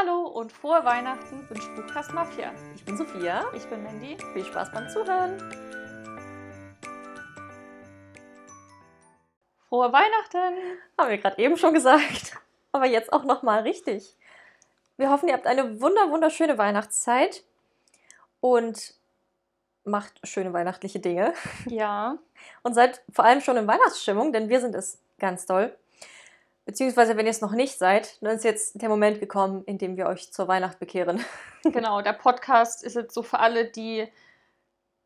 Hallo und frohe Weihnachten wünscht Buchcast Mafia. Ich bin Sophia. Ich bin Mandy. Viel Spaß beim Zuhören. Frohe Weihnachten! Haben wir gerade eben schon gesagt. Aber jetzt auch nochmal richtig. Wir hoffen, ihr habt eine wunder wunderschöne Weihnachtszeit und macht schöne weihnachtliche Dinge. Ja. Und seid vor allem schon in Weihnachtsstimmung, denn wir sind es ganz doll. Beziehungsweise, wenn ihr es noch nicht seid, dann ist jetzt der Moment gekommen, in dem wir euch zur Weihnacht bekehren. Genau, der Podcast ist jetzt so für alle, die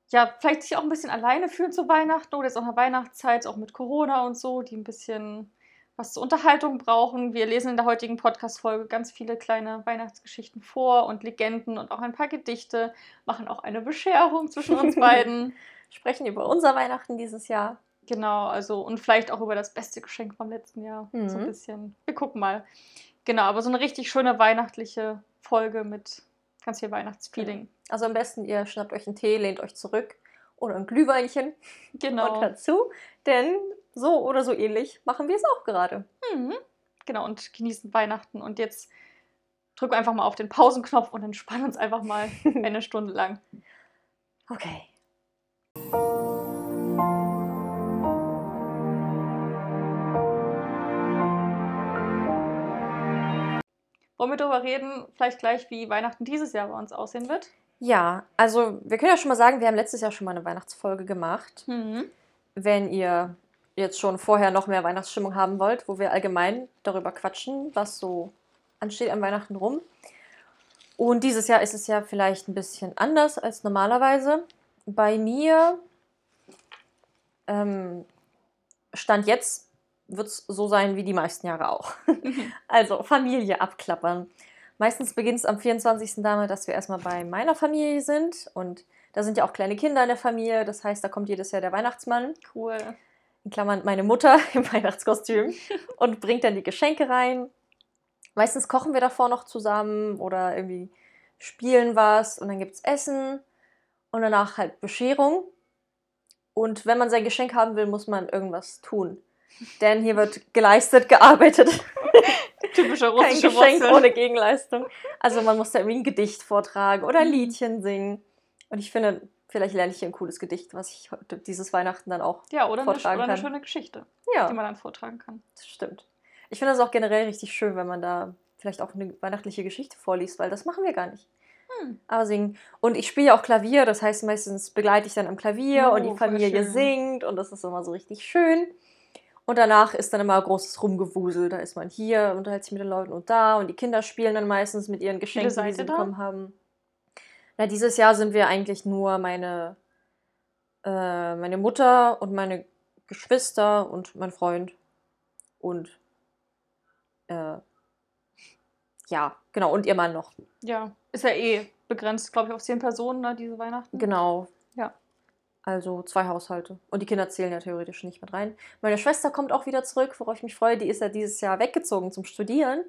ja vielleicht sich auch ein bisschen alleine fühlen zu Weihnachten oder jetzt auch in der Weihnachtszeit, auch mit Corona und so, die ein bisschen was zur Unterhaltung brauchen. Wir lesen in der heutigen Podcast-Folge ganz viele kleine Weihnachtsgeschichten vor und Legenden und auch ein paar Gedichte, machen auch eine Bescherung zwischen uns beiden. Sprechen über unser Weihnachten dieses Jahr. Genau, also und vielleicht auch über das beste Geschenk vom letzten Jahr. So ein Mhm. bisschen. Wir gucken mal. Genau, aber so eine richtig schöne weihnachtliche Folge mit ganz viel Weihnachtsfeeling. Also am besten, ihr schnappt euch einen Tee, lehnt euch zurück oder ein Glühweinchen Genau. und dazu, denn so oder so ähnlich machen wir es auch gerade. Mhm. Genau, und genießen Weihnachten. Und jetzt drücken wir einfach mal auf den Pausenknopf und entspannen uns einfach mal eine Stunde lang. Okay. Wollen wir darüber reden, vielleicht gleich, wie Weihnachten dieses Jahr bei uns aussehen wird? Ja, also wir können ja schon mal sagen, wir haben letztes Jahr schon mal eine Weihnachtsfolge gemacht. Mhm. Wenn ihr jetzt schon vorher noch mehr Weihnachtsstimmung haben wollt, wo wir allgemein darüber quatschen, was so ansteht an Weihnachten rum. Und dieses Jahr ist es ja vielleicht ein bisschen anders als normalerweise. Bei mir ähm, Stand jetzt wird es so sein wie die meisten Jahre auch. Also Familie abklappern. Meistens beginnt es am 24. damit, dass wir erstmal bei meiner Familie sind. Und da sind ja auch kleine Kinder in der Familie. Das heißt, da kommt jedes Jahr der Weihnachtsmann, Cool. in Klammern meine Mutter im Weihnachtskostüm, und bringt dann die Geschenke rein. Meistens kochen wir davor noch zusammen oder irgendwie spielen was und dann gibt es Essen und danach halt Bescherung. Und wenn man sein Geschenk haben will, muss man irgendwas tun. Denn hier wird geleistet, gearbeitet. Typische Kein russische Geschenk Wurzel. ohne Gegenleistung. Also man muss da irgendwie ein Gedicht vortragen oder ein. Liedchen singen. Und ich finde, vielleicht lerne ich hier ein cooles Gedicht, was ich heute dieses Weihnachten dann auch. Ja, oder, eine, vortragen oder eine kann. schöne Geschichte, Ja, die man dann vortragen kann. das stimmt. Ich finde das auch generell richtig schön, wenn man da vielleicht auch eine weihnachtliche Geschichte vorliest, weil das machen wir gar nicht. Hm. Aber singen. Und ich spiele ja auch Klavier, das heißt, meistens begleite ich dann am Klavier Oh, und die voll Familie singt und das ist immer so richtig schön. Und danach ist dann immer großes Rumgewusel. Da ist man hier, unterhält sich mit den Leuten und da und die Kinder spielen dann meistens mit ihren Geschenken, die sie da? bekommen haben. Na, dieses Jahr sind wir eigentlich nur meine, äh, meine Mutter und meine Geschwister und mein Freund und äh, ja, genau, und ihr Mann noch. Ja, ist ja eh begrenzt, glaube ich, auf zehn Personen, ne, diese Weihnachten. Genau. Also zwei Haushalte. Und die Kinder zählen ja theoretisch nicht mit rein. Meine Schwester kommt auch wieder zurück, worauf ich mich freue. Die ist ja dieses Jahr weggezogen zum Studieren.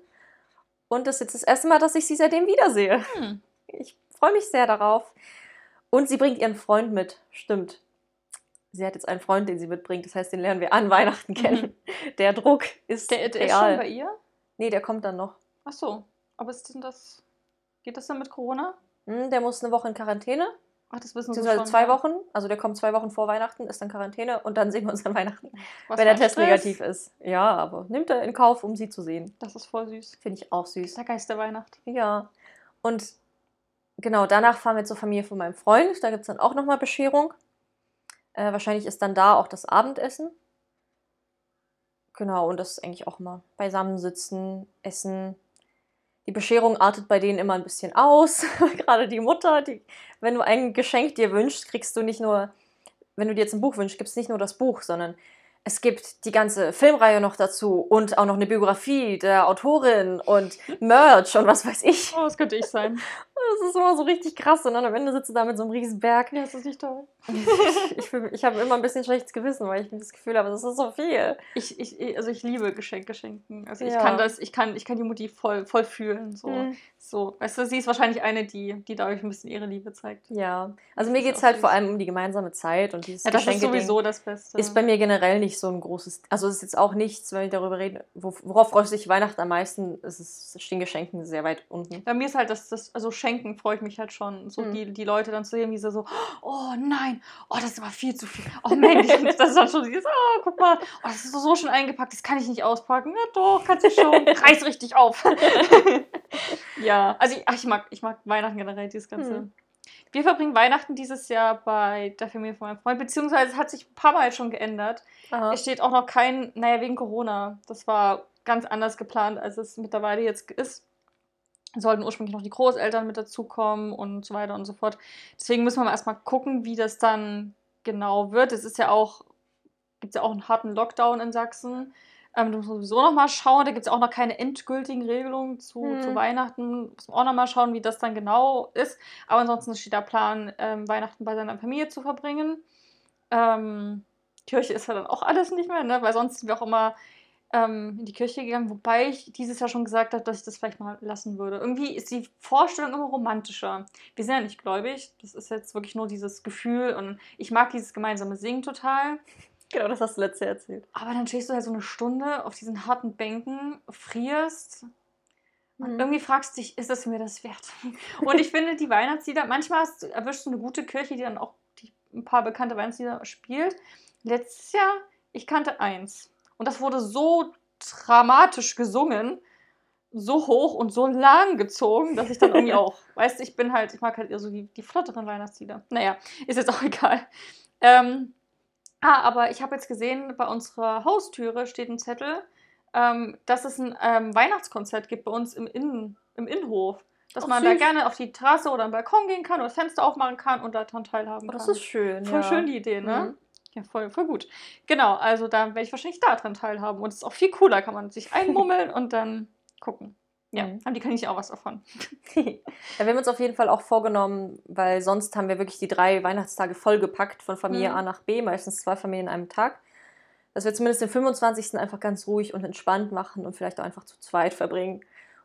Und das ist jetzt das erste Mal, dass ich sie seitdem wiedersehe. Hm. Ich freue mich sehr darauf. Und sie bringt ihren Freund mit. Stimmt. Sie hat jetzt einen Freund, den sie mitbringt. Das heißt, den lernen wir an Weihnachten kennen. Der Druck ist Der, der ist schon real. bei ihr? nee, der kommt dann noch. Ach so. Aber ist denn das. Geht das dann mit Corona? Hm, der muss eine Woche in Quarantäne. Ach, das wissen sie schon. zwei. Wochen. Also der kommt zwei Wochen vor Weihnachten, ist dann Quarantäne und dann sehen wir uns an Weihnachten. Was wenn der Test Stress. negativ ist. Ja, aber nimmt er in Kauf, um sie zu sehen. Das ist voll süß. Finde ich auch süß. Der Geist der Weihnacht. Ja. Und genau, danach fahren wir zur Familie von meinem Freund. Da gibt es dann auch nochmal Bescherung. Äh, wahrscheinlich ist dann da auch das Abendessen. Genau, und das ist eigentlich auch immer beisammensitzen, essen. Die Bescherung artet bei denen immer ein bisschen aus. Gerade die Mutter, die, wenn du ein Geschenk dir wünschst, kriegst du nicht nur, wenn du dir jetzt ein Buch wünschst, gibt es nicht nur das Buch, sondern es gibt die ganze Filmreihe noch dazu und auch noch eine Biografie der Autorin und Merch und was weiß ich. Oh, das könnte ich sein. das ist immer so richtig krass. Und dann am Ende sitzt du da mit so einem riesen Berg. Ja, das ist nicht toll. ich fühl, ich habe immer ein bisschen schlechtes Gewissen, weil ich das Gefühl habe, das ist so viel. Ich, ich, also ich liebe Geschenke schenken. Also ich Ja. kann das, ich kann, ich kann die Mutti voll, voll fühlen. So. Mhm. So. Weißt du, sie ist wahrscheinlich eine, die, die dadurch ein bisschen ihre Liebe zeigt. Ja, also mir geht es halt süß. vor allem um die gemeinsame Zeit und dieses Ja, das ist sowieso das Beste. ist bei mir generell nicht so ein großes, also es ist jetzt auch nichts, wenn ich darüber rede, wo, worauf freust du dich Weihnachten am meisten, ist es stehen Geschenken sehr weit unten. Bei mir ist halt das, das also Schenken freue ich mich halt schon. So Mhm. die, die Leute dann zu sehen, wie sie so, oh nein, oh, das ist aber viel zu viel. Oh Mensch, das ist dann schon dieses, oh, guck mal, oh, das ist so schon eingepackt, das kann ich nicht auspacken. Ja doch, kannst du schon. Reiß richtig auf. ja, also ich, ach, ich, mag, ich mag Weihnachten generell, dieses Ganze. Mhm. Wir verbringen Weihnachten dieses Jahr bei der Familie von meinem Freund, beziehungsweise es hat sich ein paar Mal schon geändert. Aha. Es steht auch noch kein, naja, wegen Corona. Das war ganz anders geplant, als es mittlerweile jetzt ist. Sollten ursprünglich noch die Großeltern mit dazukommen und so weiter und so fort. Deswegen müssen wir mal erstmal gucken, wie das dann genau wird. Es ist ja auch, gibt es ja auch einen harten Lockdown in Sachsen. Ähm, da muss man sowieso nochmal schauen. Da gibt es auch noch keine endgültigen Regelungen zu, Hm. zu Weihnachten. Muss man auch nochmal schauen, wie das dann genau ist. Aber ansonsten steht der Plan, ähm, Weihnachten bei seiner Familie zu verbringen. Ähm, Kirche ist ja dann auch alles nicht mehr, ne? weil sonst sind wir auch immer ähm, in die Kirche gegangen, wobei ich dieses Jahr schon gesagt habe, dass ich das vielleicht mal lassen würde. Irgendwie ist die Vorstellung immer romantischer. Wir sind ja nicht gläubig, das ist jetzt wirklich nur dieses Gefühl und ich mag dieses gemeinsame Singen total. Genau, das hast du letztes Jahr erzählt. Aber dann stehst du halt so eine Stunde auf diesen harten Bänken, frierst und Mhm. irgendwie fragst du dich, ist es mir das wert? Und ich finde, die Weihnachtslieder, manchmal hast, du- erwischst du eine gute Kirche, die dann auch die, ein paar bekannte Weihnachtslieder spielt. Letztes Jahr, ich kannte eins. Und das wurde so dramatisch gesungen, so hoch und so lang gezogen, dass ich dann irgendwie auch, weißt du, ich bin halt, ich mag halt eher so die, die flotteren Weihnachtslieder. Naja, ist jetzt auch egal. Ähm, ah, aber ich habe jetzt gesehen, bei unserer Haustüre steht ein Zettel, ähm, dass es ein ähm, Weihnachtskonzert gibt bei uns im, Innen, im Innenhof. Dass Ach, man da süß. gerne auf die Terrasse oder am Balkon gehen kann oder das Fenster aufmachen kann und daran teilhaben Oh, kann. das ist schön. voll ja. schön die Idee, ne? Mhm. Ja, voll, voll gut. Genau, also da werde ich wahrscheinlich daran teilhaben. Und es ist auch viel cooler, kann man sich einmummeln und dann gucken. Ja, Mhm. haben die Kaninchen auch was davon. ja, wir haben uns auf jeden Fall auch vorgenommen, weil sonst haben wir wirklich die drei Weihnachtstage vollgepackt von Familie Mhm. A nach B, meistens zwei Familien an einem Tag. Dass wir zumindest den 25. einfach ganz ruhig und entspannt machen und vielleicht auch einfach zu zweit verbringen.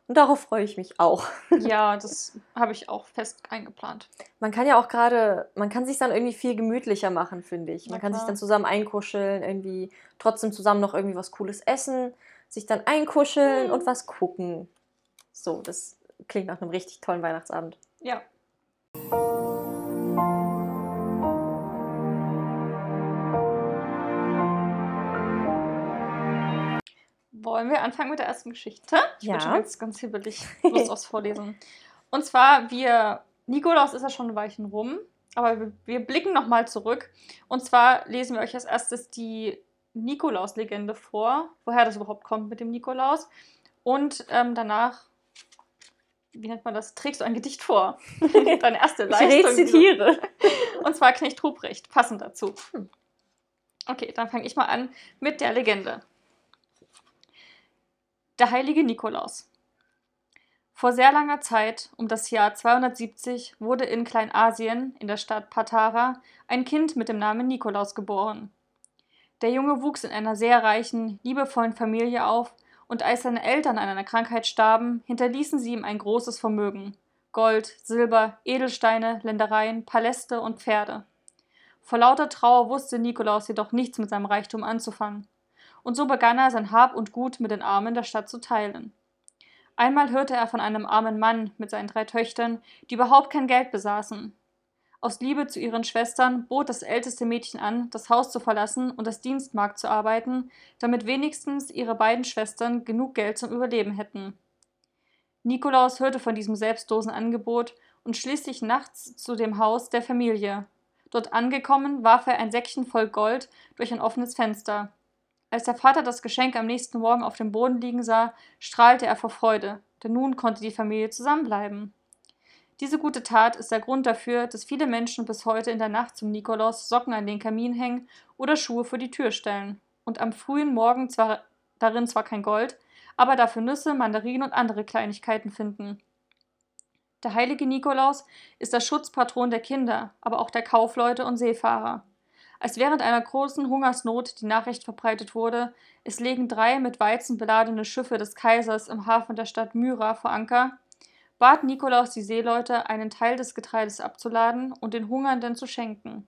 Und darauf freue ich mich auch. ja, das habe ich auch fest eingeplant. Man kann ja auch gerade, man kann sich dann irgendwie viel gemütlicher machen, finde ich. Man kann sich dann zusammen einkuscheln, irgendwie trotzdem zusammen noch irgendwie was Cooles essen, sich dann einkuscheln Mhm. und was gucken. So, das klingt nach einem richtig tollen Weihnachtsabend. Ja. Wollen wir anfangen mit der ersten Geschichte? Ich Ja. bin schon ganz, ganz hibbelig. Lust aufs Vorlesen. Und zwar, wir, Nikolaus ist ja schon ein Weilchen rum, aber wir, wir blicken nochmal zurück. Und zwar lesen wir euch als erstes die Nikolaus-Legende vor, woher das überhaupt kommt mit dem Nikolaus. Und ähm, danach, wie nennt man das, trägst du ein Gedicht vor. Deine erste Ich Leistung. du- rezitiere. und zwar Knecht Ruprecht, passend dazu. Hm. Okay, dann fange ich mal an mit der Legende. Der heilige Nikolaus. Vor sehr langer Zeit, um das Jahr 270, wurde in Kleinasien, in der Stadt Patara, ein Kind mit dem Namen Nikolaus geboren. Der Junge wuchs in einer sehr reichen, liebevollen Familie auf, und als seine Eltern an einer Krankheit starben, hinterließen sie ihm ein großes Vermögen. Gold, Silber, Edelsteine, Ländereien, Paläste und Pferde. Vor lauter Trauer wusste Nikolaus jedoch nichts mit seinem Reichtum anzufangen. Und so begann er, sein Hab und Gut mit den Armen der Stadt zu teilen. Einmal hörte er von einem armen Mann mit seinen drei Töchtern, die überhaupt kein Geld besaßen. Aus Liebe zu ihren Schwestern bot das älteste Mädchen an, das Haus zu verlassen und das Dienstmarkt zu arbeiten, damit wenigstens ihre beiden Schwestern genug Geld zum Überleben hätten. Nikolaus hörte von diesem selbstlosen Angebot und schließlich nachts zu dem Haus der Familie. Dort angekommen, warf er ein Säckchen voll Gold durch ein offenes Fenster. Als der Vater das Geschenk am nächsten Morgen auf dem Boden liegen sah, strahlte er vor Freude, denn nun konnte die Familie zusammenbleiben. Diese gute Tat ist der Grund dafür, dass viele Menschen bis heute in der Nacht zum Nikolaus Socken an den Kamin hängen oder Schuhe vor die Tür stellen und am frühen Morgen zwar darin zwar kein Gold, aber dafür Nüsse, Mandarinen und andere Kleinigkeiten finden. Der heilige Nikolaus ist der Schutzpatron der Kinder, aber auch der Kaufleute und Seefahrer. Als während einer großen Hungersnot die Nachricht verbreitet wurde, es legen drei mit Weizen beladene Schiffe des Kaisers im Hafen der Stadt Myra vor Anker, bat Nikolaus die Seeleute, einen Teil des Getreides abzuladen und den Hungernden zu schenken.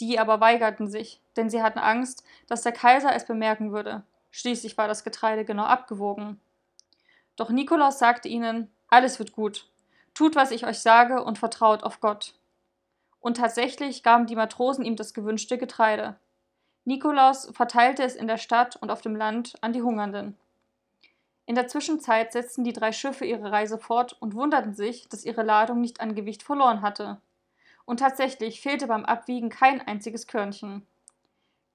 Die aber weigerten sich, denn sie hatten Angst, dass der Kaiser es bemerken würde. Schließlich war das Getreide genau abgewogen. Doch Nikolaus sagte ihnen, alles wird gut. Tut, was ich euch sage und vertraut auf Gott. Und tatsächlich gaben die Matrosen ihm das gewünschte Getreide. Nikolaus verteilte es in der Stadt und auf dem Land an die Hungernden. In der Zwischenzeit setzten die drei Schiffe ihre Reise fort und wunderten sich, dass ihre Ladung nicht an Gewicht verloren hatte. Und tatsächlich fehlte beim Abwiegen kein einziges Körnchen.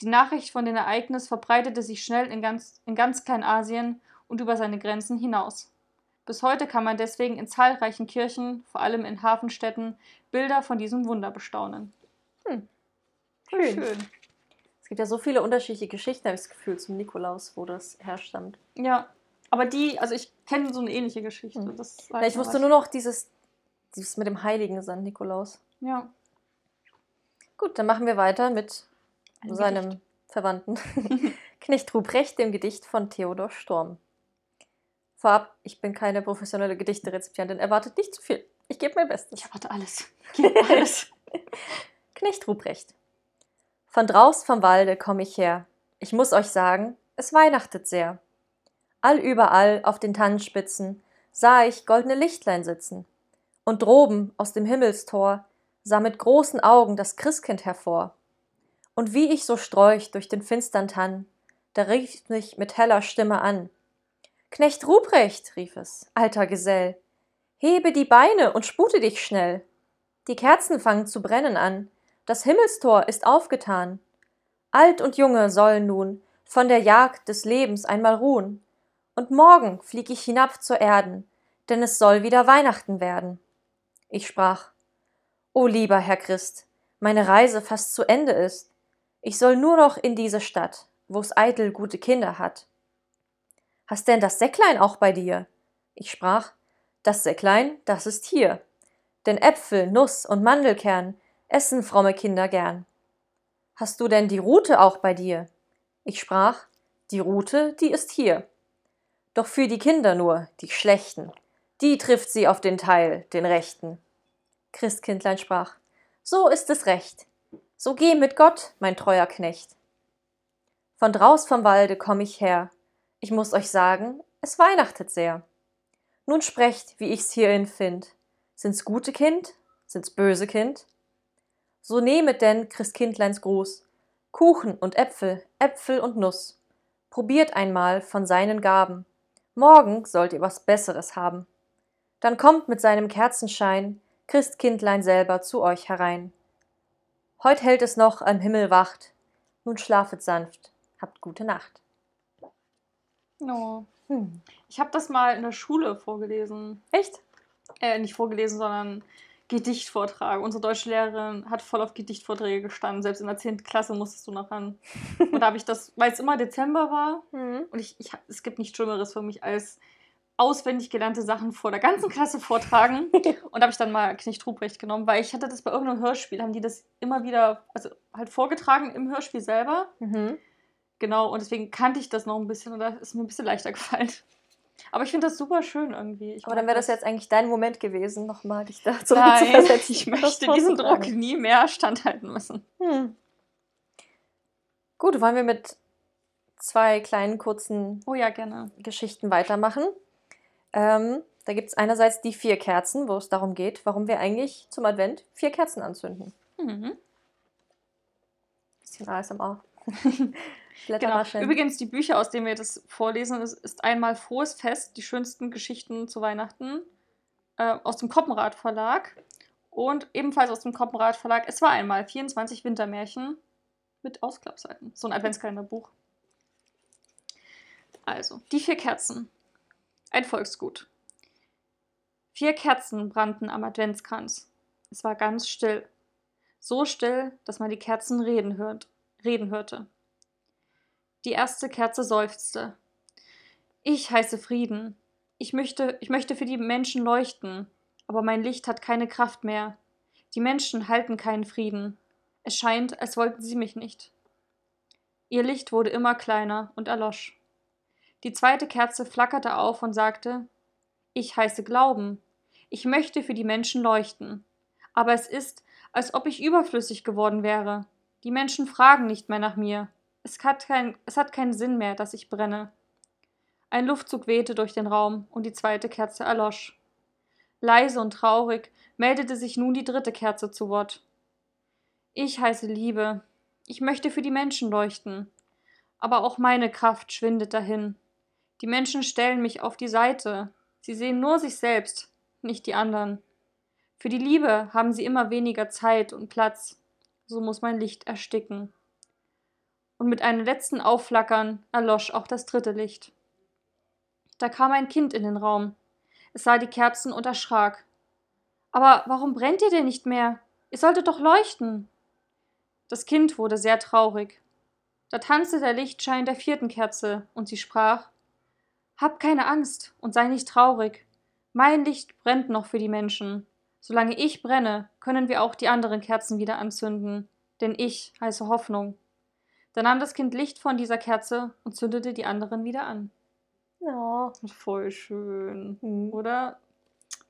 Die Nachricht von dem Ereignis verbreitete sich schnell in ganz, in ganz Kleinasien und über seine Grenzen hinaus. Bis heute kann man deswegen in zahlreichen Kirchen, vor allem in Hafenstädten, Bilder von diesem Wunder bestaunen. Hm. Schön. Schön. Es gibt ja so viele unterschiedliche Geschichten, habe ich das Gefühl, zum Nikolaus, wo das herstammt. Ja, aber die, also ich kenne so eine ähnliche Geschichte. Hm. ja, ich wusste nur noch dieses, dieses mit dem Heiligen St. Nikolaus. Ja. Gut, dann machen wir weiter mit Ein seinem Gedicht. Verwandten Knecht Ruprecht, dem Gedicht von Theodor Storm. Vorab, ich bin keine professionelle Gedichte-Rezipientin. Erwartet nicht zu viel. Ich gebe mein Bestes. Ich erwarte alles. Gib alles. Knecht Ruprecht. Von draus vom Walde komm ich her. Ich muss euch sagen, es weihnachtet sehr. Allüberall auf den Tannenspitzen sah ich goldene Lichtlein sitzen. Und droben aus dem Himmelstor sah mit großen Augen das Christkind hervor. Und wie ich so streuch durch den finstern Tann, da rief mich mit heller Stimme an. Knecht Ruprecht, rief es, alter Gesell, hebe die Beine und spute dich schnell. Die Kerzen fangen zu brennen an, das Himmelstor ist aufgetan. Alt und Junge sollen nun von der Jagd des Lebens einmal ruhen, und morgen flieg ich hinab zur Erden, denn es soll wieder Weihnachten werden. Ich sprach, O lieber Herr Christ, meine Reise fast zu Ende ist, ich soll nur noch in diese Stadt, wo's eitel gute Kinder hat. Hast denn das Säcklein auch bei dir? Ich sprach, das Säcklein, das ist hier. Denn Äpfel, Nuss und Mandelkern essen fromme Kinder gern. Hast du denn die Rute auch bei dir? Ich sprach, die Rute, die ist hier. Doch für die Kinder nur, die Schlechten, die trifft sie auf den Teil, den Rechten. Christkindlein sprach, so ist es recht. So geh mit Gott, mein treuer Knecht. Von draus vom Walde komm ich her, ich muss euch sagen, es weihnachtet sehr. Nun sprecht, wie ich's hierin find. Sind's gute Kind? Sind's böse Kind? So nehmet denn Christkindleins Gruß, Kuchen und Äpfel, Äpfel und Nuss. Probiert einmal von seinen Gaben. Morgen sollt ihr was Besseres haben. Dann kommt mit seinem Kerzenschein Christkindlein selber zu euch herein. Heut hält es noch am Himmel wacht. Nun schlafet sanft, habt gute Nacht. Oh. Hm. Ich habe das mal in der Schule vorgelesen. Echt? Äh, nicht vorgelesen, sondern Gedichtvortrag. Unsere deutsche Lehrerin hat voll auf Gedichtvorträge gestanden. Selbst in der 10. Klasse musstest du noch ran. und da habe ich das, weil es immer Dezember war. Mhm. Und ich, ich, es gibt nichts Schlimmeres für mich als auswendig gelernte Sachen vor der ganzen Klasse vortragen. und da habe ich dann mal Knecht Ruprecht genommen, weil ich hatte das bei irgendeinem Hörspiel, haben die das immer wieder, also halt vorgetragen im Hörspiel selber. Mhm. Genau, und deswegen kannte ich das noch ein bisschen und da ist mir ein bisschen leichter gefallen. Aber ich finde das super schön irgendwie. Ich Aber dann wäre das jetzt eigentlich dein Moment gewesen, nochmal dich da zurückzuversetzen. Ich möchte diesen Druck nie mehr standhalten müssen. Hm. Gut, wollen wir mit zwei kleinen kurzen oh ja, gerne. Geschichten weitermachen. Ähm, da gibt es einerseits die vier Kerzen, wo es darum geht, warum wir eigentlich zum Advent vier Kerzen anzünden. Mhm. Bisschen ASMR. Genau. Übrigens, die Bücher, aus denen wir das vorlesen, ist, ist einmal Frohes Fest, die schönsten Geschichten zu Weihnachten äh, aus dem Koppenrad Verlag und ebenfalls aus dem Koppenrad Verlag Es war einmal 24 Wintermärchen mit Ausklappseiten. So ein Adventskalenderbuch. Also, die vier Kerzen. Ein Volksgut. Vier Kerzen brannten am Adventskranz. Es war ganz still. So still, dass man die Kerzen reden, hört, reden hörte. Die erste Kerze seufzte. Ich heiße Frieden. Ich möchte, ich möchte für die Menschen leuchten. Aber mein Licht hat keine Kraft mehr. Die Menschen halten keinen Frieden. Es scheint, als wollten sie mich nicht. Ihr Licht wurde immer kleiner und erlosch. Die zweite Kerze flackerte auf und sagte Ich heiße Glauben. Ich möchte für die Menschen leuchten. Aber es ist, als ob ich überflüssig geworden wäre. Die Menschen fragen nicht mehr nach mir. Es hat, kein, es hat keinen Sinn mehr, dass ich brenne. Ein Luftzug wehte durch den Raum und die zweite Kerze erlosch. Leise und traurig meldete sich nun die dritte Kerze zu Wort. Ich heiße Liebe. Ich möchte für die Menschen leuchten. Aber auch meine Kraft schwindet dahin. Die Menschen stellen mich auf die Seite. Sie sehen nur sich selbst, nicht die anderen. Für die Liebe haben sie immer weniger Zeit und Platz. So muss mein Licht ersticken. Und mit einem letzten Aufflackern erlosch auch das dritte Licht. Da kam ein Kind in den Raum. Es sah die Kerzen und erschrak. Aber warum brennt ihr denn nicht mehr? Ihr solltet doch leuchten. Das Kind wurde sehr traurig. Da tanzte der Lichtschein der vierten Kerze, und sie sprach Hab keine Angst und sei nicht traurig. Mein Licht brennt noch für die Menschen. Solange ich brenne, können wir auch die anderen Kerzen wieder anzünden, denn ich heiße Hoffnung. Da nahm das Kind Licht von dieser Kerze und zündete die anderen wieder an. Ja. Voll schön, Mhm. oder?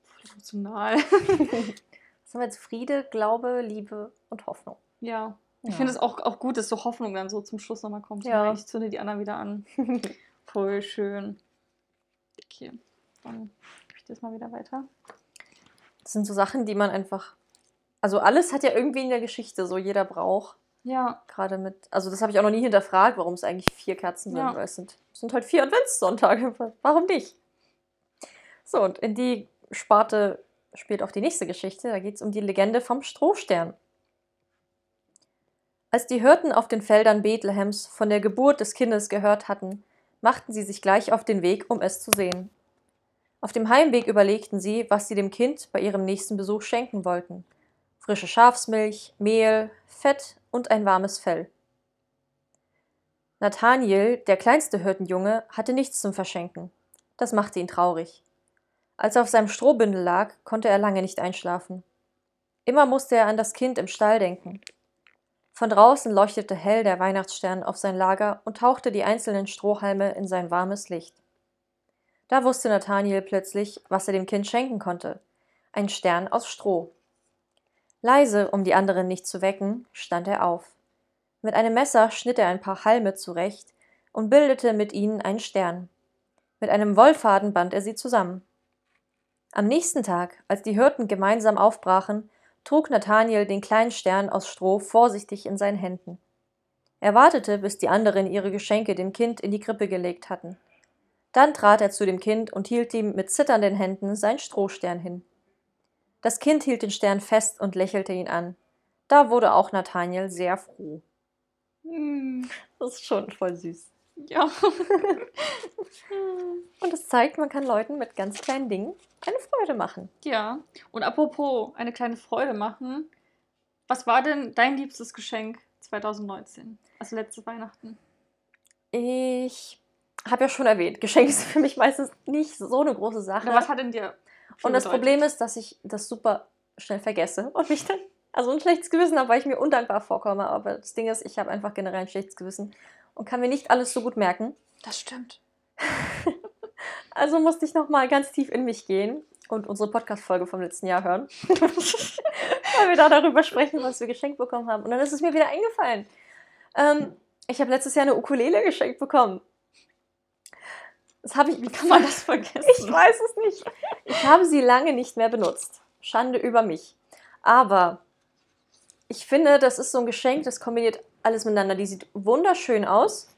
Voll emotional. Was haben wir jetzt? Friede, Glaube, Liebe und Hoffnung. ja. Ich Ja. finde es auch, auch gut, dass so Hoffnung dann so zum Schluss nochmal kommt. Ja. Ich zünde die anderen wieder an. Voll schön. Okay, dann gebe ich das mal wieder weiter. Das sind so Sachen, die man einfach. Also alles hat ja irgendwie in der Geschichte so jeder braucht. Ja, Gerade mit. Also das habe ich auch noch nie hinterfragt, warum es eigentlich vier Kerzen sind. Ja. Weil es sind, es sind halt vier Adventssonntage. Warum nicht? So, und in die Sparte spielt auch die nächste Geschichte. Da geht es um die Legende vom Strohstern. Als die Hirten auf den Feldern Bethlehems von der Geburt des Kindes gehört hatten, machten sie sich gleich auf den Weg, um es zu sehen. Auf dem Heimweg überlegten sie, was sie dem Kind bei ihrem nächsten Besuch schenken wollten. Frische Schafsmilch, Mehl, Fett und ein warmes Fell. Nathaniel, der kleinste Hirtenjunge, hatte nichts zum Verschenken. Das machte ihn traurig. Als er auf seinem Strohbündel lag, konnte er lange nicht einschlafen. Immer musste er an das Kind im Stall denken. Von draußen leuchtete hell der Weihnachtsstern auf sein Lager und tauchte die einzelnen Strohhalme in sein warmes Licht. Da wusste Nathaniel plötzlich, was er dem Kind schenken konnte. Ein Stern aus Stroh. Leise, um die anderen nicht zu wecken, stand er auf. Mit einem Messer schnitt er ein paar Halme zurecht und bildete mit ihnen einen Stern. Mit einem Wollfaden band er sie zusammen. Am nächsten Tag, als die Hirten gemeinsam aufbrachen, trug Nathaniel den kleinen Stern aus Stroh vorsichtig in seinen Händen. Er wartete, bis die anderen ihre Geschenke dem Kind in die Krippe gelegt hatten. Dann trat er zu dem Kind und hielt ihm mit zitternden Händen seinen Strohstern hin. Das Kind hielt den Stern fest und lächelte ihn an. Da wurde auch Nathaniel sehr froh. Hm, Das ist schon voll süß. ja. Und es zeigt, man kann Leuten mit ganz kleinen Dingen eine Freude machen. ja. Und apropos eine kleine Freude machen. Was war denn dein liebstes Geschenk 2019? Also letztes Weihnachten. Ich habe ja schon erwähnt, Geschenke sind für mich meistens nicht so eine große Sache. Oder was hat denn dir Und das bedeutet? Problem ist, dass ich das super schnell vergesse und mich dann also ein schlechtes Gewissen habe, weil ich mir undankbar vorkomme. Aber das Ding ist, ich habe einfach generell ein schlechtes Gewissen und kann mir nicht alles so gut merken. Das stimmt. Also musste ich nochmal ganz tief in mich gehen und unsere Podcast-Folge vom letzten Jahr hören. weil wir da darüber sprechen, was wir geschenkt bekommen haben. Und dann ist es mir wieder eingefallen. Ähm, ich habe letztes Jahr eine Ukulele geschenkt bekommen. Das habe ich. Wie kann man das vergessen? Ich weiß es nicht. Ich habe sie lange nicht mehr benutzt. Schande über mich. Aber ich finde, das ist so ein Geschenk, das kombiniert alles miteinander. Die sieht wunderschön aus.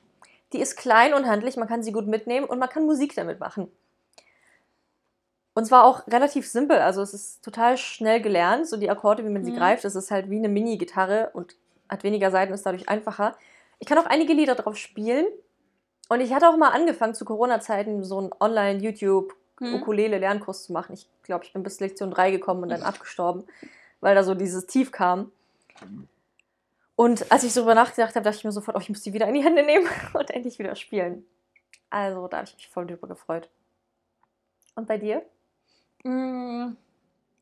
Die ist klein und handlich, man kann sie gut mitnehmen und man kann Musik damit machen. Und zwar auch relativ simpel, also es ist total schnell gelernt, so die Akkorde, wie man sie Mhm. greift. Es ist halt wie eine Mini-Gitarre und hat weniger Seiten, ist dadurch einfacher. Ich kann auch einige Lieder drauf spielen. Und ich hatte auch mal angefangen, zu Corona-Zeiten so einen Online-YouTube Hm. Zu machen. Ich glaube, ich bin bis Lektion 3 gekommen und dann abgestorben, weil da so dieses Tief kam. Und als ich so darüber nachgedacht habe, dachte ich mir sofort, oh, ich muss die wieder in die Hände nehmen und endlich wieder spielen. Also da habe ich mich voll drüber gefreut. Und bei dir? Mm,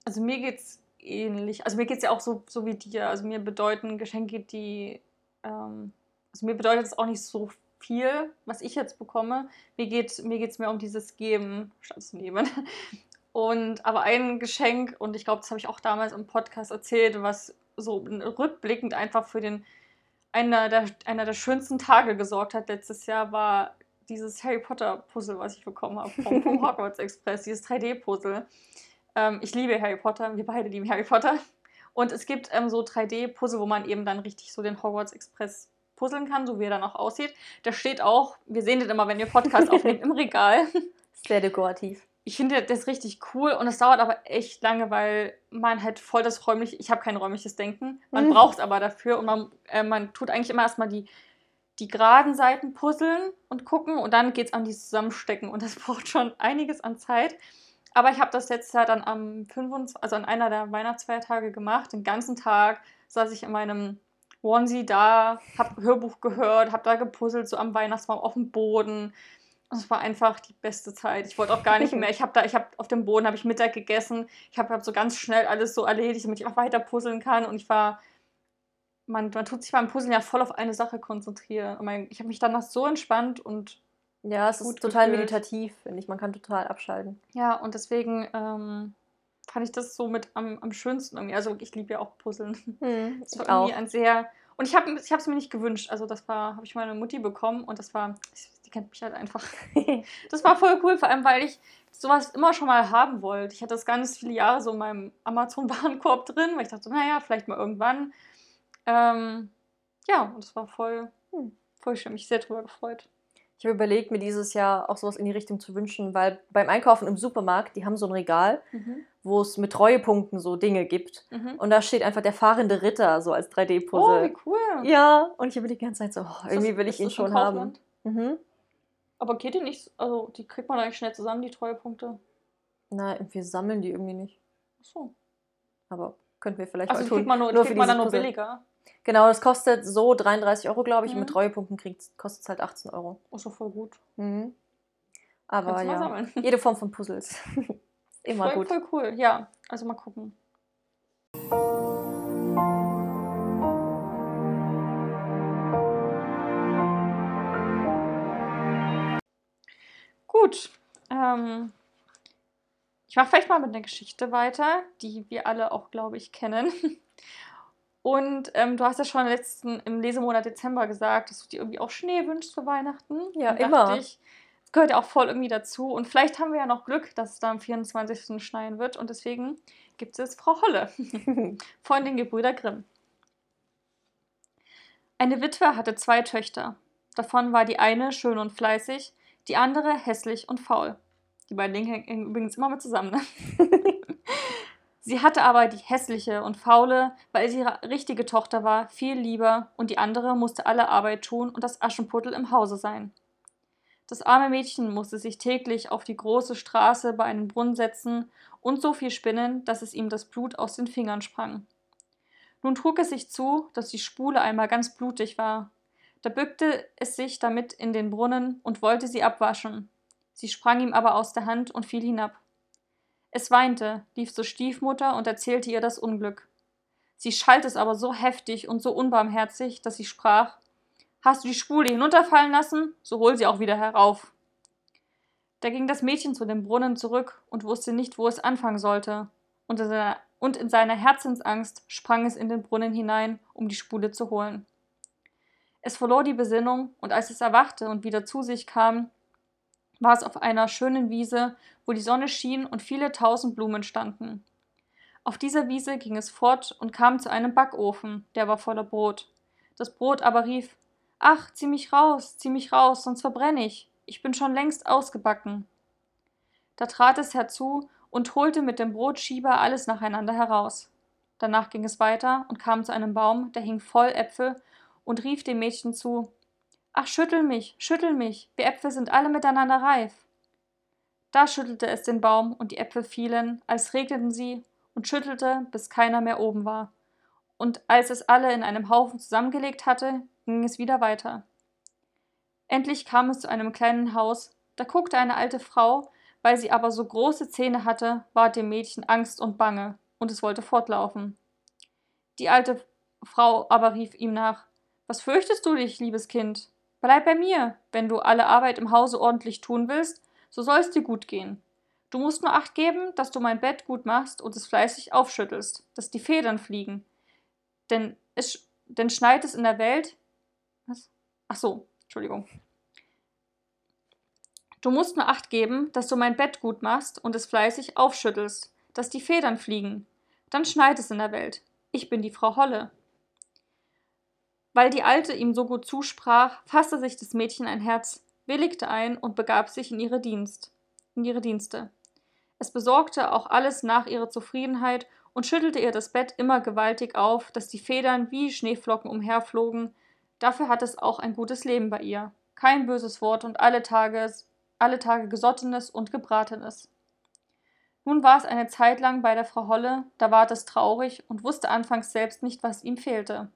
Also mir geht's ähnlich. Also mir geht's ja auch so, so wie dir. Also mir bedeuten Geschenke, die. Ähm, also mir bedeutet es auch nicht so viel, was ich jetzt bekomme. Mir geht mir geht's mehr um dieses Geben statt zu nehmen. Und aber ein Geschenk, und ich glaube, das habe ich auch damals im Podcast erzählt, was so rückblickend einfach für den einer der, einer der schönsten Tage gesorgt hat letztes Jahr, war dieses Harry Potter Puzzle, was ich bekommen habe vom, vom Hogwarts Express, dieses 3D-Puzzle. Ähm, ich liebe Harry Potter, wir beide lieben Harry Potter. Und es gibt ähm, so 3D-Puzzle, wo man eben dann richtig so den Hogwarts Express puzzeln kann, so wie er dann auch aussieht. Der steht auch, wir sehen den immer, wenn wir Podcast aufnehmen, im Regal. Sehr dekorativ ich finde das richtig cool und es dauert aber echt lange, weil man halt voll das räumliche, ich habe kein räumliches Denken, man mhm. braucht es aber dafür und man, äh, man tut eigentlich immer erstmal die, die geraden Seiten puzzeln und gucken und dann geht es an die Zusammenstecken und das braucht schon einiges an Zeit. Aber ich habe das letztes Jahr dann am 25, also an einer der Weihnachtsfeiertage gemacht. Den ganzen Tag saß ich in meinem Onesie da, habe Hörbuch gehört, habe da gepuzzelt, so am Weihnachtsbaum auf dem Boden es war einfach die beste Zeit. Ich wollte auch gar nicht mehr. Ich habe da, ich habe auf dem Boden habe ich Mittag gegessen. Ich habe hab so ganz schnell alles so erledigt, damit ich auch weiter puzzeln kann. Und ich war, man, man tut sich beim Puzzeln ja voll auf eine Sache konzentrieren. Und mein, ich habe mich danach so entspannt und ja, es ist total gefühlt. meditativ, finde ich. Man kann total abschalten. Ja, und deswegen ähm, fand ich das so mit am, am schönsten irgendwie. Also ich liebe ja auch Puzzeln. Hm, das war irgendwie auch. ein sehr und ich habe ich es mir nicht gewünscht. Also das war, habe ich meine Mutti bekommen und das war, die kennt mich halt einfach. das war voll cool, vor allem weil ich sowas immer schon mal haben wollte. Ich hatte das ganz viele Jahre so in meinem Amazon-Warenkorb drin, weil ich dachte, naja, vielleicht mal irgendwann. Ähm, ja, und das war voll, hm, voll schön. Mich sehr drüber gefreut. Ich habe überlegt, mir dieses Jahr auch sowas in die Richtung zu wünschen, weil beim Einkaufen im Supermarkt, die haben so ein Regal, mhm. wo es mit Treuepunkten so Dinge gibt. Mhm. Und da steht einfach der fahrende Ritter so als 3D-Puzzle. Oh, wie cool. Ja, und ich habe die ganze Zeit so, oh, irgendwie das, will ich ihn schon haben. Mhm. Aber geht die nicht, also die kriegt man eigentlich schnell zusammen, die Treuepunkte? Nein, wir sammeln die irgendwie nicht. Ach so. Aber könnten wir vielleicht also mal tun. Kriegt man nur, nur kriegt man dann nur billiger? Genau, das kostet so 33 Euro, glaube ich. Mhm. Und mit mhm. Treuepunkten kostet es halt 18 Euro. Oh, so voll gut. Mhm. Aber ja, jede Form von Puzzles. Immer voll, gut. Voll cool, ja. Also mal gucken. Gut. Ähm, ich mache vielleicht mal mit einer Geschichte weiter, die wir alle auch, glaube ich, kennen. Und ähm, du hast ja schon letzten, im Lesemonat Dezember gesagt, dass du dir irgendwie auch Schnee wünschst für Weihnachten. Ja, und immer. Ich, das gehört ja auch voll irgendwie dazu. Und vielleicht haben wir ja noch Glück, dass es da am 24. schneien wird. Und deswegen gibt es Frau Holle von den Gebrüder Grimm. Eine Witwe hatte zwei Töchter. Davon war die eine schön und fleißig, die andere hässlich und faul. Die beiden Dinge hängen übrigens immer mit zusammen. Ne? Sie hatte aber die hässliche und faule, weil sie ihre richtige Tochter war, viel lieber und die andere musste alle Arbeit tun und das Aschenputtel im Hause sein. Das arme Mädchen musste sich täglich auf die große Straße bei einem Brunnen setzen und so viel spinnen, dass es ihm das Blut aus den Fingern sprang. Nun trug es sich zu, dass die Spule einmal ganz blutig war. Da bückte es sich damit in den Brunnen und wollte sie abwaschen. Sie sprang ihm aber aus der Hand und fiel hinab. Es weinte, lief zur Stiefmutter und erzählte ihr das Unglück. Sie schalt es aber so heftig und so unbarmherzig, dass sie sprach Hast du die Spule hinunterfallen lassen, so hol sie auch wieder herauf. Da ging das Mädchen zu dem Brunnen zurück und wusste nicht, wo es anfangen sollte, und in seiner, und in seiner Herzensangst sprang es in den Brunnen hinein, um die Spule zu holen. Es verlor die Besinnung, und als es erwachte und wieder zu sich kam, war es auf einer schönen Wiese, wo die Sonne schien und viele tausend Blumen standen. Auf dieser Wiese ging es fort und kam zu einem Backofen, der war voller Brot. Das Brot aber rief Ach, zieh mich raus, zieh mich raus, sonst verbrenne ich. Ich bin schon längst ausgebacken. Da trat es herzu und holte mit dem Brotschieber alles nacheinander heraus. Danach ging es weiter und kam zu einem Baum, der hing voll Äpfel, und rief dem Mädchen zu Ach, schüttel mich, schüttel mich, wir Äpfel sind alle miteinander reif. Da schüttelte es den Baum, und die Äpfel fielen, als regneten sie, und schüttelte, bis keiner mehr oben war. Und als es alle in einem Haufen zusammengelegt hatte, ging es wieder weiter. Endlich kam es zu einem kleinen Haus, da guckte eine alte Frau, Weil sie aber so große Zähne hatte, ward dem Mädchen Angst und Bange, und es wollte fortlaufen. Die alte Frau aber rief ihm nach Was fürchtest du dich, liebes Kind? Bleib bei mir, wenn du alle Arbeit im Hause ordentlich tun willst, so soll es dir gut gehen. Du musst nur acht geben, dass du mein Bett gut machst und es fleißig aufschüttelst, dass die Federn fliegen. Denn es denn schneit es in der Welt. Was? Ach so, Entschuldigung. Du musst nur acht geben, dass du mein Bett gut machst und es fleißig aufschüttelst, dass die Federn fliegen. Dann schneit es in der Welt. Ich bin die Frau Holle. Weil die Alte ihm so gut zusprach, fasste sich das Mädchen ein Herz, willigte ein und begab sich in ihre Dienst, in ihre Dienste. Es besorgte auch alles nach ihrer Zufriedenheit und schüttelte ihr das Bett immer gewaltig auf, dass die Federn wie Schneeflocken umherflogen. Dafür hatte es auch ein gutes Leben bei ihr. Kein böses Wort und alle Tage, alle Tage Gesottenes und Gebratenes. Nun war es eine Zeit lang bei der Frau Holle, da ward es traurig und wusste anfangs selbst nicht, was ihm fehlte.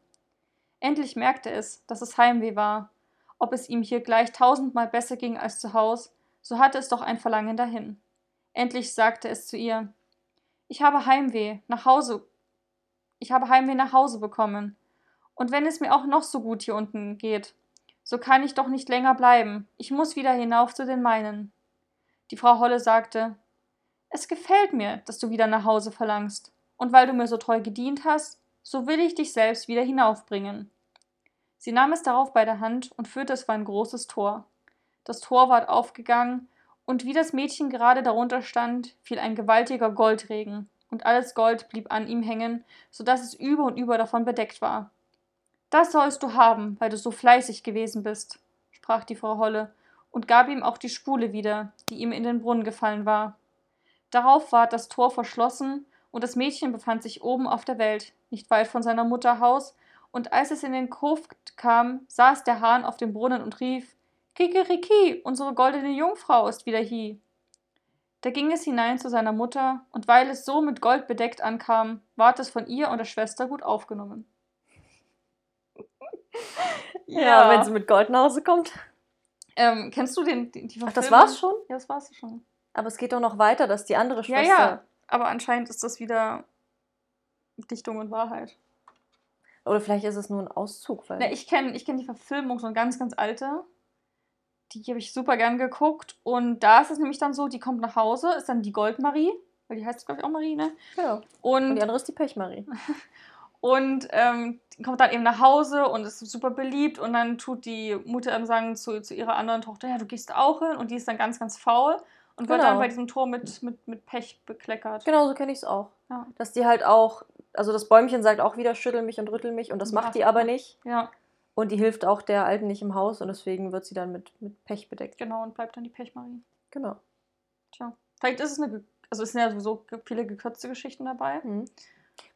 Endlich merkte es, dass es Heimweh war. Ob es ihm hier gleich tausendmal besser ging als zu Haus, so hatte es doch ein Verlangen dahin. Endlich sagte es zu ihr Ich habe Heimweh, nach Hause. Ich habe Heimweh nach Hause bekommen. Und wenn es mir auch noch so gut hier unten geht, so kann ich doch nicht länger bleiben. Ich muss wieder hinauf zu den meinen. Die Frau Holle sagte Es gefällt mir, dass du wieder nach Hause verlangst, und weil du mir so treu gedient hast, so will ich dich selbst wieder hinaufbringen. Sie nahm es darauf bei der Hand und führte es vor ein großes Tor. Das Tor ward aufgegangen, und wie das Mädchen gerade darunter stand, fiel ein gewaltiger Goldregen, und alles Gold blieb an ihm hängen, so dass es über und über davon bedeckt war. Das sollst du haben, weil du so fleißig gewesen bist, sprach die Frau Holle und gab ihm auch die Spule wieder, die ihm in den Brunnen gefallen war. Darauf ward das Tor verschlossen, und das Mädchen befand sich oben auf der Welt, nicht weit von seiner Mutter Haus, und als es in den Hof kam, saß der Hahn auf dem Brunnen und rief Kikeriki, unsere goldene Jungfrau ist wieder hie. Da ging es hinein zu seiner Mutter, und weil es so mit Gold bedeckt ankam, ward es von ihr und der Schwester gut aufgenommen. ja. ja, wenn sie mit Gold nach Hause kommt. Ähm, kennst du den, die, die Ach, das war's schon? Ja, das war's schon. Aber es geht doch noch weiter, dass die andere Schwester. Ja, ja. Aber anscheinend ist das wieder Dichtung und Wahrheit. Oder vielleicht ist es nur ein Auszug. Weil Na, ich kenne ich kenn die Verfilmung, so eine ganz, ganz alte. Die habe ich super gern geguckt. Und da ist es nämlich dann so, die kommt nach Hause, ist dann die Goldmarie, weil die heißt, glaube ich, auch Marie, ne? Ja. Und, und die andere ist die Pechmarie. und ähm, kommt dann eben nach Hause und ist super beliebt. Und dann tut die Mutter eben sagen zu, zu ihrer anderen Tochter, ja, du gehst auch hin. Und die ist dann ganz, ganz faul und wird genau. dann bei diesem Tor mit, mit, mit Pech bekleckert. Genau, so kenne ich es auch. Ja. Dass die halt auch, also das Bäumchen sagt auch wieder, schüttel mich und rüttel mich und das macht die aber nicht. Ja. Und die hilft auch der Alten nicht im Haus und deswegen wird sie dann mit, mit Pech bedeckt. Genau, und bleibt dann die Pechmarie. Genau. Tja. Vielleicht ist es eine, also es sind ja sowieso viele gekürzte Geschichten dabei. Mhm.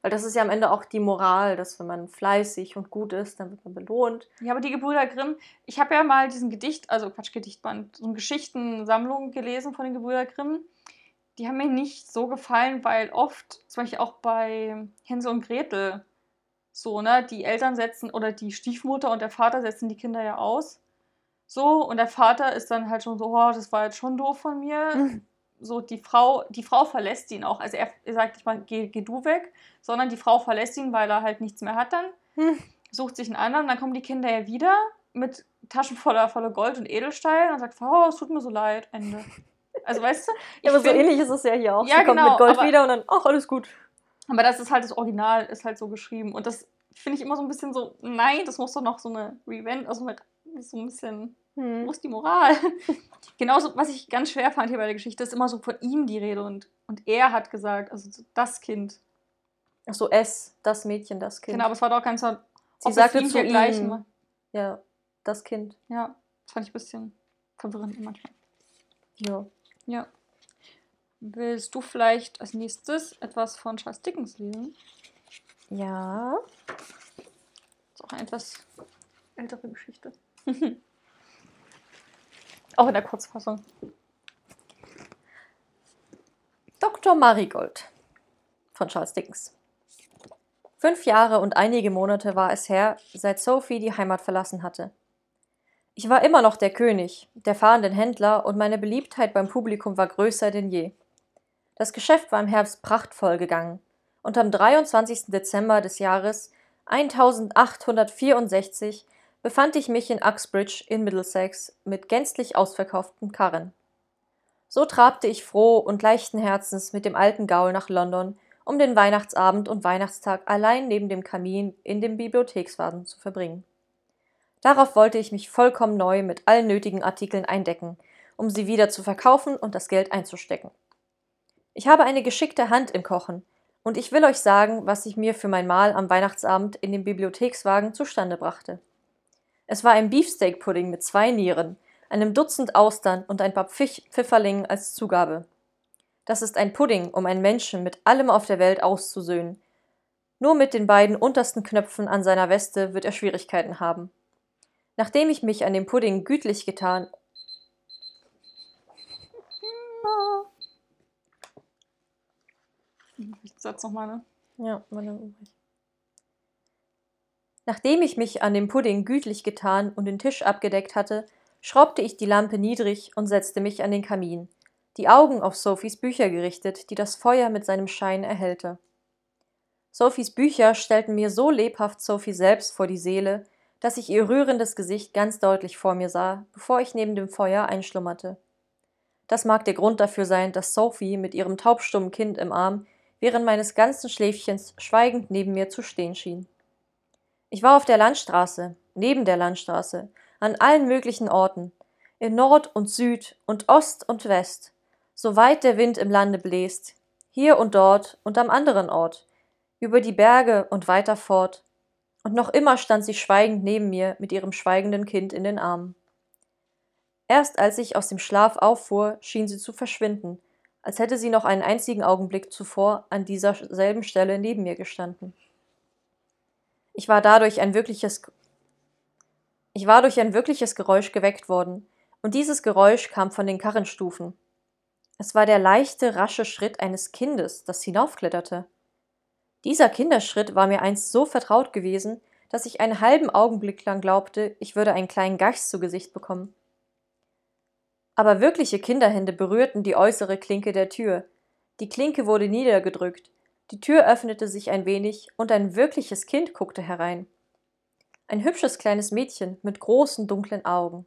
Weil das ist ja am Ende auch die Moral, dass wenn man fleißig und gut ist, dann wird man belohnt. Ja, aber die Gebrüder Grimm, ich habe ja mal diesen Gedicht, also Quatsch, Gedichtband, so eine Geschichtensammlung gelesen von den Gebrüder Grimm. Die haben mir nicht so gefallen, weil oft, zum Beispiel auch bei Hänsel und Gretel, so, ne, die Eltern setzen oder die Stiefmutter und der Vater setzen die Kinder ja aus. So, und der Vater ist dann halt schon so, oh, das war jetzt schon doof von mir. So die Frau, die Frau verlässt ihn auch. Also er, er sagt nicht mal, geh, geh, du weg, sondern die Frau verlässt ihn, weil er halt nichts mehr hat dann. Hm. Sucht sich einen anderen, dann kommen die Kinder ja wieder mit Taschen voller, voller Gold und Edelstein und sagt, oh, es tut mir so leid, Ende. Also weißt du? ja, aber so ähnlich ist es ja hier auch. Ja, Sie genau, kommt mit Gold aber, wieder und dann, ach, alles gut. Aber das ist halt das Original, ist halt so geschrieben. Und das finde ich immer so ein bisschen so, nein, das muss doch noch so eine Revenge, also so ein bisschen hm. Wo ist die Moral? Genauso, was ich ganz schwer fand hier bei der Geschichte, ist immer so von ihm die Rede und, und er hat gesagt, also das Kind. Ach so, es, das Mädchen, das Kind. Genau, aber es war doch ganz so, Sie sagte zu ihm, ja, das Kind. Ja, das fand ich ein bisschen verwirrend manchmal. Ja. Ja. Willst du vielleicht als nächstes etwas von Charles Dickens lesen? Ja. Das ist auch eine etwas ältere Geschichte. Auch in der Kurzfassung. Dr. Marigold von Charles Dickens. Fünf Jahre und einige Monate war es her, seit Sophie die Heimat verlassen hatte. Ich war immer noch der König, der fahrenden Händler, und meine Beliebtheit beim Publikum war größer denn je. Das Geschäft war im Herbst prachtvoll gegangen, und am 23. Dezember des Jahres 1864 befand ich mich in Uxbridge in Middlesex mit gänzlich ausverkauften Karren. So trabte ich froh und leichten Herzens mit dem alten Gaul nach London, um den Weihnachtsabend und Weihnachtstag allein neben dem Kamin in dem Bibliothekswagen zu verbringen. Darauf wollte ich mich vollkommen neu mit allen nötigen Artikeln eindecken, um sie wieder zu verkaufen und das Geld einzustecken. Ich habe eine geschickte Hand im Kochen, und ich will euch sagen, was ich mir für mein Mahl am Weihnachtsabend in dem Bibliothekswagen zustande brachte. Es war ein Beefsteak-Pudding mit zwei Nieren, einem Dutzend Austern und ein paar Pfich Pfifferlingen als Zugabe. Das ist ein Pudding, um einen Menschen mit allem auf der Welt auszusöhnen. Nur mit den beiden untersten Knöpfen an seiner Weste wird er Schwierigkeiten haben. Nachdem ich mich an dem Pudding gütlich getan Ich Satz nochmal, ne? Ja, meine Nachdem ich mich an dem Pudding gütlich getan und den Tisch abgedeckt hatte, schraubte ich die Lampe niedrig und setzte mich an den Kamin, die Augen auf Sophies Bücher gerichtet, die das Feuer mit seinem Schein erhellte. Sophies Bücher stellten mir so lebhaft Sophie selbst vor die Seele, dass ich ihr rührendes Gesicht ganz deutlich vor mir sah, bevor ich neben dem Feuer einschlummerte. Das mag der Grund dafür sein, dass Sophie mit ihrem taubstummen Kind im Arm während meines ganzen Schläfchens schweigend neben mir zu stehen schien. Ich war auf der Landstraße, neben der Landstraße, an allen möglichen Orten, in Nord und Süd und Ost und West, so weit der Wind im Lande bläst, hier und dort und am anderen Ort, über die Berge und weiter fort, und noch immer stand sie schweigend neben mir mit ihrem schweigenden Kind in den Armen. Erst als ich aus dem Schlaf auffuhr, schien sie zu verschwinden, als hätte sie noch einen einzigen Augenblick zuvor an dieser selben Stelle neben mir gestanden. Ich war dadurch ein wirkliches ich war durch ein wirkliches Geräusch geweckt worden, und dieses Geräusch kam von den Karrenstufen. Es war der leichte, rasche Schritt eines Kindes, das hinaufkletterte. Dieser Kinderschritt war mir einst so vertraut gewesen, dass ich einen halben Augenblick lang glaubte, ich würde einen kleinen Geist zu Gesicht bekommen. Aber wirkliche Kinderhände berührten die äußere Klinke der Tür. Die Klinke wurde niedergedrückt, die Tür öffnete sich ein wenig, und ein wirkliches Kind guckte herein. Ein hübsches kleines Mädchen mit großen dunklen Augen.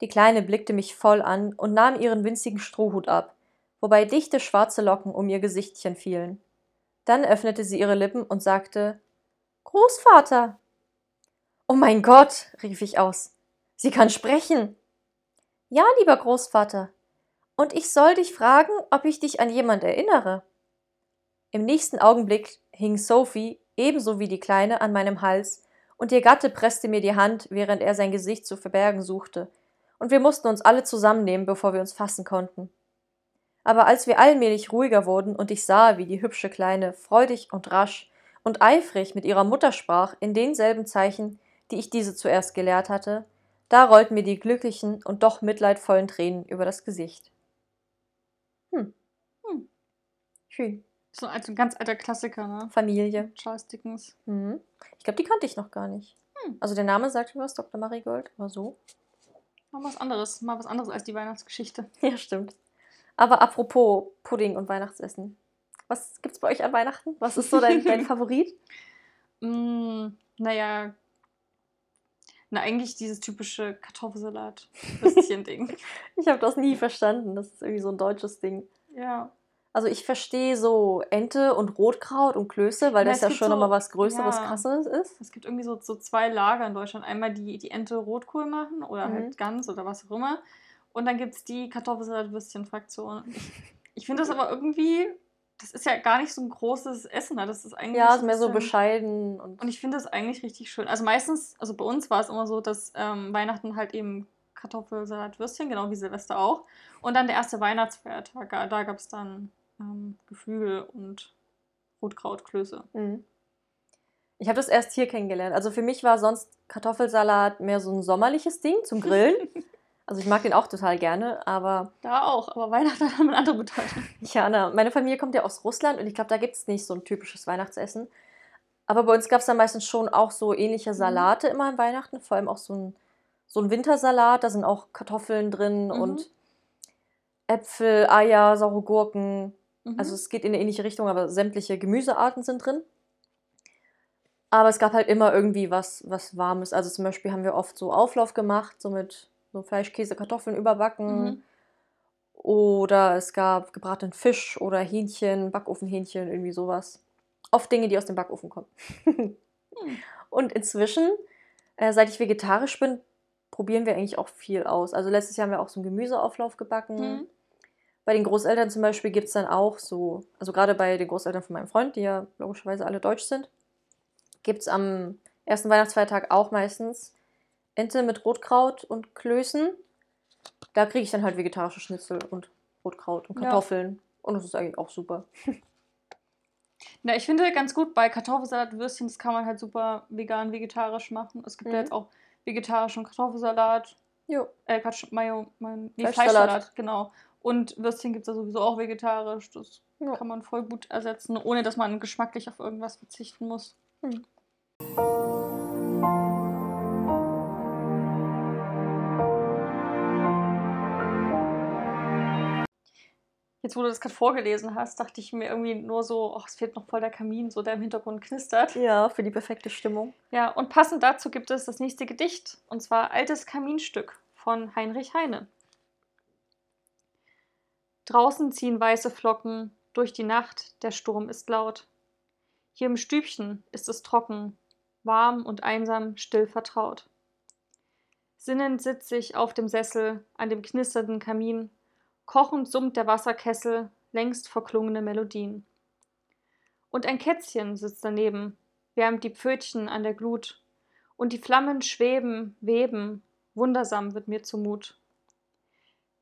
Die Kleine blickte mich voll an und nahm ihren winzigen Strohhut ab, wobei dichte schwarze Locken um ihr Gesichtchen fielen. Dann öffnete sie ihre Lippen und sagte Großvater. Oh mein Gott, rief ich aus. Sie kann sprechen. Ja, lieber Großvater. Und ich soll dich fragen, ob ich dich an jemand erinnere. Im nächsten Augenblick hing Sophie, ebenso wie die Kleine, an meinem Hals, und ihr Gatte presste mir die Hand, während er sein Gesicht zu verbergen suchte, und wir mussten uns alle zusammennehmen, bevor wir uns fassen konnten. Aber als wir allmählich ruhiger wurden und ich sah, wie die hübsche Kleine freudig und rasch und eifrig mit ihrer Mutter sprach, in denselben Zeichen, die ich diese zuerst gelehrt hatte, da rollten mir die glücklichen und doch mitleidvollen Tränen über das Gesicht. Hm. Hm. Schön. So ein ganz alter Klassiker, ne? Familie. Charles Dickens. Mhm. Ich glaube, die kannte ich noch gar nicht. Hm. Also der Name sagt mir was, Dr. Marigold, aber so. Mal was anderes, mal was anderes als die Weihnachtsgeschichte. Ja, stimmt. Aber apropos Pudding und Weihnachtsessen. Was gibt's bei euch an Weihnachten? Was ist so dein, dein Favorit? mm, naja, na, eigentlich dieses typische Kartoffelsalat-Würstchen-Ding. ich habe das nie verstanden. Das ist irgendwie so ein deutsches Ding. Ja. Also ich verstehe so Ente und Rotkraut und Klöße, weil ja, das ja schon so, nochmal was Größeres, ja, krasseres ist. Es gibt irgendwie so, so zwei Lager in Deutschland. Einmal die, die Ente Rotkohl machen oder mhm. halt Gans oder was auch immer. Und dann gibt es die Kartoffelsalat-Würstchen-Fraktion. Ich, ich finde das aber irgendwie, das ist ja gar nicht so ein großes Essen. Ne? Das ist eigentlich. Ja, ist mehr so bescheiden. Und, und ich finde das eigentlich richtig schön. Also meistens, also bei uns war es immer so, dass ähm, Weihnachten halt eben Kartoffelsalat, Würstchen, genau wie Silvester auch. Und dann der erste Weihnachtsfeiertag, da gab es dann ähm, Geflügel und Rotkrautklöße. Mhm. Ich habe das erst hier kennengelernt. Also für mich war sonst Kartoffelsalat mehr so ein sommerliches Ding zum Grillen. Also ich mag den auch total gerne, aber. Da auch, aber Weihnachten hat eine andere Bedeutung. Ja, na, meine Familie kommt ja aus Russland und ich glaube, da gibt es nicht so ein typisches Weihnachtsessen. Aber bei uns gab es dann meistens schon auch so ähnliche mhm. Salate immer an Weihnachten, vor allem auch so ein so ein Wintersalat, da sind auch Kartoffeln drin Mhm. und Äpfel, Eier, saure Gurken. Mhm. Also es geht in eine ähnliche Richtung, aber sämtliche Gemüsearten sind drin. Aber es gab halt immer irgendwie was, was Warmes. Also zum Beispiel haben wir oft so Auflauf gemacht, so mit so Fleisch, Käse, Kartoffeln überbacken. Mhm. Oder es gab gebratenen Fisch oder Hähnchen, Backofenhähnchen, irgendwie sowas. Oft Dinge, die aus dem Backofen kommen. Und inzwischen, äh, seit ich vegetarisch bin, probieren wir eigentlich auch viel aus. Also letztes Jahr haben wir auch so einen Gemüseauflauf gebacken. Mhm. Bei den Großeltern zum Beispiel gibt es dann auch so, also gerade bei den Großeltern von meinem Freund, die ja logischerweise alle deutsch sind, gibt es am ersten Weihnachtsfeiertag auch meistens Ente mit Rotkraut und Klößen. Da kriege ich dann halt vegetarische Schnitzel und Rotkraut und Ja. Kartoffeln. Und das ist eigentlich auch super. Na, ich finde ganz gut bei Kartoffelsalat, Würstchen, das kann man halt super vegan, vegetarisch machen. Es gibt ja Mhm. jetzt auch vegetarischen Kartoffelsalat, Jo. äh, Quatsch, Mayo, mein, nee, Fleischsalat. Fleischsalat, genau. Und Würstchen gibt es ja sowieso auch vegetarisch. Das Ja. kann man voll gut ersetzen, ohne dass man geschmacklich auf irgendwas verzichten muss. Hm. Jetzt, wo du das gerade vorgelesen hast, dachte ich mir irgendwie nur so, ach, es fehlt noch voll der Kamin, so der im Hintergrund knistert. Ja, für die perfekte Stimmung. Ja, und passend dazu gibt es das nächste Gedicht, und zwar Altes Kaminstück von Heinrich Heine. Draußen ziehen weiße Flocken durch die Nacht, der Sturm ist laut. Hier im Stübchen ist es trocken, warm und einsam, still vertraut. Sinnend sitz ich auf dem Sessel an dem knisternden Kamin, kochend summt der Wasserkessel längst verklungene Melodien. Und ein Kätzchen sitzt daneben, wärmt die Pfötchen an der Glut, und die Flammen schweben, weben, wundersam wird mir zumut.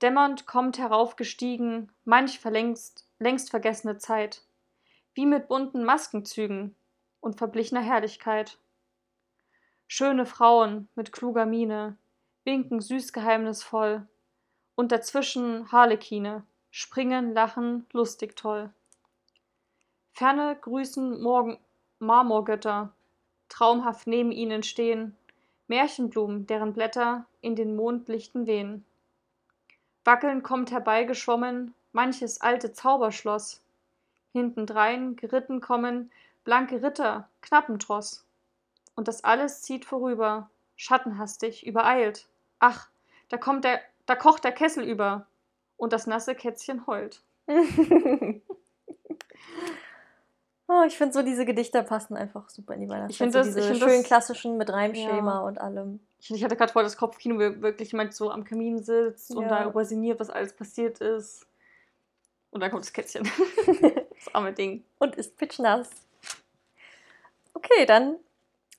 Dämmernd kommt heraufgestiegen manch verlängst, längst vergessene Zeit, wie mit bunten Maskenzügen und verblichener Herrlichkeit. Schöne Frauen mit kluger Miene winken süß geheimnisvoll, und dazwischen Harlekine springen, lachen, lustig toll. Ferne grüßen Morgen Marmorgötter, traumhaft neben ihnen stehen, Märchenblumen, deren Blätter in den Mondlichten wehen. Wackelnd kommt herbeigeschwommen manches alte Zauberschloss. Hintendrein geritten kommen blanke Ritter, Knappentross. Und das alles zieht vorüber, schattenhastig, übereilt. Ach, da kommt der, da kocht der Kessel über, und das nasse Kätzchen heult. oh, ich finde so, diese Gedichte passen einfach super in die Weihnachtszeit. Ich find so das- diese ich find schönen das- klassischen mit Reimschema Ja. und allem. Ich, ich hatte gerade vor das Kopfkino, wo wirklich jemand so am Kamin sitzt und Ja. darüber sinniert, was alles passiert ist. Und dann kommt das Kätzchen. das arme Ding. und ist pitchnass. Okay, dann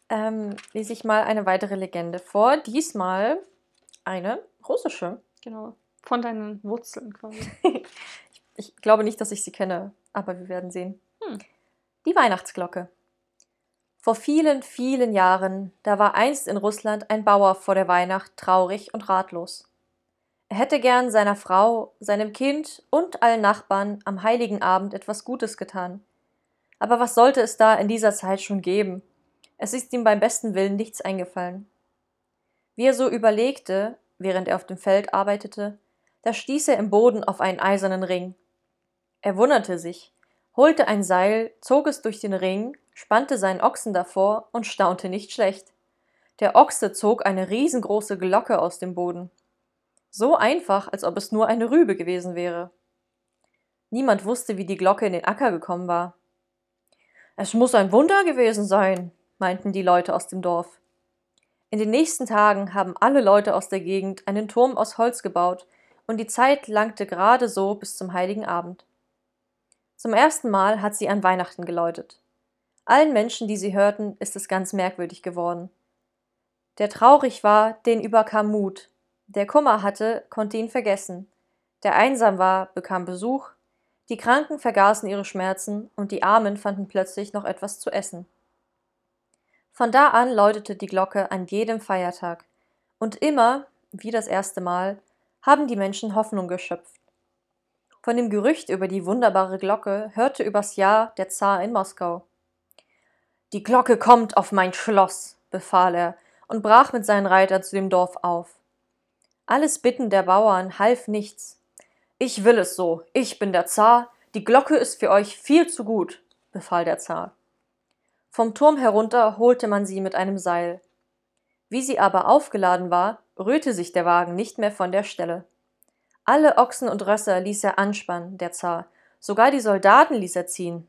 ähm, lese ich mal eine weitere Legende vor. Diesmal eine russische. Genau. Von deinen Wurzeln quasi. Ich glaube nicht, dass ich sie kenne, aber wir werden sehen. Hm. Die Weihnachtsglocke. Vor vielen, vielen Jahren, da war einst in Russland ein Bauer vor der Weihnacht traurig und ratlos. Er hätte gern seiner Frau, seinem Kind und allen Nachbarn am heiligen Abend etwas Gutes getan. Aber was sollte es da in dieser Zeit schon geben? Es ist ihm beim besten Willen nichts eingefallen. Wie er so überlegte, während er auf dem Feld arbeitete, da stieß er im Boden auf einen eisernen Ring. Er wunderte sich, holte ein Seil, zog es durch den Ring, spannte seinen Ochsen davor und staunte nicht schlecht. Der Ochse zog eine riesengroße Glocke aus dem Boden. So einfach, als ob es nur eine Rübe gewesen wäre. Niemand wusste, wie die Glocke in den Acker gekommen war. Es muss ein Wunder gewesen sein, meinten die Leute aus dem Dorf. In den nächsten Tagen haben alle Leute aus der Gegend einen Turm aus Holz gebaut, und die Zeit langte gerade so bis zum heiligen Abend. Zum ersten Mal hat sie an Weihnachten geläutet. Allen Menschen, die sie hörten, ist es ganz merkwürdig geworden. Der traurig war, den überkam Mut. Der Kummer hatte, konnte ihn vergessen. Der einsam war, bekam Besuch. Die Kranken vergaßen ihre Schmerzen und die Armen fanden plötzlich noch etwas zu essen. Von da an läutete die Glocke an jedem Feiertag. Und immer, wie das erste Mal, haben die Menschen Hoffnung geschöpft. Von dem Gerücht über die wunderbare Glocke hörte übers Jahr der Zar in Moskau. Die Glocke kommt auf mein Schloss, befahl er, und brach mit seinen Reitern zu dem Dorf auf. Alles Bitten der Bauern half nichts. Ich will es so, ich bin der Zar, die Glocke ist für euch viel zu gut, befahl der Zar. Vom Turm herunter holte man sie mit einem Seil. Wie sie aber aufgeladen war, rührte sich der Wagen nicht mehr von der Stelle. Alle Ochsen und Rösser ließ er anspannen, der Zar, sogar die Soldaten ließ er ziehen.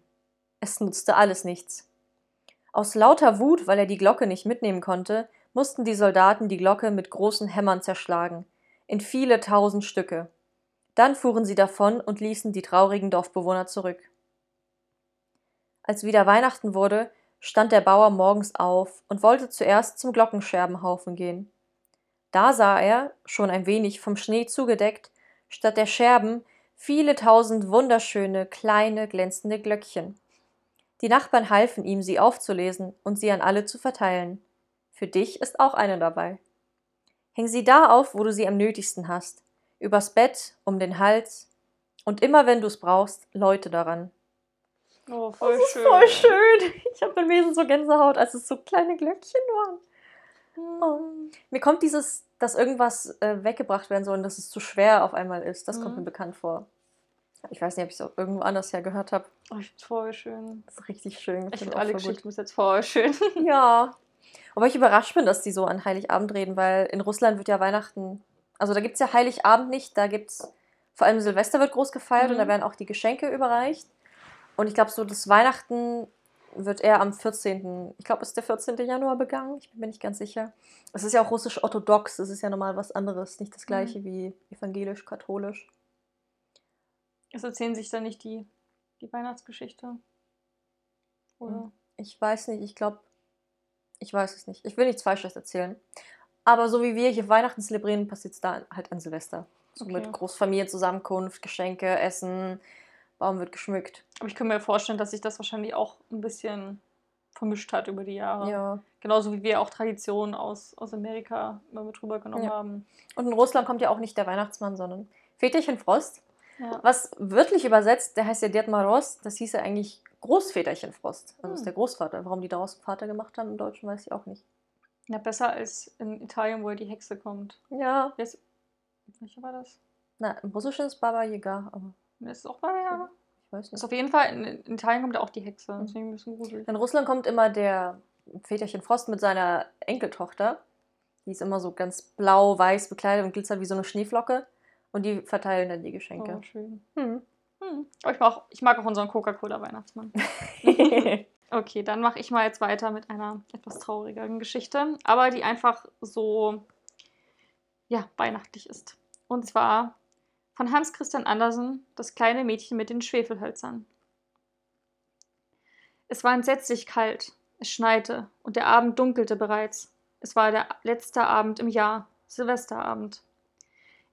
Es nutzte alles nichts. Aus lauter Wut, weil er die Glocke nicht mitnehmen konnte, mussten die Soldaten die Glocke mit großen Hämmern zerschlagen, in viele tausend Stücke. Dann fuhren sie davon und ließen die traurigen Dorfbewohner zurück. Als wieder Weihnachten wurde, stand der Bauer morgens auf und wollte zuerst zum Glockenscherbenhaufen gehen. Da sah er, schon ein wenig vom Schnee zugedeckt, statt der Scherben viele tausend wunderschöne, kleine, glänzende Glöckchen. Die Nachbarn halfen ihm, sie aufzulesen und sie an alle zu verteilen. Für dich ist auch eine dabei. Häng sie da auf, wo du sie am nötigsten hast. Übers Bett, um den Hals. Und immer wenn du es brauchst, läute daran. Oh, voll das schön. Ist voll schön. Ich habe beim Lesen so Gänsehaut, als es so kleine Glöckchen waren. Oh. Mir kommt dieses, dass irgendwas äh, weggebracht werden soll und dass es zu schwer auf einmal ist. Das kommt Mhm. mir bekannt vor. Ich weiß nicht, ob ich es auch irgendwo anders her gehört habe. Oh, ich find's voll schön. Das ist richtig schön. Ich find finde alle. Geschichten bis jetzt voll schön. Ja. Aber ich überrascht bin, dass die so an Heiligabend reden, weil in Russland wird ja Weihnachten. Also da gibt es ja Heiligabend nicht, da gibt es vor allem Silvester wird groß gefeiert und Mhm. da werden auch die Geschenke überreicht. Und ich glaube, so das Weihnachten wird eher am 14. Ich glaube, es ist der 14. Januar begangen. Ich bin mir nicht ganz sicher. Es ist ja auch russisch-orthodox. Es ist ja normal was anderes. Nicht das gleiche wie evangelisch-katholisch. Es erzählen sich dann nicht die, die Weihnachtsgeschichte. Oder? Mhm. Ich weiß nicht. Ich glaube, ich weiß es nicht. Ich will nichts Falsches erzählen. Aber so wie wir hier Weihnachten zelebrieren, passiert es da halt an Silvester. So Okay. mit Großfamilienzusammenkunft, Geschenke, Essen, Baum wird geschmückt. Aber ich kann mir vorstellen, dass sich das wahrscheinlich auch ein bisschen vermischt hat über die Jahre. Ja. Genauso wie wir auch Traditionen aus, aus Amerika immer mit rübergenommen Ja. haben. Und in Russland kommt ja auch nicht der Weihnachtsmann, sondern Väterchen Frost. Ja. Was wörtlich übersetzt, der heißt ja Ded Moroz, das hieß ja eigentlich Großväterchen Frost. Also ist Hm. der Großvater. Warum die daraus Vater gemacht haben im Deutschen, weiß ich auch nicht. ja, besser als in Italien, wo die Hexe kommt. Ja. Wer ist, welcher war das? Na, im Russischen ist Baba Yaga, aber ist auch bei ja. ich weiß Ist nicht. auf jeden Fall, in, in Italien kommt auch die Hexe. Mhm. Deswegen ein bisschen gruselig. In Russland kommt immer der Väterchen Frost mit seiner Enkeltochter. Die ist immer so ganz blau-weiß bekleidet und glitzert wie so eine Schneeflocke. Und die verteilen dann die Geschenke. Oh, schön. Hm. Hm. Aber ich mag, auch, ich mag auch unseren Coca-Cola-Weihnachtsmann. Okay, dann mache ich mal jetzt weiter mit einer etwas traurigeren Geschichte, aber die einfach so, ja, weihnachtlich ist. Und zwar von Hans Christian Andersen, Das kleine Mädchen mit den Schwefelhölzern. Es war entsetzlich kalt, es schneite und der Abend dunkelte bereits. Es war der letzte Abend im Jahr, Silvesterabend.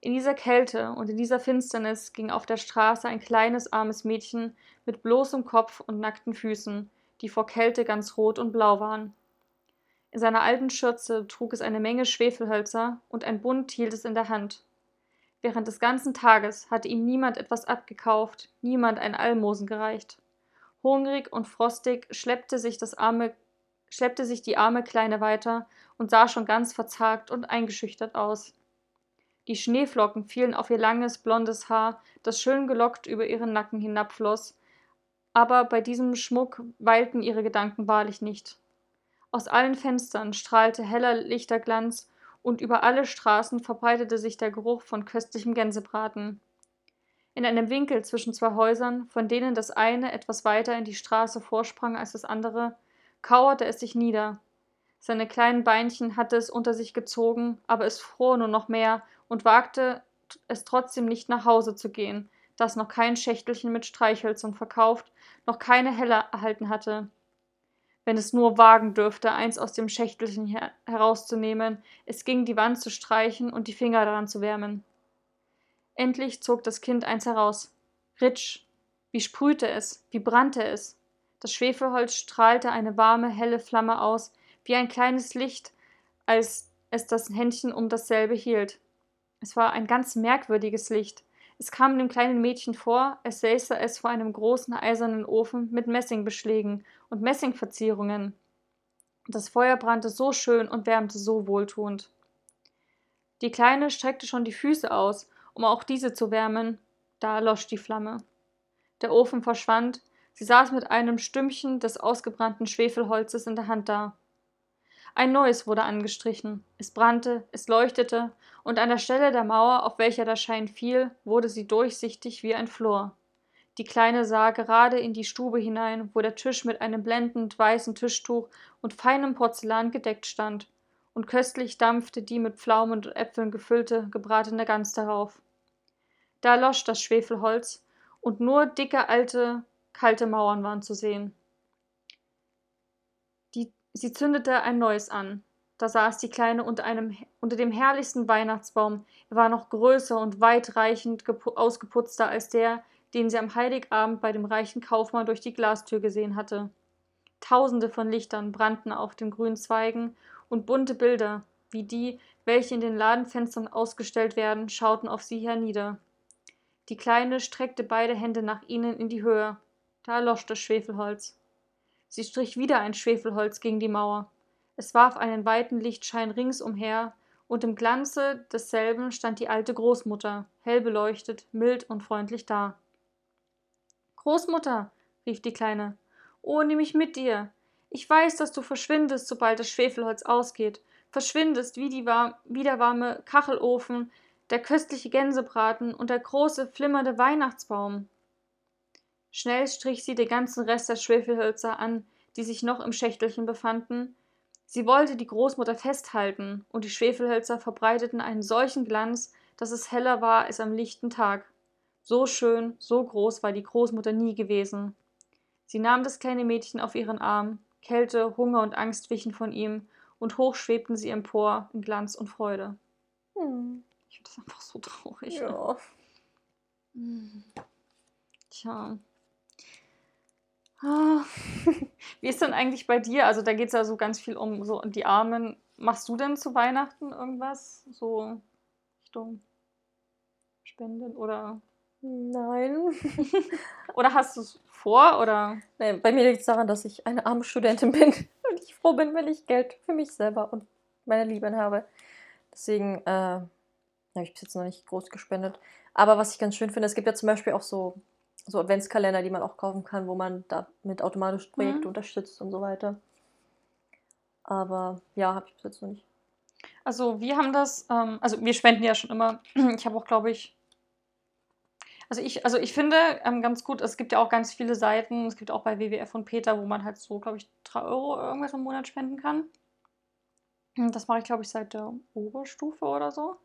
In dieser Kälte und in dieser Finsternis ging auf der Straße ein kleines armes Mädchen mit bloßem Kopf und nackten Füßen, die vor Kälte ganz rot und blau waren. In seiner alten Schürze trug es eine Menge Schwefelhölzer und ein Bund hielt es in der Hand. Während des ganzen Tages hatte ihm niemand etwas abgekauft, niemand ein Almosen gereicht. Hungrig und frostig schleppte sich das arme, schleppte sich die arme Kleine weiter und sah schon ganz verzagt und eingeschüchtert aus. Die Schneeflocken fielen auf ihr langes, blondes Haar, das schön gelockt über ihren Nacken hinabfloss, aber bei diesem Schmuck weilten ihre Gedanken wahrlich nicht. Aus allen Fenstern strahlte heller Lichterglanz, und über alle Straßen verbreitete sich der Geruch von köstlichem Gänsebraten. In einem Winkel zwischen zwei Häusern, von denen das eine etwas weiter in die Straße vorsprang als das andere, kauerte es sich nieder. Seine kleinen Beinchen hatte es unter sich gezogen, aber es fror nur noch mehr und wagte es trotzdem nicht nach Hause zu gehen, das noch kein Schächtelchen mit Streichhölzern verkauft, noch keine Helle erhalten hatte. Wenn es nur wagen dürfte, eins aus dem Schächtelchen her herauszunehmen, es ging die Wand zu streichen und die Finger daran zu wärmen. Endlich zog das Kind eins heraus. Ritsch! Wie sprühte es, wie brannte es! Das Schwefelholz strahlte eine warme, helle Flamme aus, wie ein kleines Licht, als es das Händchen um dasselbe hielt. Es war ein ganz merkwürdiges Licht. Es kam dem kleinen Mädchen vor, als säße es vor einem großen eisernen Ofen mit Messingbeschlägen und Messingverzierungen. Das Feuer brannte so schön und wärmte so wohltuend. Die Kleine streckte schon die Füße aus, um auch diese zu wärmen, da erlosch die Flamme. Der Ofen verschwand, sie saß mit einem Stümmchen des ausgebrannten Schwefelholzes in der Hand da. Ein neues wurde angestrichen, es brannte, es leuchtete, und an der Stelle der Mauer, auf welcher der Schein fiel, wurde sie durchsichtig wie ein Flor. Die Kleine sah gerade in die Stube hinein, wo der Tisch mit einem blendend weißen Tischtuch und feinem Porzellan gedeckt stand, und köstlich dampfte die mit Pflaumen und Äpfeln gefüllte, gebratene Gans darauf. Da losch das Schwefelholz, und nur dicke, alte, kalte Mauern waren zu sehen. Sie zündete ein neues an. Da saß die Kleine unter, einem, unter dem herrlichsten Weihnachtsbaum. Er war noch größer und weitreichend ausgeputzter als der, den sie am Heiligabend bei dem reichen Kaufmann durch die Glastür gesehen hatte. Tausende von Lichtern brannten auf den grünen Zweigen, und bunte Bilder, wie die, welche in den Ladenfenstern ausgestellt werden, schauten auf sie hernieder. Die Kleine streckte beide Hände nach ihnen in die Höhe. Da erlosch das Schwefelholz. Sie strich wieder ein Schwefelholz gegen die Mauer. Es warf einen weiten Lichtschein ringsumher, und im Glanze desselben stand die alte Großmutter, hell beleuchtet, mild und freundlich da. Großmutter, rief die Kleine, oh, nimm mich mit dir. Ich weiß, dass du verschwindest, sobald das Schwefelholz ausgeht, verschwindest wie, die war wie der warme Kachelofen, der köstliche Gänsebraten und der große, flimmernde Weihnachtsbaum. Schnell strich sie den ganzen Rest der Schwefelhölzer an, die sich noch im Schächtelchen befanden. Sie wollte die Großmutter festhalten, und die Schwefelhölzer verbreiteten einen solchen Glanz, dass es heller war als am lichten Tag. So schön, so groß war die Großmutter nie gewesen. Sie nahm das kleine Mädchen auf ihren Arm, Kälte, Hunger und Angst wichen von ihm, und hoch schwebten sie empor in Glanz und Freude. Hm. Ich finde das einfach so traurig. Ja. Hm. Tja. Ah. Wie ist denn eigentlich bei dir? Also da geht es ja so ganz viel um so die Armen. Machst du denn zu Weihnachten irgendwas? So Richtung Spenden oder Nein. oder hast du es vor? Oder? Nee, bei mir liegt es daran, dass ich eine arme Studentin bin und ich froh bin, wenn ich Geld für mich selber und meine Lieben habe. Deswegen äh, habe ich bis jetzt noch nicht groß gespendet. Aber was ich ganz schön finde, es gibt ja zum Beispiel auch so, so Adventskalender, die man auch kaufen kann, wo man damit automatisch Projekte mhm. unterstützt und so weiter. Aber ja, habe ich bis jetzt noch nicht. Also wir haben das, ähm, also wir spenden ja schon immer. Ich habe auch, glaube ich, also ich, also ich finde ähm, ganz gut, es gibt ja auch ganz viele Seiten, es gibt auch bei WWF und Peter, wo man halt so, glaube ich, 3 Euro irgendwas im Monat spenden kann. Das mache ich, glaube ich, seit der Oberstufe oder so.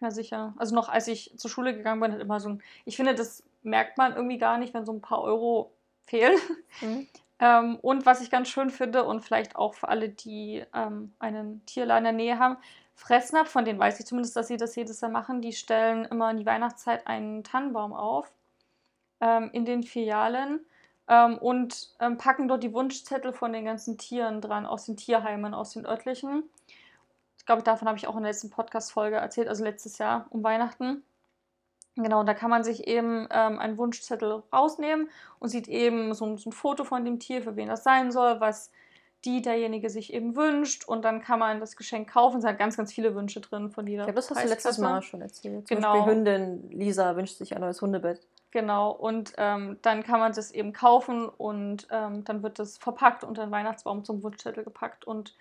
Mir sicher. Also noch als ich zur Schule gegangen bin, hat immer so ein. Ich finde, das merkt man irgendwie gar nicht, wenn so ein paar Euro fehlen. Mhm. ähm, und was ich ganz schön finde und vielleicht auch für alle, die ähm, einen Tierlein in der Nähe haben, Fressnapf, von denen weiß ich zumindest, dass sie das jedes Jahr machen, die stellen immer in die Weihnachtszeit einen Tannenbaum auf ähm, in den Filialen ähm, und ähm, packen dort die Wunschzettel von den ganzen Tieren dran, aus den Tierheimen, aus den örtlichen. Ich glaube, davon habe ich auch in der letzten Podcast-Folge erzählt, also letztes Jahr um Weihnachten. Genau, da kann man sich eben ähm, einen Wunschzettel rausnehmen und sieht eben so, so, ein Foto von dem Tier, für wen das sein soll, was die derjenige sich eben wünscht und dann kann man das Geschenk kaufen. Es hat ganz, ganz viele Wünsche drin von jeder. Ich glaube, das hast du letztes Mal schon erzählt. Zum genau. Beispiel Hündin Lisa wünscht sich ein neues Hundebett. Genau, und ähm, dann kann man das eben kaufen und ähm, dann wird das verpackt unter den Weihnachtsbaum zum Wunschzettel gepackt. Und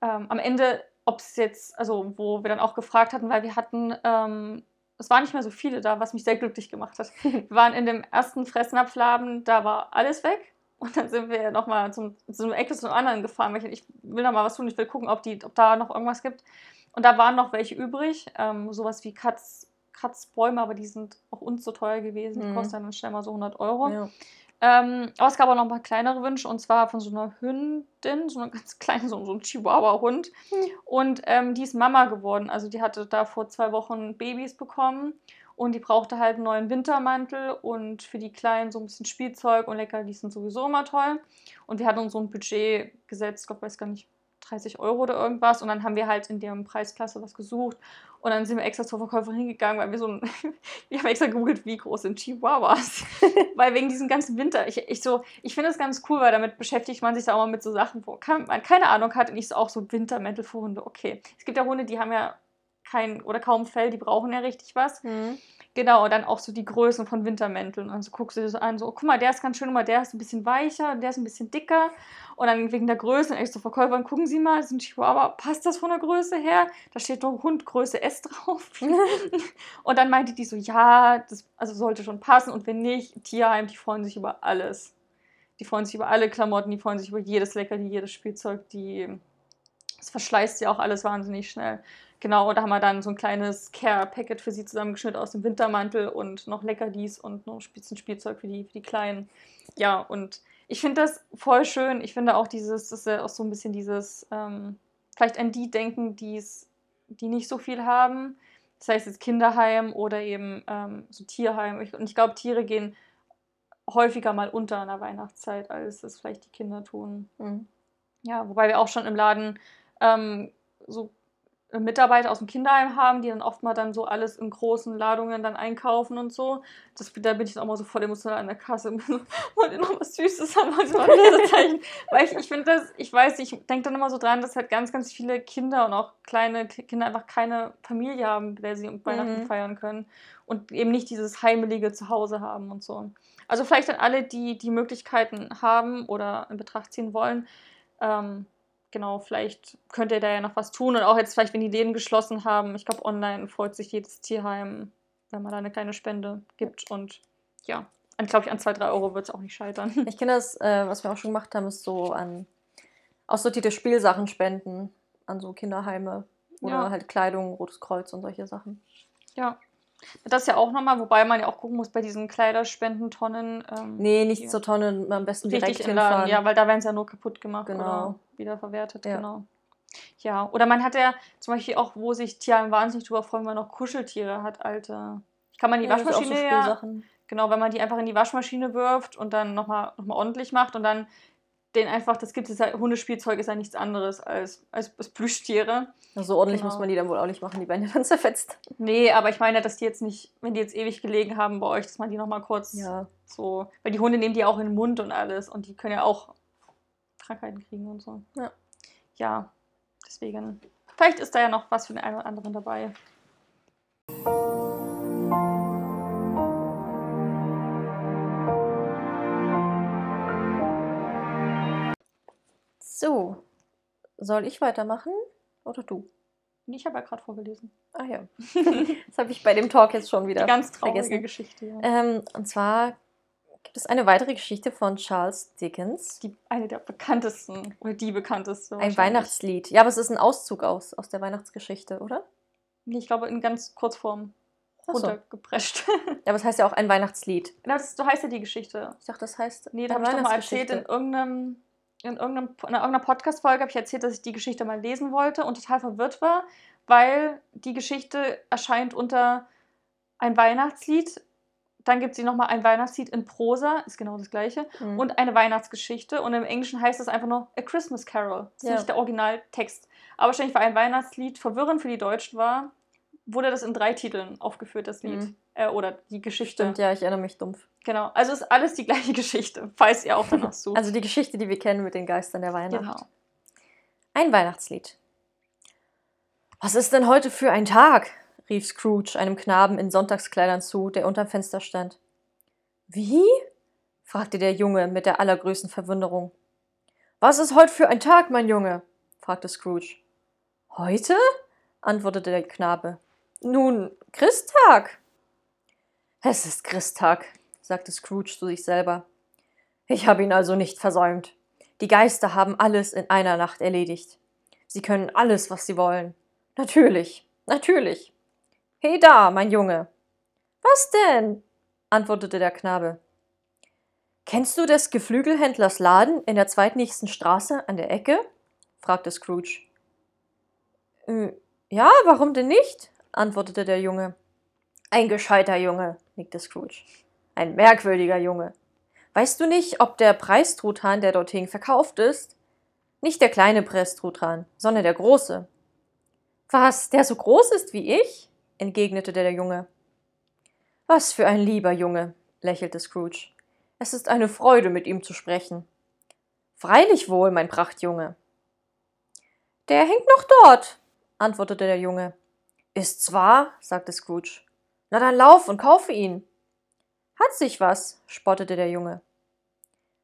ähm, am Ende, ob es jetzt, also wo wir dann auch gefragt hatten, weil wir hatten, ähm, es waren nicht mehr so viele da, was mich sehr glücklich gemacht hat. wir waren in dem ersten Fressnapfladen, da war alles weg. Und dann sind wir nochmal zum, zu einem Ecke zu einem anderen gefahren, weil ich, ich will da mal was tun, ich will gucken, ob, die, ob da noch irgendwas gibt. Und da waren noch welche übrig, ähm, sowas wie Katz, Katzbäume, aber die sind auch uns so teuer gewesen, die mhm. kosten dann schnell mal so 100 Euro. Ja. Ähm, aber es gab auch noch ein paar kleinere Wünsche und zwar von so einer Hündin, so einer ganz kleinen, so, so ein Chihuahua-Hund. Und ähm, die ist Mama geworden. Also die hatte da vor zwei Wochen Babys bekommen und die brauchte halt einen neuen Wintermantel und für die Kleinen so ein bisschen Spielzeug und Leckerlis sind sowieso immer toll. Und wir hatten uns so ein Budget gesetzt, ich weiß gar nicht, 30 Euro oder irgendwas. Und dann haben wir halt in der Preisklasse was gesucht. Und dann sind wir extra zur Verkäuferin hingegangen, weil wir so ein, wir haben extra gegoogelt, wie groß sind Chihuahuas. weil wegen diesem ganzen Winter, ich, ich so, ich finde das ganz cool, weil damit beschäftigt man sich da auch mal mit so Sachen, wo man keine Ahnung hat und ich so auch so Wintermäntel für Hunde. Okay. Es gibt ja Hunde, die haben ja kein oder kaum Fell, die brauchen ja richtig was. Mhm. Genau, und dann auch so die Größen von Wintermänteln. Und so guckst du dir so an, so, oh, guck mal, der ist ganz schön, mal, der ist ein bisschen weicher, der ist ein bisschen dicker. Und dann wegen der Größe, und echt so Verkäufer, gucken Sie mal, sind Chihuahua, passt das von der Größe her? Da steht doch Hund Größe S drauf. und dann meinte die so, ja, das also sollte schon passen. Und wenn nicht, Tierheim, die freuen sich über alles. Die freuen sich über alle Klamotten, die freuen sich über jedes Leckerli, jedes Spielzeug, die. Es verschleißt ja auch alles wahnsinnig schnell. Genau, da haben wir dann so ein kleines Care-Packet für sie zusammengeschnitten aus dem Wintermantel und noch Leckerlis und noch Spitzenspielzeug für die, für die Kleinen. Ja, und ich finde das voll schön. Ich finde auch dieses, das ist ja auch so ein bisschen dieses, ähm, vielleicht an die denken, die's, die nicht so viel haben. Das heißt jetzt Kinderheim oder eben ähm, so Tierheim. und ich glaube, Tiere gehen häufiger mal unter in der Weihnachtszeit, als es vielleicht die Kinder tun. Mhm. Ja, wobei wir auch schon im Laden ähm, so Mitarbeiter aus dem Kinderheim haben, die dann oft mal dann so alles in großen Ladungen dann einkaufen und so. Das, da bin ich dann auch mal so voll emotional an der Kasse. Wollt ihr noch was Süßes haben? Also mal Lesezeichen. Weil ich, ich finde das, ich weiß, ich denke dann immer so dran, dass halt ganz, ganz viele Kinder und auch kleine Kinder einfach keine Familie haben, mit der sie Weihnachten mhm. feiern können. Und eben nicht dieses heimelige Zuhause haben und so. Also vielleicht dann alle, die die Möglichkeiten haben oder in Betracht ziehen wollen, ähm, genau, vielleicht könnt ihr da ja noch was tun. Und auch jetzt vielleicht, wenn die Läden geschlossen haben. Ich glaube, online freut sich jedes Tierheim, wenn man da eine kleine Spende gibt. Und ja, glaube ich, an zwei, drei Euro wird es auch nicht scheitern. Ich kenne das, äh, was wir auch schon gemacht haben, ist so an aussortierte Spielsachen spenden an so Kinderheime. Oder ja. halt Kleidung, Rotes Kreuz und solche Sachen. Ja, das ja auch nochmal, wobei man ja auch gucken muss bei diesen Kleiderspendentonnen. Ähm, nee, nicht zur Tonne, am besten direkt hinfahren. Ja, weil da werden sie ja nur kaputt gemacht genau. oder wiederverwertet, ja. genau. Ja, oder man hat ja zum Beispiel auch, wo sich Tierheim wahnsinnig drüber freuen, wenn man noch Kuscheltiere hat, alte. Kann man die ja, Waschmaschine so ja, genau, wenn man die einfach in die Waschmaschine wirft und dann nochmal noch mal ordentlich macht und dann den einfach, das gibt es ja, Hundespielzeug ist ja nichts anderes als, als, als Plüschtiere. So ordentlich genau. muss man die dann wohl auch nicht machen, die werden ja dann zerfetzt. Nee, aber ich meine, dass die jetzt nicht, wenn die jetzt ewig gelegen haben bei euch, dass man die nochmal kurz ja. so, weil die Hunde nehmen die auch in den Mund und alles und die können ja auch Krankheiten kriegen und so. Ja. Ja, deswegen. Vielleicht ist da ja noch was für den einen oder anderen dabei. So, soll ich weitermachen oder du? Ich habe ja gerade vorgelesen. Ah ja. das habe ich bei dem Talk jetzt schon wieder. Die ganz traurige vergessen. Geschichte. Ja. Ähm, und zwar gibt es eine weitere Geschichte von Charles Dickens. Die, eine der bekanntesten oder die bekannteste. Ein Weihnachtslied. Ja, aber es ist ein Auszug aus, aus der Weihnachtsgeschichte, oder? Nee, ich glaube in ganz Kurzform runtergeprescht. So. ja, aber es heißt ja auch ein Weihnachtslied. Das, so heißt ja die Geschichte. Ich dachte, das heißt. Nee, da habe ich doch mal erzählt in irgendeinem in, irgendeinem, in irgendeiner Podcast-Folge habe ich erzählt, dass ich die Geschichte mal lesen wollte und total verwirrt war, weil die Geschichte erscheint unter ein Weihnachtslied. Dann gibt sie nochmal ein Weihnachtslied in Prosa, ist genau das gleiche, mhm. und eine Weihnachtsgeschichte. Und im Englischen heißt es einfach nur A Christmas Carol. Das ist ja. nicht der Originaltext. Aber wahrscheinlich, weil ein Weihnachtslied verwirrend für die Deutschen war, wurde das in drei Titeln aufgeführt, das Lied. Mhm. Äh, oder die Geschichte. Stimmt, ja, ich erinnere mich dumpf. Genau, also ist alles die gleiche Geschichte, falls ihr auch danach sucht. also die Geschichte, die wir kennen mit den Geistern der Weihnacht. Genau. Ein Weihnachtslied. Was ist denn heute für ein Tag? rief Scrooge einem Knaben in Sonntagskleidern zu, der unterm Fenster stand. Wie? fragte der Junge mit der allergrößten Verwunderung. Was ist heute für ein Tag, mein Junge? fragte Scrooge. Heute? antwortete der Knabe. Nun, Christtag. Es ist Christtag, sagte Scrooge zu sich selber. Ich habe ihn also nicht versäumt. Die Geister haben alles in einer Nacht erledigt. Sie können alles, was sie wollen. Natürlich, natürlich. He da, mein Junge. Was denn? antwortete der Knabe. Kennst du des Geflügelhändlers Laden in der zweitnächsten Straße an der Ecke? fragte Scrooge. Äh, ja, warum denn nicht? antwortete der Junge. Ein gescheiter Junge, nickte Scrooge. Ein merkwürdiger Junge. Weißt du nicht, ob der Preistruthahn, der dorthin verkauft ist? Nicht der kleine Preistruthahn, sondern der große. Was, der so groß ist wie ich? entgegnete der Junge. Was für ein lieber Junge, lächelte Scrooge. Es ist eine Freude, mit ihm zu sprechen. Freilich wohl, mein Prachtjunge. Der hängt noch dort, antwortete der Junge. Ist's wahr? sagte Scrooge. Na dann lauf und kaufe ihn. Hat sich was, spottete der Junge.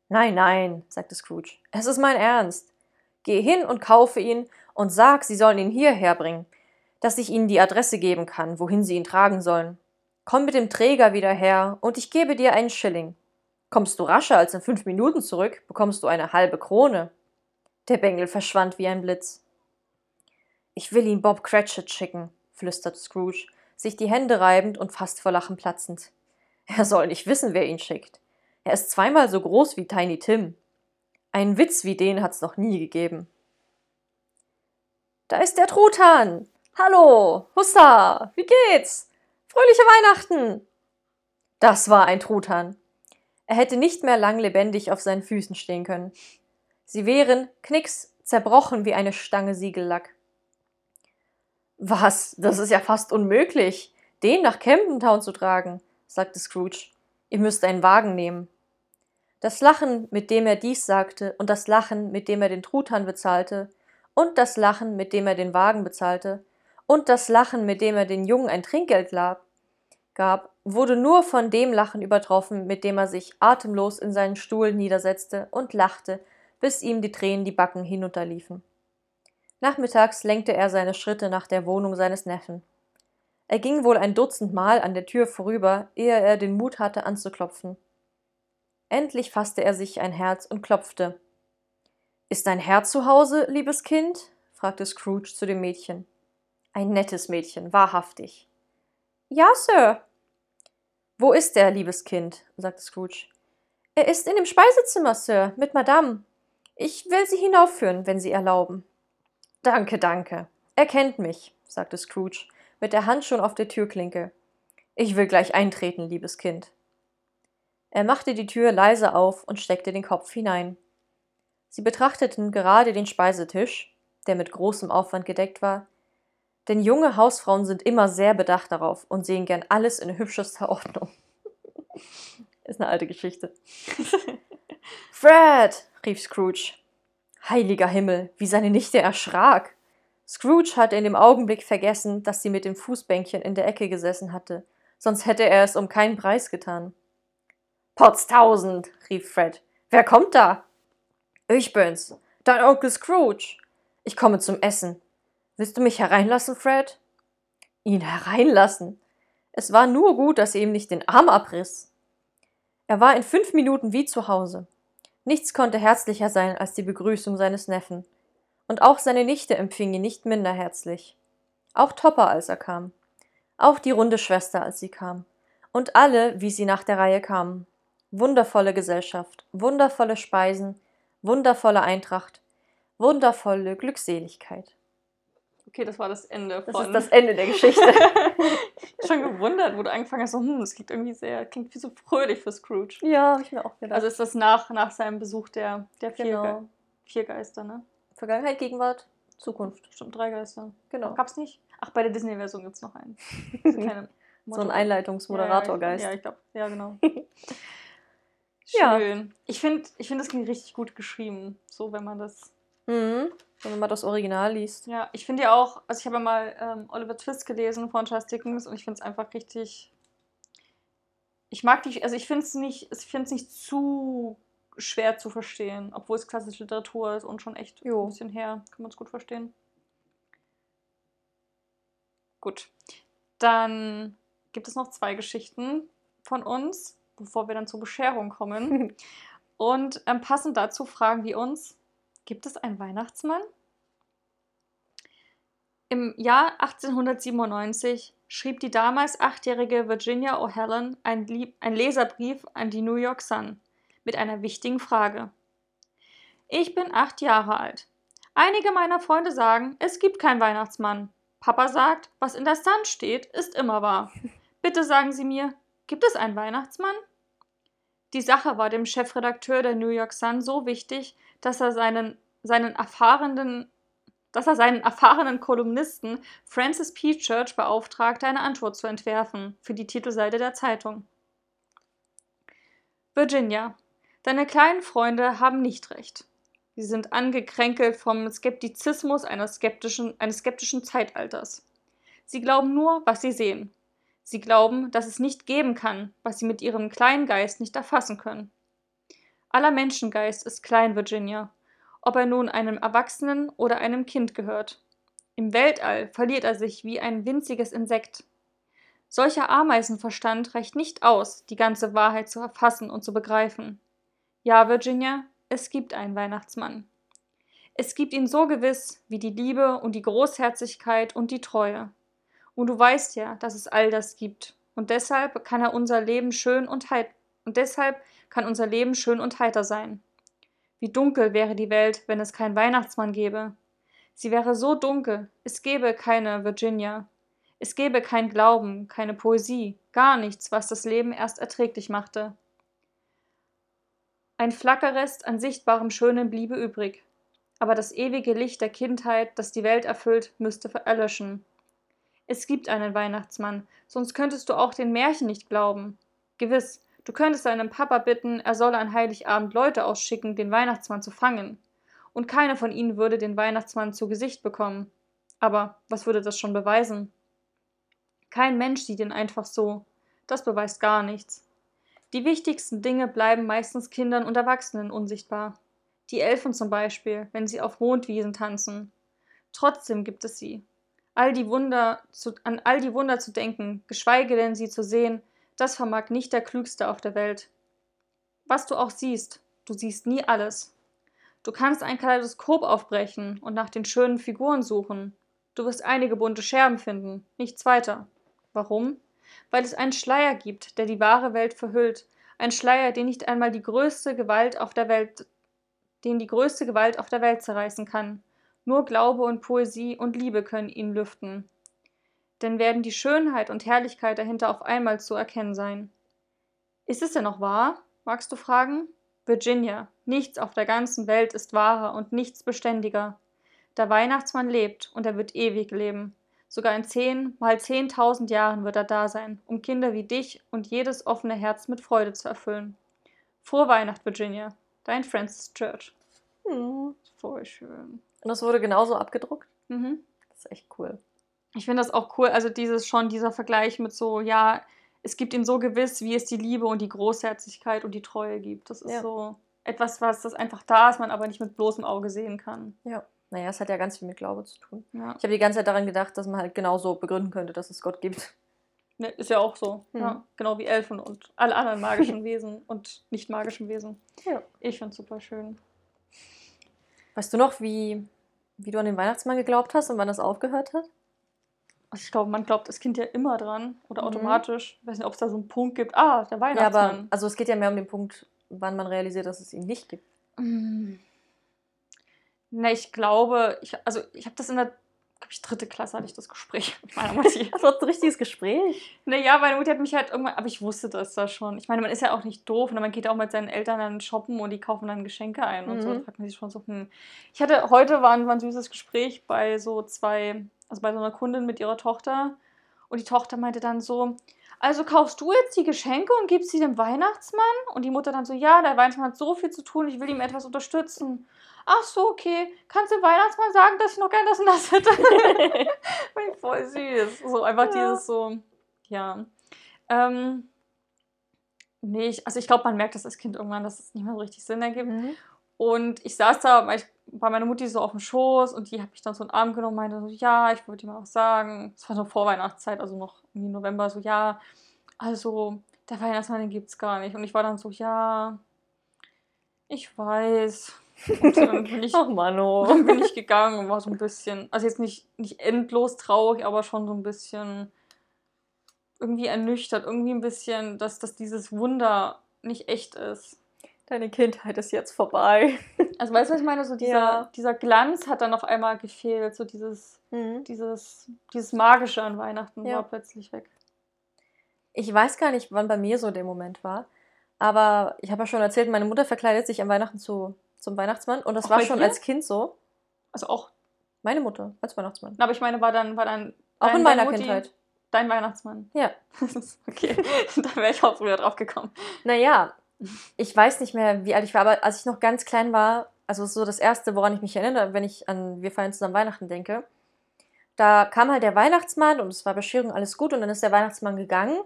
Nein, nein, sagte Scrooge. Es ist mein Ernst. Geh hin und kaufe ihn und sag, sie sollen ihn hierher bringen, dass ich ihnen die Adresse geben kann, wohin sie ihn tragen sollen. Komm mit dem Träger wieder her und ich gebe dir einen Schilling. Kommst du rascher als in fünf Minuten zurück, bekommst du eine halbe Krone. Der Bengel verschwand wie ein Blitz. Ich will ihn Bob Cratchit schicken, flüsterte Scrooge, sich die Hände reibend und fast vor Lachen platzend. Er soll nicht wissen, wer ihn schickt. Er ist zweimal so groß wie Tiny Tim. Einen Witz wie den hat's noch nie gegeben. Da ist der Truthahn. Hallo, Hussa, wie geht's? Fröhliche Weihnachten! Das war ein Truthahn. Er hätte nicht mehr lang lebendig auf seinen Füßen stehen können. Sie wären, knicks, zerbrochen wie eine Stange Siegellack. Was? Das ist ja fast unmöglich, den nach Camden Town zu tragen, sagte Scrooge. Ihr müsst einen Wagen nehmen. Das Lachen, mit dem er dies sagte, und das Lachen, mit dem er den Truthahn bezahlte, und das Lachen, mit dem er den Wagen bezahlte, und das Lachen, mit dem er den Jungen ein Trinkgeld gab, wurde nur von dem Lachen übertroffen, mit dem er sich atemlos in seinen Stuhl niedersetzte und lachte, bis ihm die Tränen die Backen hinunterliefen. Nachmittags lenkte er seine Schritte nach der Wohnung seines Neffen. Er ging wohl ein Dutzend Mal an der Tür vorüber, ehe er den Mut hatte anzuklopfen. Endlich fasste er sich ein Herz und klopfte. Ist dein Herr zu Hause, liebes Kind? fragte Scrooge zu dem Mädchen. Ein nettes Mädchen, wahrhaftig. Ja, Sir. Wo ist er, liebes Kind? sagte Scrooge. Er ist in dem Speisezimmer, Sir, mit Madame. Ich will Sie hinaufführen, wenn Sie erlauben. Danke, danke. Er kennt mich, sagte Scrooge, mit der Hand schon auf der Türklinke. Ich will gleich eintreten, liebes Kind. Er machte die Tür leise auf und steckte den Kopf hinein. Sie betrachteten gerade den Speisetisch, der mit großem Aufwand gedeckt war, denn junge Hausfrauen sind immer sehr bedacht darauf und sehen gern alles in hübschester Ordnung. Ist eine alte Geschichte. Fred! rief Scrooge. Heiliger Himmel, wie seine Nichte erschrak. Scrooge hatte in dem Augenblick vergessen, dass sie mit dem Fußbänkchen in der Ecke gesessen hatte, sonst hätte er es um keinen Preis getan. Potztausend, rief Fred. Wer kommt da? Ich bin's, dein Onkel Scrooge. Ich komme zum Essen. Willst du mich hereinlassen, Fred? Ihn hereinlassen? Es war nur gut, dass er ihm nicht den Arm abriss. Er war in fünf Minuten wie zu Hause. Nichts konnte herzlicher sein als die Begrüßung seines Neffen. Und auch seine Nichte empfing ihn nicht minder herzlich. Auch Topper, als er kam. Auch die runde Schwester, als sie kam. Und alle, wie sie nach der Reihe kamen. Wundervolle Gesellschaft, wundervolle Speisen, wundervolle Eintracht, wundervolle Glückseligkeit. Okay, das war das Ende von. Das ist das Ende der Geschichte. schon gewundert, wo du angefangen hast, so, hm, das klingt irgendwie sehr, klingt wie so fröhlich für Scrooge. Ja, habe ich mir auch gedacht. Also ist das nach, nach seinem Besuch der, der vier, genau. Ge vier Geister, ne? Vergangenheit, Gegenwart, Zukunft. Stimmt, drei Geister. Genau. Gab's nicht? Ach, bei der Disney-Version gibt es noch einen. so ein Einleitungsmoderatorgeist. Ja, ja, ich glaube, ja, genau. Schön. Ja. Ich finde, ich find, das klingt richtig gut geschrieben, so wenn man das Mhm. Wenn man das Original liest. Ja, ich finde ja auch, also ich habe ja mal ähm, Oliver Twist gelesen von Charles Dickens und ich finde es einfach richtig. Ich mag die, also ich finde es nicht, ich finde es nicht zu schwer zu verstehen, obwohl es klassische Literatur ist und schon echt jo. ein bisschen her, kann man es gut verstehen. Gut. Dann gibt es noch zwei Geschichten von uns, bevor wir dann zur Bescherung kommen. und ähm, passend dazu fragen wir uns, Gibt es einen Weihnachtsmann? Im Jahr 1897 schrieb die damals achtjährige Virginia O'Halloran einen, einen Leserbrief an die New York Sun mit einer wichtigen Frage. Ich bin acht Jahre alt. Einige meiner Freunde sagen, es gibt keinen Weihnachtsmann. Papa sagt, was in der Sun steht, ist immer wahr. Bitte sagen Sie mir, gibt es einen Weihnachtsmann? Die Sache war dem Chefredakteur der New York Sun so wichtig, dass er seinen, seinen erfahrenen dass er seinen erfahrenen Kolumnisten Francis P. Church beauftragte, eine Antwort zu entwerfen für die Titelseite der Zeitung. Virginia, deine kleinen Freunde haben nicht recht. Sie sind angekränkelt vom Skeptizismus skeptischen, eines skeptischen Zeitalters. Sie glauben nur, was sie sehen. Sie glauben, dass es nicht geben kann, was sie mit ihrem kleinen Geist nicht erfassen können. Aller Menschengeist ist klein, Virginia, ob er nun einem Erwachsenen oder einem Kind gehört. Im Weltall verliert er sich wie ein winziges Insekt. Solcher Ameisenverstand reicht nicht aus, die ganze Wahrheit zu erfassen und zu begreifen. Ja, Virginia, es gibt einen Weihnachtsmann. Es gibt ihn so gewiss wie die Liebe und die Großherzigkeit und die Treue. Und du weißt ja, dass es all das gibt. Und deshalb kann er unser Leben schön und und deshalb kann unser Leben schön und heiter sein. Wie dunkel wäre die Welt, wenn es keinen Weihnachtsmann gäbe. Sie wäre so dunkel, es gäbe keine Virginia. Es gäbe kein Glauben, keine Poesie, gar nichts, was das Leben erst erträglich machte. Ein Flackerrest an sichtbarem Schönem bliebe übrig, aber das ewige Licht der Kindheit, das die Welt erfüllt, müsste erlöschen. Es gibt einen Weihnachtsmann, sonst könntest du auch den Märchen nicht glauben. Gewiss, du könntest deinem Papa bitten, er solle an Heiligabend Leute ausschicken, den Weihnachtsmann zu fangen. Und keiner von ihnen würde den Weihnachtsmann zu Gesicht bekommen. Aber was würde das schon beweisen? Kein Mensch sieht ihn einfach so. Das beweist gar nichts. Die wichtigsten Dinge bleiben meistens Kindern und Erwachsenen unsichtbar. Die Elfen zum Beispiel, wenn sie auf Mondwiesen tanzen. Trotzdem gibt es sie all die Wunder zu, an all die Wunder zu denken, geschweige denn sie zu sehen, das vermag nicht der Klügste auf der Welt. Was du auch siehst, du siehst nie alles. Du kannst ein Kaleidoskop aufbrechen und nach den schönen Figuren suchen. Du wirst einige bunte Scherben finden, nichts weiter. Warum? Weil es einen Schleier gibt, der die wahre Welt verhüllt, ein Schleier, den nicht einmal die größte Gewalt auf der Welt, den die größte Gewalt auf der Welt zerreißen kann. Nur Glaube und Poesie und Liebe können ihn lüften. Denn werden die Schönheit und Herrlichkeit dahinter auf einmal zu erkennen sein. Ist es denn noch wahr? magst du fragen? Virginia, nichts auf der ganzen Welt ist wahrer und nichts beständiger. Der Weihnachtsmann lebt und er wird ewig leben. Sogar in zehn mal zehntausend Jahren wird er da sein, um Kinder wie dich und jedes offene Herz mit Freude zu erfüllen. Frohe Weihnacht, Virginia. Dein Francis Church. Hm. Voll schön. Und das wurde genauso abgedruckt. Mhm. Das ist echt cool. Ich finde das auch cool, also dieses schon, dieser Vergleich mit so, ja, es gibt ihn so gewiss, wie es die Liebe und die Großherzigkeit und die Treue gibt. Das ist Ja. so etwas, was das einfach da ist, man aber nicht mit bloßem Auge sehen kann. Ja. Naja, es hat ja ganz viel mit Glaube zu tun. Ja. Ich habe die ganze Zeit daran gedacht, dass man halt genauso begründen könnte, dass es Gott gibt. Ne, ist ja auch so. Mhm. Ja. Genau wie Elfen und alle anderen magischen Wesen und nicht magischen Wesen. Ja. Ich finde es super schön. Weißt du noch, wie, wie du an den Weihnachtsmann geglaubt hast und wann das aufgehört hat? Also ich glaube, man glaubt das Kind ja immer dran oder Mhm. automatisch. Ich weiß nicht, ob es da so einen Punkt gibt. Ah, der Ja, aber Weihnachtsmann. also es geht ja mehr um den Punkt, wann man realisiert, dass es ihn nicht gibt. Mm. Ne, ich glaube, ich, also ich habe das in der, glaube ich, dritte Klasse hatte ich das Gespräch mit meiner Mutti. Das war ein richtiges Gespräch. naja, meine Mutti hat mich halt irgendwann, aber ich wusste das da schon. Ich meine, man ist ja auch nicht doof, und man geht auch mit seinen Eltern dann shoppen und die kaufen dann Geschenke ein und so. Mhm. Da fragt man sich schon so, hm. Ich hatte, heute war ein, war ein süßes Gespräch bei so zwei, also bei so einer Kundin mit ihrer Tochter und die Tochter meinte dann so, also kaufst du jetzt die Geschenke und gibst sie dem Weihnachtsmann? Und die Mutter dann so, ja, der Weihnachtsmann hat so viel zu tun, ich will ihm etwas unterstützen. Ach so, okay. Kannst du dem Weihnachtsmann sagen, dass ich noch gern das und das hätte? Voll süß. So einfach Ja. dieses so, ja. Ähm, nee, ich, also ich glaube, man merkt das als Kind irgendwann, dass es nicht mehr so richtig Sinn ergibt. Mhm. Und ich saß da ich, bei meiner Mutti so auf dem Schoß und die hat mich dann so in den Arm genommen und meinte so, ja, ich wollte dir mal was sagen. Es war so Vorweihnachtszeit, also noch irgendwie November, so, ja, also der Weihnachtsmann, den gibt's gar nicht. Und ich war dann so, ja, ich weiß. Und dann bin ich, Ach, Mano. dann bin ich gegangen und war so ein bisschen, also jetzt nicht, nicht endlos traurig, aber schon so ein bisschen irgendwie ernüchtert, irgendwie ein bisschen, dass, dass dieses Wunder nicht echt ist. Deine Kindheit ist jetzt vorbei. Also weißt du, was ich meine? So dieser, Ja. dieser Glanz hat dann auf einmal gefehlt. So dieses, Mhm. dieses, dieses Magische an Weihnachten Ja. war plötzlich weg. Ich weiß gar nicht, wann bei mir so der Moment war. Aber ich habe ja schon erzählt, meine Mutter verkleidet sich an Weihnachten zu, zum Weihnachtsmann. Und das Auch war schon dir? als Kind so. Also auch Meine Mutter als Weihnachtsmann. Aber ich meine, war dann, war dann Auch in meiner Mutti Kindheit. Dein Weihnachtsmann. Ja. okay, da wäre ich auch früher drauf gekommen. Naja, ich weiß nicht mehr, wie alt ich war, aber als ich noch ganz klein war, also so das Erste, woran ich mich erinnere, wenn ich an Wir feiern zusammen Weihnachten denke, da kam halt der Weihnachtsmann und es war Bescherung, alles gut und dann ist der Weihnachtsmann gegangen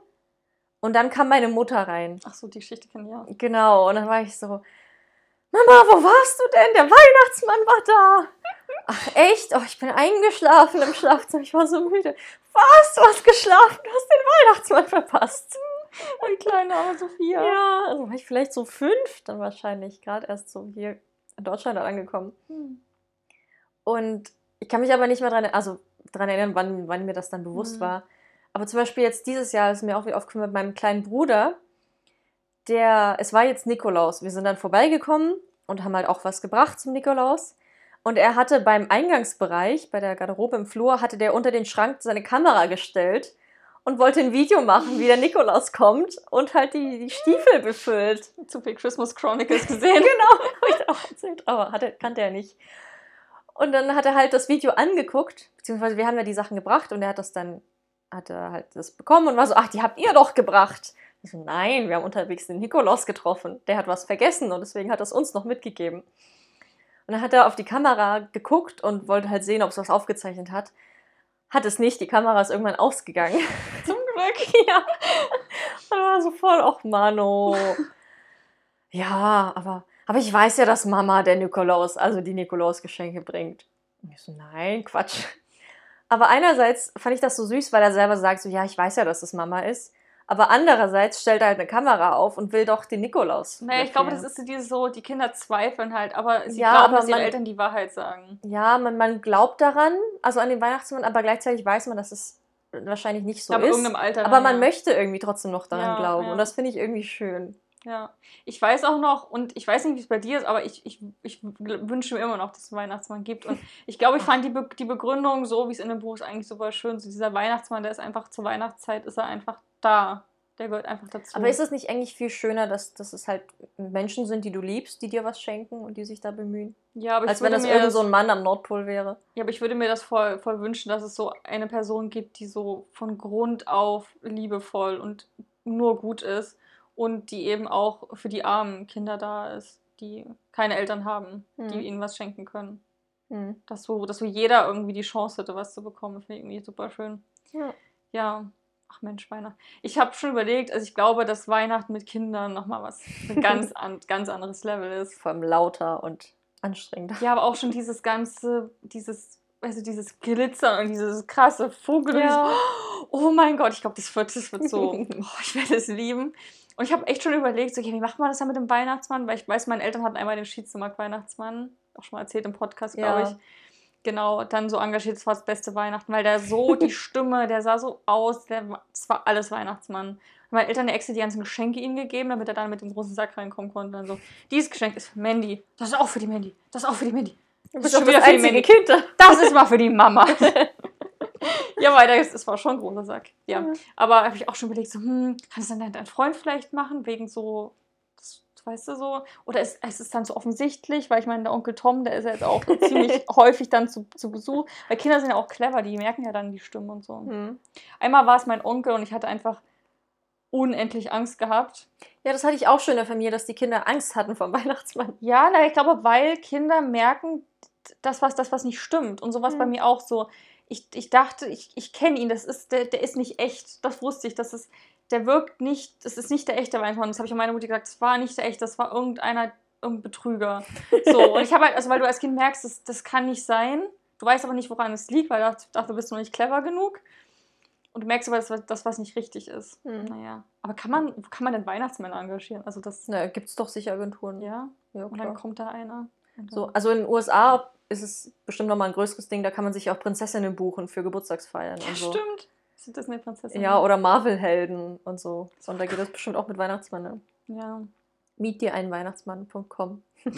und dann kam meine Mutter rein. Ach so, die Geschichte kenne ich ja. Genau, und dann war ich so, Mama, wo warst du denn? Der Weihnachtsmann war da. Ach echt? Oh, ich bin eingeschlafen im Schlafzimmer, ich war so müde. Was? Du hast geschlafen? Du hast den Weihnachtsmann verpasst. Die kleine arme Sophia. Ja, also war ich vielleicht so fünf, dann wahrscheinlich gerade erst so hier in Deutschland angekommen. Hm. Und ich kann mich aber nicht mehr dran, also dran erinnern, wann, wann mir das dann bewusst Mhm. war. Aber zum Beispiel jetzt dieses Jahr ist mir auch wieder aufgekommen mit meinem kleinen Bruder, der, es war jetzt Nikolaus. Wir sind dann vorbeigekommen und haben halt auch was gebracht zum Nikolaus. Und er hatte beim Eingangsbereich, bei der Garderobe im Flur, hatte der unter den Schrank seine Kamera gestellt und wollte ein Video machen, wie der Nikolaus kommt und halt die, die Stiefel befüllt. Zu viel Christmas Chronicles gesehen. Genau, habe ich auch erzählt, aber hatte, kannte er nicht. Und dann hat er halt das Video angeguckt, beziehungsweise wir haben ja die Sachen gebracht und er hat das dann, hat er halt das bekommen und war so, ach, die habt ihr doch gebracht. Ich so, nein, wir haben unterwegs den Nikolaus getroffen. Der hat was vergessen und deswegen hat er es uns noch mitgegeben. Und dann hat er auf die Kamera geguckt und wollte halt sehen, ob es was aufgezeichnet hat. Hat es nicht, die Kamera ist irgendwann ausgegangen. Zum Glück. ja. Und war so voll, ach Mano. Ja, aber, aber ich weiß ja, dass Mama der Nikolaus, also die Nikolausgeschenke bringt. Und ich so, nein, Quatsch. Aber einerseits fand ich das so süß, weil er selber sagt, so, ja, ich weiß ja, dass es Mama ist. Aber andererseits stellt er halt eine Kamera auf und will doch den Nikolaus. Naja, ich glaube, das ist so dieses so, die Kinder zweifeln halt, aber sie Ja, glauben, aber dass ihre man- Eltern die Wahrheit sagen. Ja, man, man glaubt daran, also an den Weihnachtsmann, aber gleichzeitig weiß man, dass es wahrscheinlich nicht so aber ist. irgendeinem Alter. aber man ja. möchte irgendwie trotzdem noch daran Ja, glauben. Und das finde ich irgendwie schön. Ja, ich weiß auch noch, und ich weiß nicht, wie es bei dir ist, aber ich, ich, ich wünsche mir immer noch, dass es einen Weihnachtsmann gibt. Und ich glaube, ich fand die, Be die Begründung, so wie es in dem Buch ist, eigentlich super schön. So dieser Weihnachtsmann, der ist einfach zur Weihnachtszeit, ist er einfach da. Der gehört einfach dazu. Aber ist es nicht eigentlich viel schöner, dass, dass es halt Menschen sind, die du liebst, die dir was schenken und die sich da bemühen? ja, aber ich Als wenn das irgend so ein Mann am Nordpol wäre. ja, aber ich würde mir das voll, voll wünschen, dass es so eine Person gibt, die so von Grund auf liebevoll und nur gut ist und die eben auch für die armen Kinder da ist, die keine Eltern haben, Hm. die ihnen was schenken können. Hm. dass so, dass so jeder irgendwie die Chance hätte, was zu bekommen. Finde ich irgendwie super schön. Ja. Ja. Ach Mensch, Weihnachten. Ich habe schon überlegt, also ich glaube, dass Weihnachten mit Kindern nochmal was ein ganz, an, ganz anderes Level ist. Vor allem lauter und anstrengender. Ja, aber auch schon dieses ganze, dieses, also dieses Glitzern und dieses krasse Vogel. Ja. Oh mein Gott, ich glaube, das wird, das wird so, oh, ich werde es lieben. Und ich habe echt schon überlegt, so, okay, wie macht man das dann mit dem Weihnachtsmann? Weil ich weiß, meine Eltern hatten einmal den Schiedzumark-Weihnachtsmann, auch schon mal erzählt im Podcast, glaube Ja. ich. Genau, dann so engagiert, es war das beste Weihnachten, weil der so, die Stimme, der sah so aus, der, war- es war alles Weihnachtsmann. Meine Eltern der extra die ganzen Geschenke ihm gegeben, damit er dann mit dem großen Sack reinkommen konnte. Und dann so, dieses Geschenk ist für Mandy, das ist auch für die Mandy, das ist auch für die Mandy. Du Das bist schon das wieder für die Mandy. Kind. da. Das ist mal für die Mama. ja, weil das, das war schon ein großer Sack. Ja. Ja. Aber habe ich auch schon überlegt, so, hm, kann es dann dein, Freund vielleicht machen, wegen so, das, weißt du so? Oder ist, ist es dann so offensichtlich, weil ich meine, der Onkel Tom, der ist ja jetzt auch ziemlich häufig dann zu, zu Besuch. Weil Kinder sind ja auch clever, die merken ja dann die Stimme und so. Hm. Einmal war es mein Onkel und ich hatte einfach unendlich Angst gehabt. Ja, das hatte ich auch schon in der Familie, dass die Kinder Angst hatten vom Weihnachtsmann. Ja, na, ich glaube, weil Kinder merken, das was, das, was nicht stimmt. Und sowas Mhm. bei mir auch so. Ich, ich dachte, ich, ich kenne ihn, das ist, der, der ist nicht echt. Das wusste ich. Das ist, der wirkt nicht, das ist nicht der echte Weihnachtsmann. Das habe ich an meine Mutter gesagt, das war nicht der echte, das war irgendeiner, irgendein Betrüger. So, und ich habe halt, also weil du als Kind merkst, das, das kann nicht sein. Du weißt aber nicht, woran es liegt, weil dafür- dafür bist du noch nicht clever genug. Und du merkst aber, dass das was nicht richtig ist. Hm. Naja. Aber kann man, wo kann man denn Weihnachtsmänner engagieren? Also das, Na, gibt's doch sicher Agenturen. ja. ja Und dann kommt da einer. So, also in den USA ist es bestimmt nochmal ein größeres Ding, da kann man sich auch Prinzessinnen buchen für Geburtstagsfeiern Ja, und so. stimmt. Ist das eine Prinzessin? Ja, oder Marvel-Helden und so. Und da geht das bestimmt auch mit Weihnachtsmann. Ne? Ja. mietdireinweihnachtsmann.com.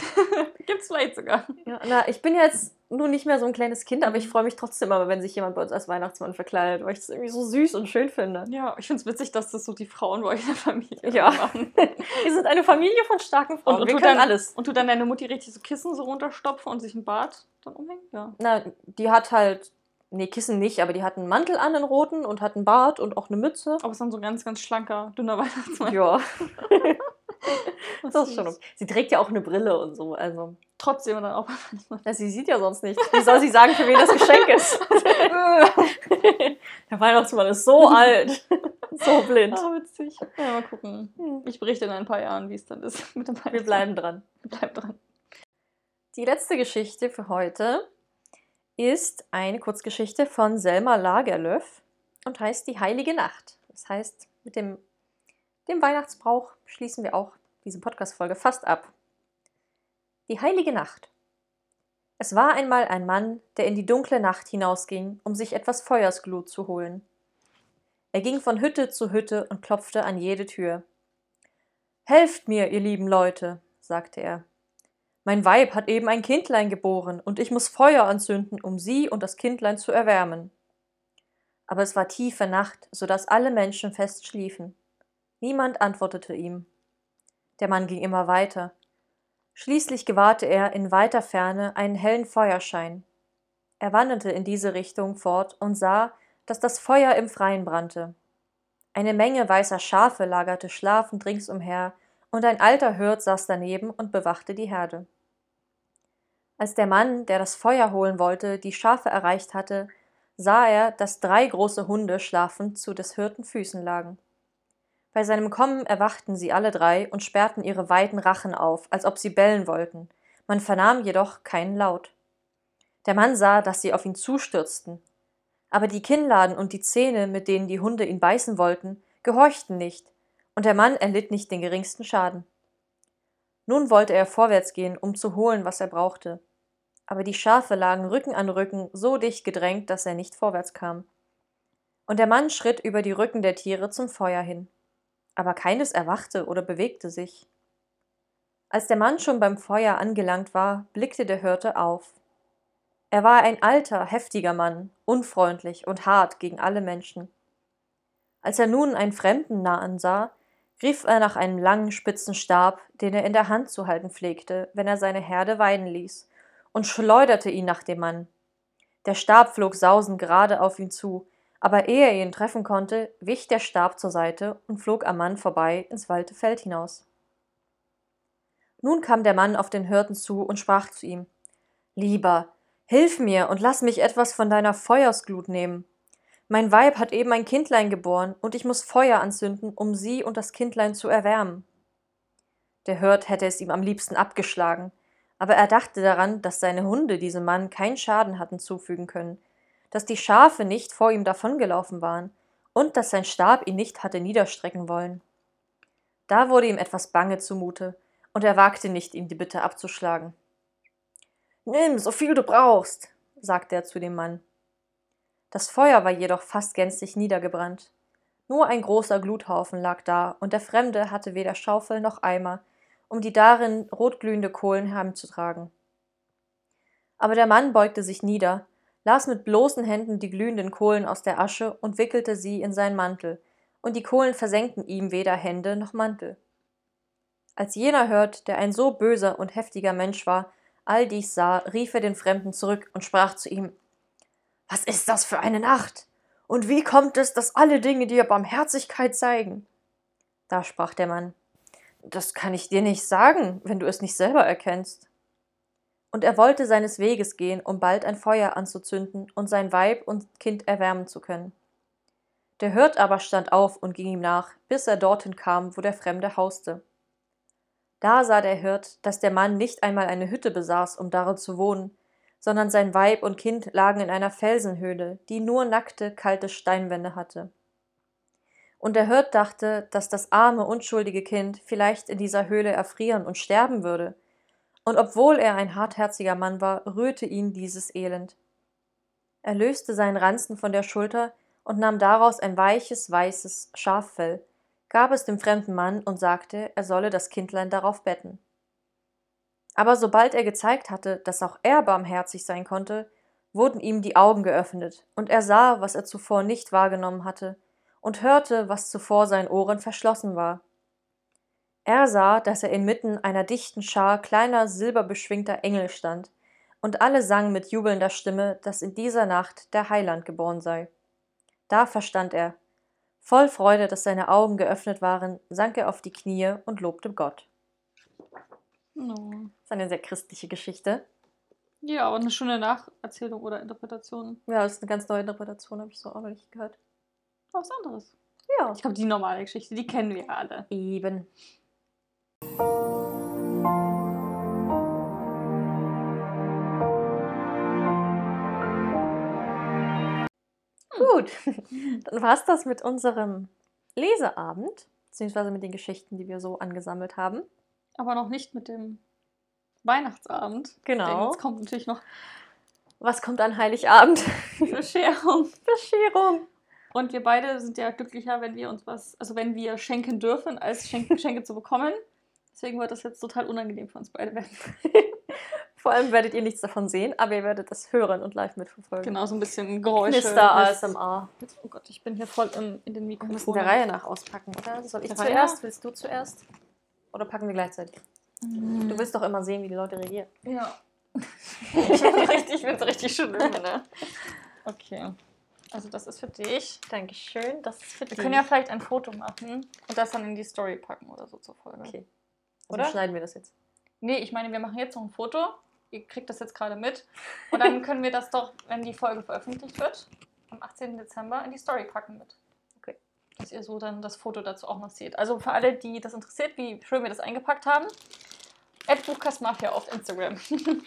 Gibt's vielleicht sogar. Ja, na, ich bin jetzt nur nicht mehr so ein kleines Kind, aber ich freue mich trotzdem immer, wenn sich jemand bei uns als Weihnachtsmann verkleidet, weil ich das irgendwie so süß und schön finde. Ja, ich finde es witzig, dass das so die Frauen bei euch in der Familie Ja. machen. Wir sind eine Familie von starken Frauen. Und, und, wir du können dann, alles. und du dann deine Mutti richtig so Kissen so runterstopfen und sich ein Bart dann umhängen? Ja. Na, die hat halt, nee, Kissen nicht, aber die hat einen Mantel an, einen roten und hat einen Bart und auch eine Mütze. Aber es ist dann so ein ganz, ganz schlanker, dünner Weihnachtsmann. Ja, das ist schon okay. Sie trägt ja auch eine Brille und so, also. Trotzdem dann auch Weihnachtsmann. Ja, sie sieht ja sonst nicht. Wie soll sie sagen, für wen das Geschenk ist? Der Weihnachtsmann ist so alt. So blind. Ah, witzig. Ja, mal gucken. Hm. Ich berichte in ein paar Jahren, wie es dann ist mit dem Weihnachtsmann. Wir bleiben dran. Bleib dran. Die letzte Geschichte für heute ist eine Kurzgeschichte von Selma Lagerlöf und heißt Die Heilige Nacht. Das heißt, mit dem, dem Weihnachtsbrauch schließen wir auch diese Podcast-Folge fast ab. Die Heilige Nacht. Es war einmal ein Mann, der in die dunkle Nacht hinausging, um sich etwas Feuersglut zu holen. Er ging von Hütte zu Hütte und klopfte an jede Tür. Helft mir, ihr lieben Leute, sagte er. Mein Weib hat eben ein Kindlein geboren, und ich muss Feuer anzünden, um sie und das Kindlein zu erwärmen. Aber es war tiefe Nacht, so dass alle Menschen fest schliefen. Niemand antwortete ihm. Der Mann ging immer weiter. Schließlich gewahrte er in weiter Ferne einen hellen Feuerschein. Er wanderte in diese Richtung fort und sah, dass das Feuer im Freien brannte. Eine Menge weißer Schafe lagerte schlafend ringsumher, und ein alter Hirt saß daneben und bewachte die Herde. Als der Mann, der das Feuer holen wollte, die Schafe erreicht hatte, sah er, dass drei große Hunde schlafend zu des Hirten Füßen lagen. Bei seinem Kommen erwachten sie alle drei und sperrten ihre weiten Rachen auf, als ob sie bellen wollten. Man vernahm jedoch keinen Laut. Der Mann sah, dass sie auf ihn zustürzten. Aber die Kinnladen und die Zähne, mit denen die Hunde ihn beißen wollten, gehorchten nicht, und der Mann erlitt nicht den geringsten Schaden. Nun wollte er vorwärts gehen, um zu holen, was er brauchte. Aber die Schafe lagen Rücken an Rücken so dicht gedrängt, dass er nicht vorwärts kam. Und der Mann schritt über die Rücken der Tiere zum Feuer hin. Aber keines erwachte oder bewegte sich. Als der Mann schon beim Feuer angelangt war, blickte der Hirte auf. Er war ein alter, heftiger Mann, unfreundlich und hart gegen alle Menschen. Als er nun einen Fremden nah ansah, griff er nach einem langen, spitzen Stab, den er in der Hand zu halten pflegte, wenn er seine Herde weiden ließ, und schleuderte ihn nach dem Mann. Der Stab flog sausend gerade auf ihn zu, aber ehe er ihn treffen konnte, wich der Stab zur Seite und flog am Mann vorbei ins weite Feld hinaus. Nun kam der Mann auf den Hirten zu und sprach zu ihm Lieber, hilf mir und lass mich etwas von deiner Feuersglut nehmen. Mein Weib hat eben ein Kindlein geboren, und ich muss Feuer anzünden, um sie und das Kindlein zu erwärmen. Der Hirt hätte es ihm am liebsten abgeschlagen, aber er dachte daran, dass seine Hunde diesem Mann keinen Schaden hatten zufügen können, dass die Schafe nicht vor ihm davongelaufen waren und dass sein Stab ihn nicht hatte niederstrecken wollen. Da wurde ihm etwas bange zumute, und er wagte nicht, ihm die Bitte abzuschlagen. Nimm, so viel du brauchst, sagte er zu dem Mann. Das Feuer war jedoch fast gänzlich niedergebrannt. Nur ein großer Gluthaufen lag da, und der Fremde hatte weder Schaufel noch Eimer, um die darin rotglühende Kohlen heimzutragen. Aber der Mann beugte sich nieder, las mit bloßen Händen die glühenden Kohlen aus der Asche und wickelte sie in seinen Mantel, und die Kohlen versenkten ihm weder Hände noch Mantel. Als jener hört, der ein so böser und heftiger Mensch war, all dies sah, rief er den Fremden zurück und sprach zu ihm Was ist das für eine Nacht? Und wie kommt es, dass alle Dinge dir Barmherzigkeit zeigen? Da sprach der Mann Das kann ich dir nicht sagen, wenn du es nicht selber erkennst. Und er wollte seines Weges gehen, um bald ein Feuer anzuzünden und sein Weib und Kind erwärmen zu können. Der Hirt aber stand auf und ging ihm nach, bis er dorthin kam, wo der Fremde hauste. Da sah der Hirt, dass der Mann nicht einmal eine Hütte besaß, um darin zu wohnen, sondern sein Weib und Kind lagen in einer Felsenhöhle, die nur nackte, kalte Steinwände hatte. Und der Hirt dachte, dass das arme, unschuldige Kind vielleicht in dieser Höhle erfrieren und sterben würde, und obwohl er ein hartherziger Mann war, rührte ihn dieses Elend. Er löste seinen Ranzen von der Schulter und nahm daraus ein weiches, weißes Schaffell, gab es dem fremden Mann und sagte, er solle das Kindlein darauf betten. Aber sobald er gezeigt hatte, dass auch er barmherzig sein konnte, wurden ihm die Augen geöffnet, und er sah, was er zuvor nicht wahrgenommen hatte, und hörte, was zuvor seinen Ohren verschlossen war. Er sah, dass er inmitten einer dichten Schar kleiner silberbeschwingter Engel stand, und alle sangen mit jubelnder Stimme, dass in dieser Nacht der Heiland geboren sei. Da verstand er. Voll Freude, dass seine Augen geöffnet waren, sank er auf die Knie und lobte Gott. No. Das ist eine sehr christliche Geschichte. Ja, aber eine schöne Nacherzählung oder Interpretation. Ja, das ist eine ganz neue Interpretation, habe ich so auch noch nicht gehört. Was anderes. Ja. Ich glaube, die normale Geschichte, die kennen wir alle. Eben. Gut, dann war es das mit unserem Leseabend, beziehungsweise mit den Geschichten, die wir so angesammelt haben. Aber noch nicht mit dem Weihnachtsabend. Genau. Jetzt kommt natürlich noch Was kommt an Heiligabend? Bescherung. Bescherung. Und wir beide sind ja glücklicher, wenn wir uns was, also wenn wir schenken dürfen, als Schen Geschenke zu bekommen. Deswegen wird das jetzt total unangenehm für uns beide werden. Vor allem werdet ihr nichts davon sehen, aber ihr werdet das hören und live mitverfolgen. Genau, so ein bisschen Geräusche. Mist. ASMR. Oh Gott, ich bin hier voll im, in den Wir müssen der Reihe nach auspacken, oder? Soll ich Der zuerst? Willst du zuerst? Oder packen wir gleichzeitig? Mhm. Du willst doch immer sehen, wie die Leute reagieren. Ja. ich bin richtig, ich bin so richtig schlimm, ne? Okay. Also das ist für dich. Dankeschön. Das ist für Wir können ja vielleicht ein Foto machen und das dann in die Story packen oder so zur Folge. Okay. Oder? Oder schneiden wir das jetzt? Nee, ich meine, wir machen jetzt noch ein Foto. Ihr kriegt das jetzt gerade mit. Und dann können wir das doch, wenn die Folge veröffentlicht wird, am 18. Dezember in die Story packen mit. Dass ihr so dann das Foto dazu auch noch seht. Also für alle, die das interessiert, wie schön wir das eingepackt haben, Buchkastmafia auf Instagram.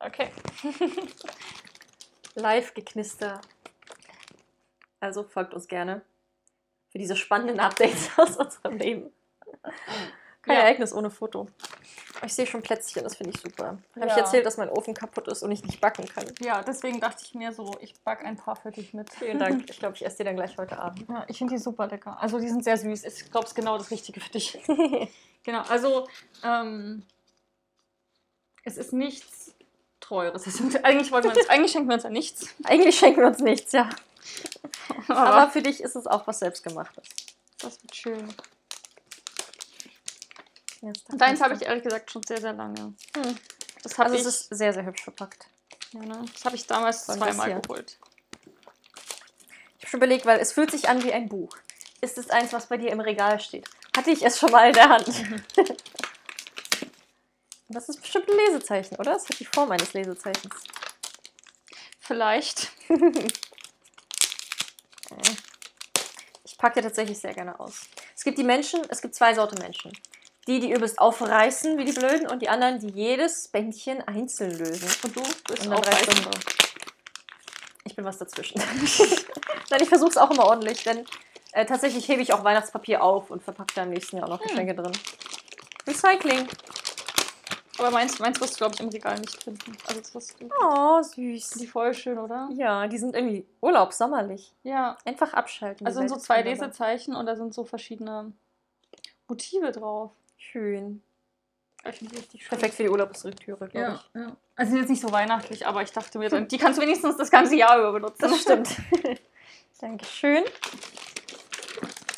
okay. Live-Geknister. Also folgt uns gerne für diese spannenden Updates aus unserem Leben. Kein Ja. Ereignis ohne Foto. Ich sehe schon Plätzchen, das finde ich super. Habe ich Ja. erzählt, dass mein Ofen kaputt ist und ich nicht backen kann? Ja, deswegen dachte ich mir so, ich back ein paar für dich mit. Vielen Dank. Ich glaube, ich esse die dann gleich heute Abend. Ja, ich finde die super lecker. Also die sind sehr süß. Ich glaube, es ist genau das Richtige für dich. genau, also ähm, es ist nichts Teures. Eigentlich, wollten wir uns, eigentlich schenken wir uns ja nichts. Eigentlich schenken wir uns nichts, ja. Aber, Aber für dich ist es auch was Selbstgemachtes. das wird schön. Jetzt deins habe ich ehrlich gesagt schon sehr, sehr lange. Hm. Das Also ich, es ist sehr, sehr hübsch verpackt. ja, ne? das habe ich damals das zweimal geholt. Ich habe schon überlegt, weil es fühlt sich an wie ein Buch. Ist es eins, was bei dir im Regal steht? Hatte ich es schon mal in der Hand. Das ist bestimmt ein Lesezeichen, oder? Das hat die Form eines Lesezeichens. Vielleicht. Ich packe ja tatsächlich sehr gerne aus. Es gibt die Menschen, es gibt zwei Sorten Menschen. Die, die übelst aufreißen wie die Blöden und die anderen, die jedes Bändchen einzeln lösen. Und du bist auch. Ich bin was dazwischen. Nein, ich versuche es auch immer ordentlich, denn äh, tatsächlich hebe ich auch Weihnachtspapier auf und verpacke da im nächsten Jahr auch noch Hm. Geschenke drin. Recycling. Aber meins, meins wirst du, glaube ich, im Regal nicht finden. Also das wirst du. Oh, Die süß. voll schön, oder? Ja, die sind irgendwie urlaubssommerlich. Ja. Einfach abschalten. Also die sind so zwei. Lesezeichen und da sind so verschiedene Motive drauf. Schön. Ich finde richtig schön. Perfekt für die Urlaubslektüre, glaube Ja, ich. ja. Also jetzt nicht so weihnachtlich, aber ich dachte mir, dann, die kannst du wenigstens das ganze Jahr über benutzen. Das stimmt. Dankeschön.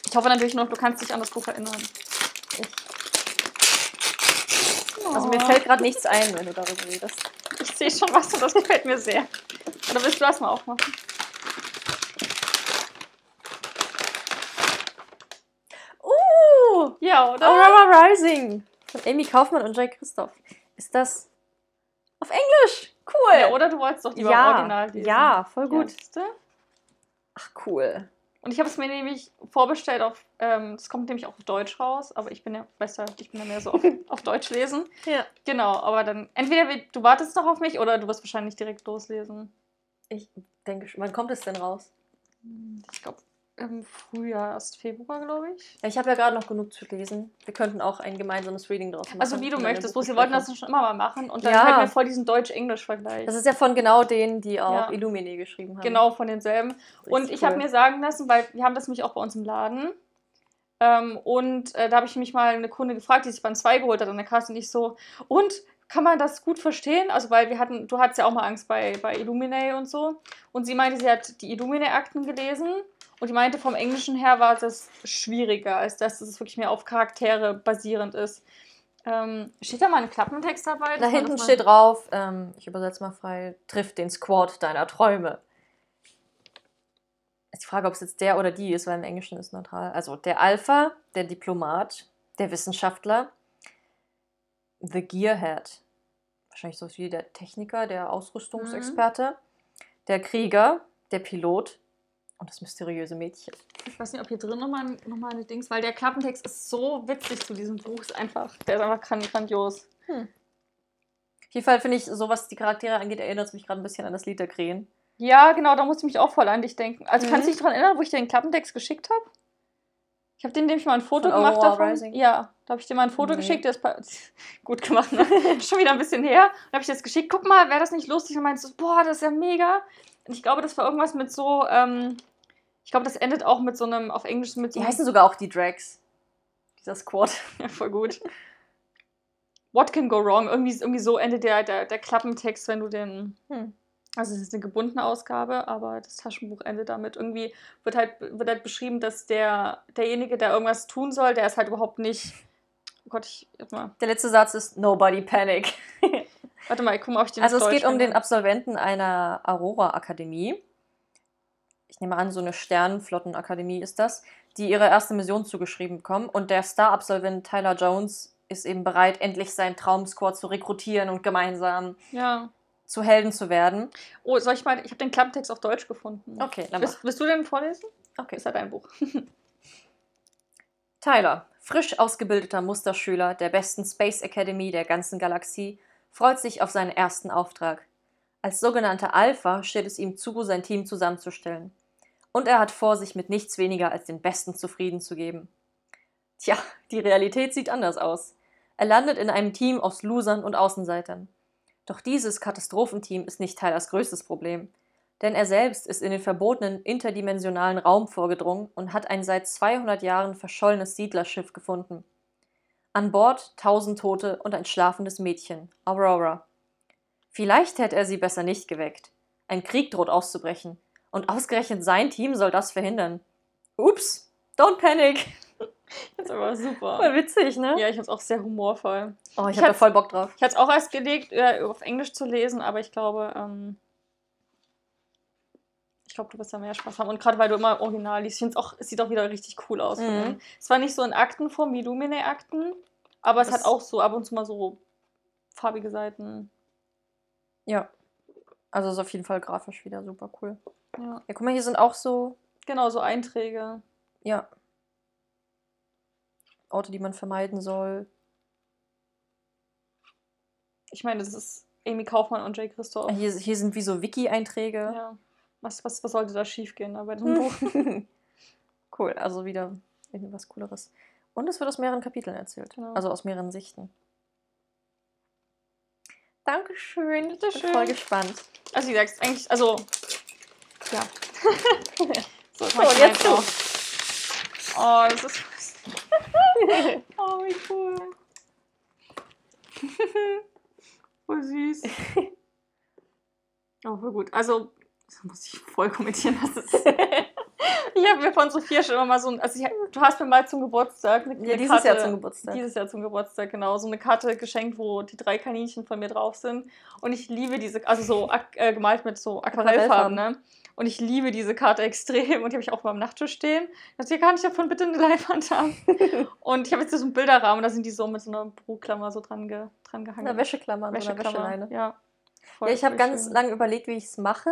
Ich hoffe natürlich noch, du kannst dich an das Buch erinnern. Also mir fällt gerade nichts ein, wenn du darüber redest. Ich sehe schon was und das gefällt mir sehr. Oder willst du das mal aufmachen? Uh! Ja, oder? Aurora Rising von Amy Kaufmann und Jay Christoph. Ist das auf Englisch? Cool. Ja, oder du wolltest doch lieber im ja, Original lesen. ja, voll Ja, gut. siehste? Ach, cool. Und ich habe es mir nämlich vorbestellt auf, ähm, es kommt nämlich auch auf Deutsch raus, aber ich bin ja besser, ich bin ja mehr so auf, auf Deutsch lesen. Ja. Genau, aber dann, entweder du wartest noch auf mich oder du wirst wahrscheinlich direkt loslesen. Ich denke schon. Wann kommt es denn raus? Ich glaube, im Frühjahr, erst Februar, glaube ich. Ja, ich habe ja gerade noch genug zu lesen. Wir könnten auch ein gemeinsames Reading draus machen. Also wie du möchtest, bloß wir wollten das schon immer mal machen und dann Ja. hätten wir voll diesen Deutsch-Englisch-Vergleich. Das ist ja von genau denen, die auch Ja. Illumine geschrieben haben. Genau, von denselben. Und ich habe mir sagen lassen, weil wir haben das nämlich auch bei uns im Laden. Ähm, und äh, da habe ich mich mal eine Kunde gefragt, die sich Band 2 geholt hat an der Kasse und ich so, und kann man das gut verstehen? Also, weil wir hatten, du hattest ja auch mal Angst bei, bei Illuminae und so. Und sie meinte, sie hat die Illuminae-Akten gelesen. Und die meinte, vom Englischen her war das schwieriger, als dass es wirklich mehr auf Charaktere basierend ist. Ähm, steht da mal ein Klappentext dabei? Da hinten steht drauf, ähm, ich übersetze mal frei, trifft den Squad deiner Träume. Ist die Frage, ob es jetzt der oder die ist, weil im Englischen ist neutral. Also der Alpha, der Diplomat, der Wissenschaftler, the Gearhead, wahrscheinlich so wie der Techniker, der Ausrüstungsexperte, der Krieger, der Pilot und das mysteriöse Mädchen. Ich weiß nicht, ob hier drin nochmal noch mal eine Dings, weil der Klappentext ist so witzig zu diesem Buch. Ist einfach, der ist einfach gran- grandios. Auf jeden Fall finde ich, so was die Charaktere angeht, erinnert es mich gerade ein bisschen an das Lied der Krähen. Ja, genau, da musste ich mich auch voll an dich denken. Also Mhm. kannst du dich daran erinnern, wo ich dir den Klappentext geschickt habe? Ich habe den nämlich mal ein Foto Von gemacht davon. Rising? Ja, da habe ich dir mal ein Foto Nee. geschickt, der ist gut gemacht, ne? schon wieder ein bisschen her. Da habe ich das geschickt. Guck mal, wäre das nicht lustig? Und meinst du, boah, das ist ja mega. Ich glaube, das war irgendwas mit so, ähm, ich glaube, das endet auch mit so einem, auf Englisch mit so Die heißen sogar auch die Drags. Dieser Squad. Ja, voll gut. What can go wrong? Irgendwie, irgendwie so endet der, der, der Klappentext, wenn du den. Hm. Also es ist eine gebundene Ausgabe, aber das Taschenbuch endet damit. Irgendwie wird halt, wird halt beschrieben, dass der, derjenige, der irgendwas tun soll, der ist halt überhaupt nicht. Oh Gott, ich. Mal, Der letzte Satz ist Nobody panic. warte mal ich guck mal, ob ich den Also auf es geht um den. Absolventen einer Aurora-Akademie. Ich nehme an, so eine Sternenflottenakademie ist das, die ihre erste Mission zugeschrieben bekommen. Und der Star-Absolvent Tyler Jones ist eben bereit, endlich seinen Traum-Squad zu rekrutieren und gemeinsam Ja. zu Helden zu werden. Oh, soll ich mal. Ich habe den Klappentext auf Deutsch gefunden. Okay, dann. Willst, willst du den vorlesen? Okay. Ist ja dein Buch. Tyler, frisch ausgebildeter Musterschüler der besten Space Academy der ganzen Galaxie, freut sich auf seinen ersten Auftrag. Als sogenannter Alpha steht es ihm zu, sein Team zusammenzustellen. Und er hat vor, sich mit nichts weniger als den Besten zufrieden zu geben. Tja, die Realität sieht anders aus. Er landet in einem Team aus Losern und Außenseitern. Doch dieses Katastrophenteam ist nicht Tylers größtes Problem. Denn er selbst ist in den verbotenen interdimensionalen Raum vorgedrungen und hat ein seit 200 Jahren verschollenes Siedlerschiff gefunden. An Bord tausend Tote und ein schlafendes Mädchen, Aurora. Vielleicht hätte er sie besser nicht geweckt. Ein Krieg droht auszubrechen. Und ausgerechnet sein Team soll das verhindern. Ups, don't panic. Das ist aber super. Voll witzig, ne? Ja, ich find's auch sehr humorvoll. Oh, ich Ich hab da hab's- voll Bock drauf. Ich hatte es auch erst gelegt, äh, auf Englisch zu lesen, aber ich glaube, ähm, glaube, du wirst da mehr Spaß haben. Und gerade weil du immer Original liest, ich auch, es sieht auch wieder richtig cool aus. Mhm. innen. Es war nicht so in Aktenform wie Lumine-Akten, aber es Das- hat auch so ab und zu mal so farbige Seiten. Ja. Also ist auf jeden Fall grafisch wieder super cool. Ja. Ja, guck mal, hier sind auch so, Genau, so Einträge. ja, Orte, die man vermeiden soll. Ich meine, das ist Amy Kaufmann und Jay Christoph. Hier, hier sind wie so Wiki-Einträge. Ja. Was, was, was sollte da schiefgehen ne, bei diesem Buch? cool, also wieder irgendwas Cooleres. Und es wird aus mehreren Kapiteln erzählt. Genau. Also aus mehreren Sichten. Dankeschön. Ich bin Bitteschön. voll gespannt. Also, wie gesagt, eigentlich, also, ja. so, So, und jetzt du. Oh, das ist. oh, wie cool. voll süß. Oh, voll gut. Also, das muss ich voll kommentieren. Das ist ich habe mir von Sophia schon immer mal so ein. Also, ich, du hast mir mal zum Geburtstag eine, Ja, dieses Karte, Jahr zum Geburtstag. Dieses Jahr zum Geburtstag, genau. So eine Karte geschenkt, wo die drei Kaninchen von mir drauf sind. Und ich liebe diese, also so äh, gemalt mit so Aquarellfarben, ne? Und ich liebe diese Karte extrem. Und die habe ich auch mal am Nachttisch stehen. Das hier kann ich davon bitte eine Leinwand haben. und ich habe jetzt so einen Bilderrahmen, da sind die so mit so einer Büroklammer so dran, ge, dran gehangen. Eine Wäscheklammer, so eine Wäscheklammer, Wäscheleine. Ja. Ja, ich habe ganz lange überlegt, wie ich es mache.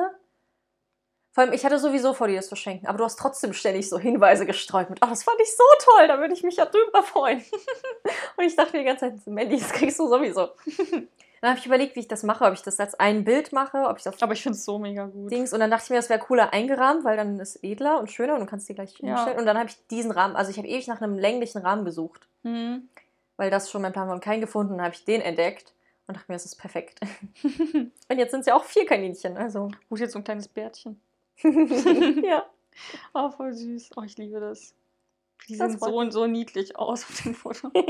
Vor allem, ich hatte sowieso vor, dir das zu schenken, aber du hast trotzdem ständig so Hinweise gestreut mit, oh, das fand ich so toll, da würde ich mich ja drüber freuen. Und ich dachte mir die ganze Zeit, Mandy, das kriegst du sowieso. Dann habe ich überlegt, wie ich das mache, ob ich das als ein Bild mache, ob ich das Aber ich finde es so mega gut. Dings. Und dann dachte ich mir, das wäre cooler eingerahmt, weil dann ist edler und schöner und du kannst die gleich Ja. hinstellen. Und dann habe ich diesen Rahmen, also ich habe ewig nach einem länglichen Rahmen gesucht, Mhm. weil das schon mein Plan war und keinen gefunden. Dann habe ich den entdeckt und dachte mir, das ist perfekt. und jetzt sind es ja auch vier Kaninchen, also. Gut, jetzt so ein kleines Bärtchen. ja. Oh, voll süß. Oh, ich liebe das. Die Das sehen so, so niedlich aus auf dem Foto.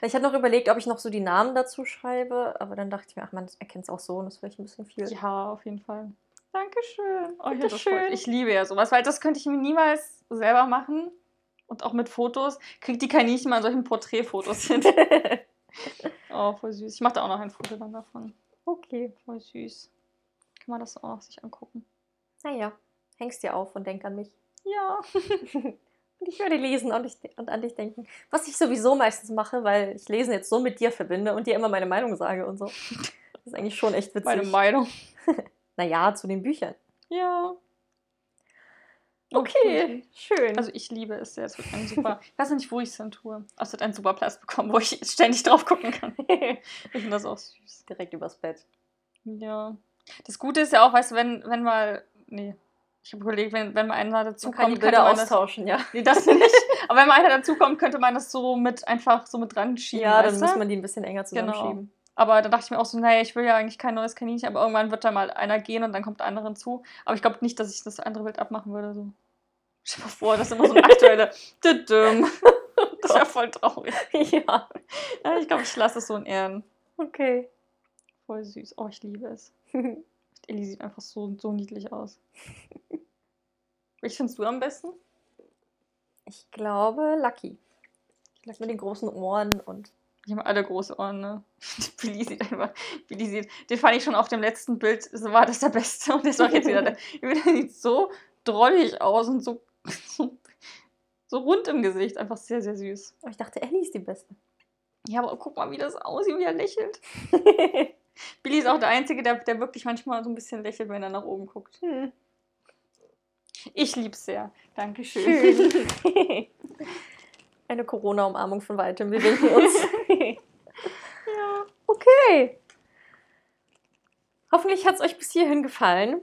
Ich hatte noch überlegt, ob ich noch so die Namen dazu schreibe, aber dann dachte ich mir, ach man erkennt es auch so und das ist vielleicht ein bisschen viel. Ja, auf jeden Fall. Dankeschön. Oh, voll- schön. ich liebe ja sowas, weil das könnte ich mir niemals selber machen. Und auch mit Fotos. Kriegt die Kaninchen mal an solchen Porträtfotos hin. oh, voll süß. Ich mache da auch noch ein Foto dann davon. okay. Voll süß. Kann man das auch noch sich angucken. Naja, hängst dir auf und denk an mich. Ja. Und ich werde lesen und, ich, und an dich denken. Was ich sowieso meistens mache, weil ich Lesen jetzt so mit dir verbinde und dir immer meine Meinung sage und so. Das ist eigentlich schon echt witzig. Meine Meinung. naja, zu den Büchern. Ja. Oh, Okay, schön. Also ich liebe es sehr. Es wird ein super. Ich weiß nicht, wo ich es dann tue. Aber es wird einen super Platz bekommen, wo ich ständig drauf gucken kann. Ich finde das auch süß. direkt übers Bett. Ja. Das Gute ist ja auch, weißt du, wenn, wenn mal. Nee. Ich habe überlegt, wenn, wenn mal einer dazu Man kann die Bilder man das. austauschen, ja. Nee, das nicht. Aber wenn mal einer dazu kommt, könnte man das so mit einfach so mit dran schieben. Ja, dann muss man die ein bisschen enger zusammenschieben. Aber dann dachte ich mir auch so, naja, ich will ja eigentlich kein neues Kaninchen, aber irgendwann wird da mal einer gehen und dann kommt der andere hinzu. Aber ich glaube nicht, dass ich das andere Bild abmachen würde. So. Stell dir mal vor, das ist immer so ein aktueller. Düdüm. Das wäre voll traurig. ja, Ja, ich glaube, ich lasse es so in Ehren. okay. Voll süß. Oh, ich liebe es. Ellie sieht einfach so, so niedlich aus. Welches findest du am besten? Ich glaube Lucky. Das mit den großen Ohren und. Die haben alle große Ohren, ne? Billy sieht einfach, Billy sieht, den fand ich schon auf dem letzten Bild, so war das der Beste und der ist auch jetzt wieder der. Der sieht so drollig aus und so, so, so rund im Gesicht, einfach sehr, sehr süß. Aber ich dachte, Ellie ist die Beste. Ja, aber guck mal, wie das aussieht, wie er lächelt. Billy ist auch der Einzige, der, der wirklich manchmal so ein bisschen lächelt, wenn er nach oben guckt. Hm. Ich lieb's sehr. Dankeschön. Schön. Eine Corona-Umarmung von weitem. Wir winken uns. ja. okay. Hoffentlich hat es euch bis hierhin gefallen.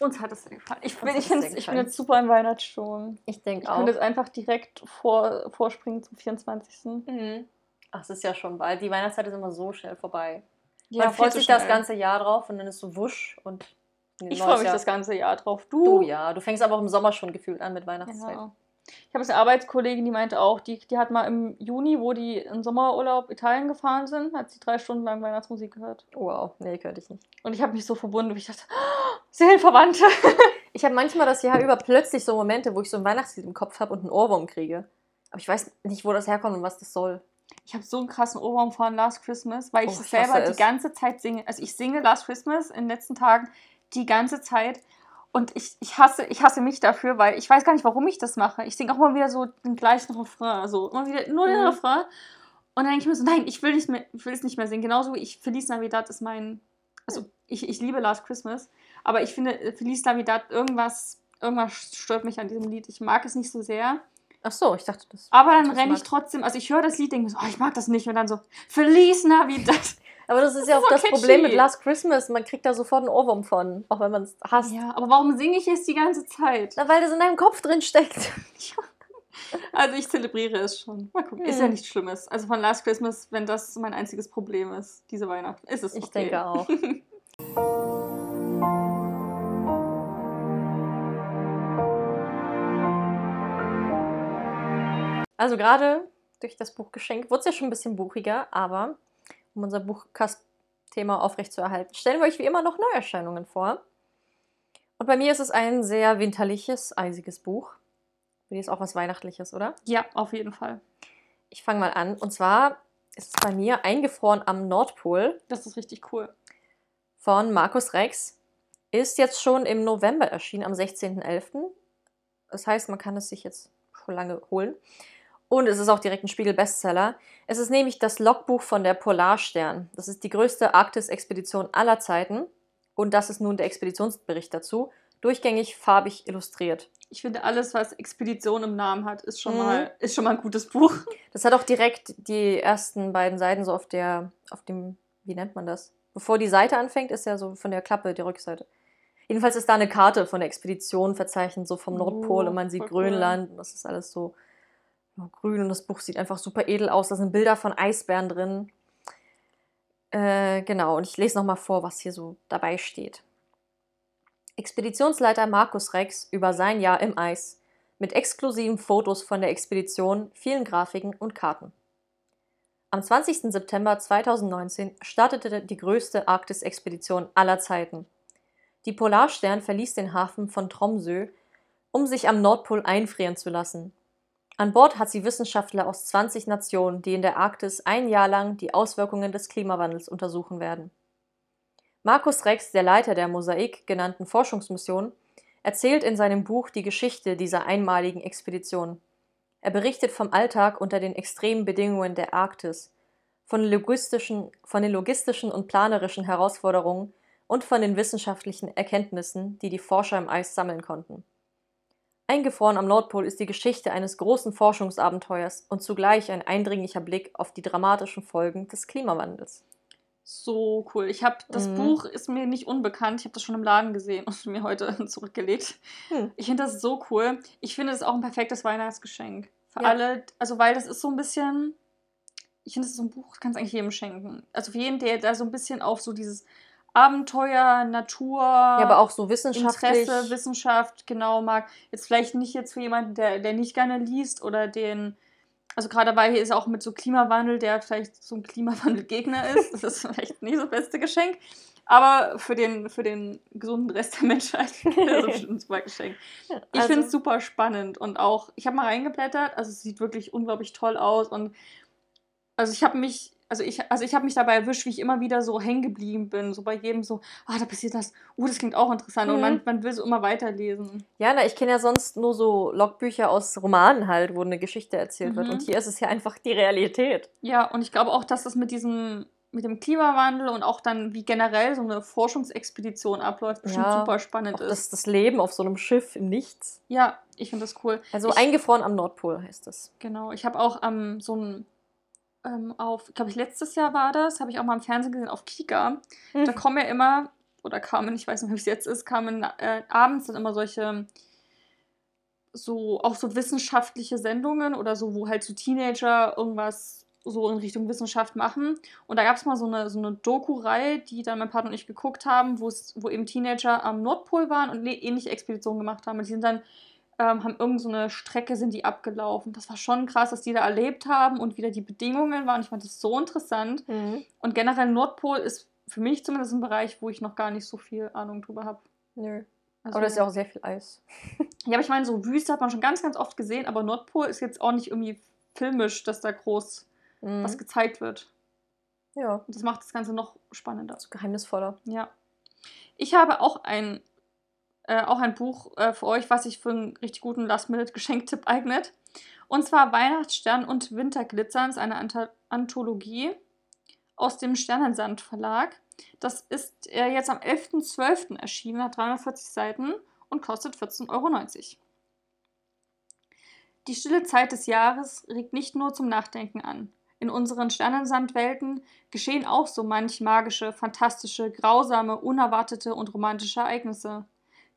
Uns hat es gefallen. Ich, bin, ich, es sehr ich bin gefallen. jetzt super im Weihnachtsstimmung. Ich denke Ich auch. könnte jetzt einfach direkt vor, vorspringen zum 24. Mhm. Ach, es ist ja schon bald. Die Weihnachtszeit ist immer so schnell vorbei. Ja, Man freut sich das ganze Jahr drauf und dann ist so wusch und Ich freue mich Jahr. das ganze Jahr drauf. Du? Du ja, du fängst aber auch im Sommer schon gefühlt an mit Weihnachtszeit. Ja. Ich habe eine Arbeitskollegin, die meinte auch, die, die hat mal im Juni, wo die im Sommerurlaub Italien gefahren sind, hat sie drei Stunden lang Weihnachtsmusik gehört. Wow, nee, könnte ich nicht. Und ich habe mich so verbunden, wie ich dachte, oh, Seelenverwandte. Ich habe manchmal das Jahr über plötzlich so Momente, wo ich so ein Weihnachtslied im Kopf habe und einen Ohrwurm kriege. Aber ich weiß nicht, wo das herkommt und was das soll. Ich habe so einen krassen Ohrwurm von Last Christmas, weil ich Oh, ich selber die ganze Zeit singe. Also ich singe Last Christmas in den letzten Tagen die ganze Zeit. Und ich, ich, hasse, ich hasse mich dafür, weil ich weiß gar nicht, warum ich das mache. Ich singe auch immer wieder so den gleichen Refrain. Also immer wieder nur den Mhm. Refrain. Und dann denke ich mir so, nein, ich will, nicht mehr, ich will es nicht mehr singen. Genauso wie ich Feliz Navidad ist mein. Also ich, ich liebe Last Christmas. Aber ich finde, Feliz Navidad, irgendwas, irgendwas stört mich an diesem Lied. Ich mag es nicht so sehr. Ach so, ich dachte das. Aber dann Das renne ich trotzdem, also ich höre das Lied, denke mir so, oh, ich mag das nicht. Und dann so, Feliz Navidad. Aber das ist ja ist auch so das catchy. Problem mit Last Christmas. Man kriegt da sofort einen Ohrwurm von, auch wenn man es hasst. Ja, aber warum singe ich es die ganze Zeit? Na, weil das in deinem Kopf drin steckt. Also ich zelebriere es schon. Mal gucken. Ist Hm. ja nichts Schlimmes. Also von Last Christmas, wenn das mein einziges Problem ist, diese Weihnachten, ist es okay. Ich denke auch. Also gerade durch das Buchgeschenk wurde es ja schon ein bisschen buchiger, aber um unser Buchkast-Thema aufrechtzuerhalten, stellen wir euch wie immer noch Neuerscheinungen vor. Und bei mir ist es ein sehr winterliches, eisiges Buch. Bei dir ist auch was Weihnachtliches, oder? Ja, auf jeden Fall. Ich fange mal an. Und zwar ist es bei mir eingefroren am Nordpol Das ist richtig cool. von Markus Rex. Ist jetzt schon im November erschienen, am 16.11. Das heißt, man kann es sich jetzt schon lange holen. Und es ist auch direkt ein Spiegel-Bestseller. Es ist nämlich das Logbuch von der Polarstern. Das ist die größte Arktis-Expedition aller Zeiten. Und das ist nun der Expeditionsbericht dazu. Durchgängig farbig illustriert. Ich finde, alles, was Expedition im Namen hat, ist schon, Mhm. mal, ist schon mal ein gutes Buch. Das hat auch direkt die ersten beiden Seiten so auf, der, auf dem wie nennt man das? Bevor die Seite anfängt, ist ja so von der Klappe die Rückseite. Jedenfalls ist da eine Karte von der Expedition verzeichnet, so vom Nordpol Oh, und man sieht cool. Grönland und das ist alles so grün und das Buch sieht einfach super edel aus. Da sind Bilder von Eisbären drin. Äh, genau, und ich lese nochmal vor, was hier so dabei steht. Expeditionsleiter Markus Rex über sein Jahr im Eis mit exklusiven Fotos von der Expedition, vielen Grafiken und Karten. Am 20. September 2019 startete die größte Arktis-Expedition aller Zeiten. Die Polarstern verließ den Hafen von Tromsø, um sich am Nordpol einfrieren zu lassen. An Bord hat sie Wissenschaftler aus 20 Nationen, die in der Arktis ein Jahr lang die Auswirkungen des Klimawandels untersuchen werden. Markus Rex, der Leiter der Mosaik genannten Forschungsmission, erzählt in seinem Buch die Geschichte dieser einmaligen Expedition. Er berichtet vom Alltag unter den extremen Bedingungen der Arktis, von logistischen, von den logistischen und planerischen Herausforderungen und von den wissenschaftlichen Erkenntnissen, die die Forscher im Eis sammeln konnten. Eingefroren am Nordpol ist die Geschichte eines großen Forschungsabenteuers und zugleich ein eindringlicher Blick auf die dramatischen Folgen des Klimawandels. So cool. Ich habe das Mhm. Buch ist mir nicht unbekannt. Ich habe das schon im Laden gesehen und mir heute zurückgelegt. Hm. Ich finde das so cool. Ich finde es auch ein perfektes Weihnachtsgeschenk für Ja. alle. Also weil das ist so ein bisschen. Ich finde, das ist so ein Buch, kannst du eigentlich jedem schenken. Also für jeden, der da so ein bisschen auf so dieses Abenteuer, Natur, Ja, aber auch so wissenschaftlich. Interesse, Wissenschaft genau mag. Jetzt vielleicht nicht jetzt für jemanden, der, der nicht gerne liest oder den, also gerade weil hier ist auch mit so Klimawandel, der vielleicht so ein Klimawandelgegner ist. Das ist vielleicht nicht so das beste Geschenk. Aber für den, für den gesunden Rest der Menschheit ist ein super Geschenk. Ich Also- finde es super spannend und auch, ich habe mal reingeblättert, also es sieht wirklich unglaublich toll aus und also ich habe mich, also ich, also ich habe mich dabei erwischt, wie ich immer wieder so hängen geblieben bin, so bei jedem so, ah, da passiert das, uh, das klingt auch interessant und Mhm. man, man will so immer weiterlesen. Ja, na, ich kenne ja sonst nur so Logbücher aus Romanen halt, wo eine Geschichte erzählt wird. Mhm. Und hier ist es ja einfach die Realität. Ja, und ich glaube auch, dass das mit diesem, mit dem Klimawandel und auch dann, wie generell so eine Forschungsexpedition abläuft, bestimmt Ja, super spannend ist. das, das Leben auf so einem Schiff im Nichts. ja, ich finde das cool. Also Ich- eingefroren am Nordpol heißt das. Genau, ich habe auch ähm, so ein ähm, auf, glaube ich, letztes Jahr war das, habe ich auch mal im Fernsehen gesehen auf Kika. Hm. Da kommen ja immer, oder kamen, ich weiß nicht, wie es jetzt ist, kamen äh, abends dann immer solche, so, auch so wissenschaftliche Sendungen oder so, wo halt so Teenager irgendwas so in Richtung Wissenschaft machen. Und da gab es mal so eine, so eine Doku-Reihe, die dann mein Partner und ich geguckt haben, wo eben Teenager am Nordpol waren und ähnliche Expeditionen gemacht haben. Und die sind dann, ähm, haben irgend so eine Strecke sind die abgelaufen. Das war schon krass, was die da erlebt haben und wie da die Bedingungen waren. Ich fand das so interessant. Mhm. Und generell Nordpol ist für mich zumindest ein Bereich, wo ich noch gar nicht so viel Ahnung drüber habe. Nö. Also, Aber da ist ja auch sehr viel Eis. ja, aber ich meine, so Wüste hat man schon ganz, ganz oft gesehen, aber Nordpol ist jetzt auch nicht irgendwie filmisch, dass da groß Mhm. was gezeigt wird. Ja, Und das macht das Ganze noch spannender. so geheimnisvoller. Ja. Ich habe auch ein, äh, auch ein Buch äh, für euch, was sich für einen richtig guten Last-Minute-Geschenktipp eignet. Und zwar Weihnachtsstern und Winterglitzern, ist eine Anthologie aus dem Sternensand Verlag. Das ist äh, jetzt am 11.12. erschienen, hat 340 Seiten und kostet 14,90 Euro. Die stille Zeit des Jahres regt nicht nur zum Nachdenken an. In unseren Sternensandwelten geschehen auch so manch magische, fantastische, grausame, unerwartete und romantische Ereignisse.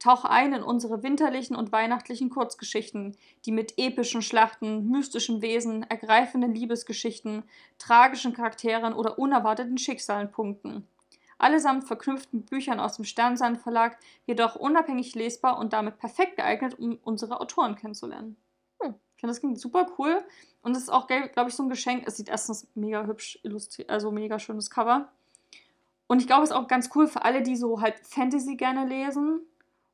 Tauch ein in unsere winterlichen und weihnachtlichen Kurzgeschichten, die mit epischen Schlachten, mystischen Wesen, ergreifenden Liebesgeschichten, tragischen Charakteren oder unerwarteten Schicksalen punkten. Allesamt verknüpft mit Büchern aus dem Sternsand Verlag, jedoch unabhängig lesbar und damit perfekt geeignet, um unsere Autoren kennenzulernen. Hm. Ich finde, das klingt super cool. Und es ist auch, glaube ich, so ein Geschenk. Es sieht erstens mega hübsch illustriert, also mega schönes Cover. Und ich glaube, es ist auch ganz cool für alle, die so halt Fantasy gerne lesen.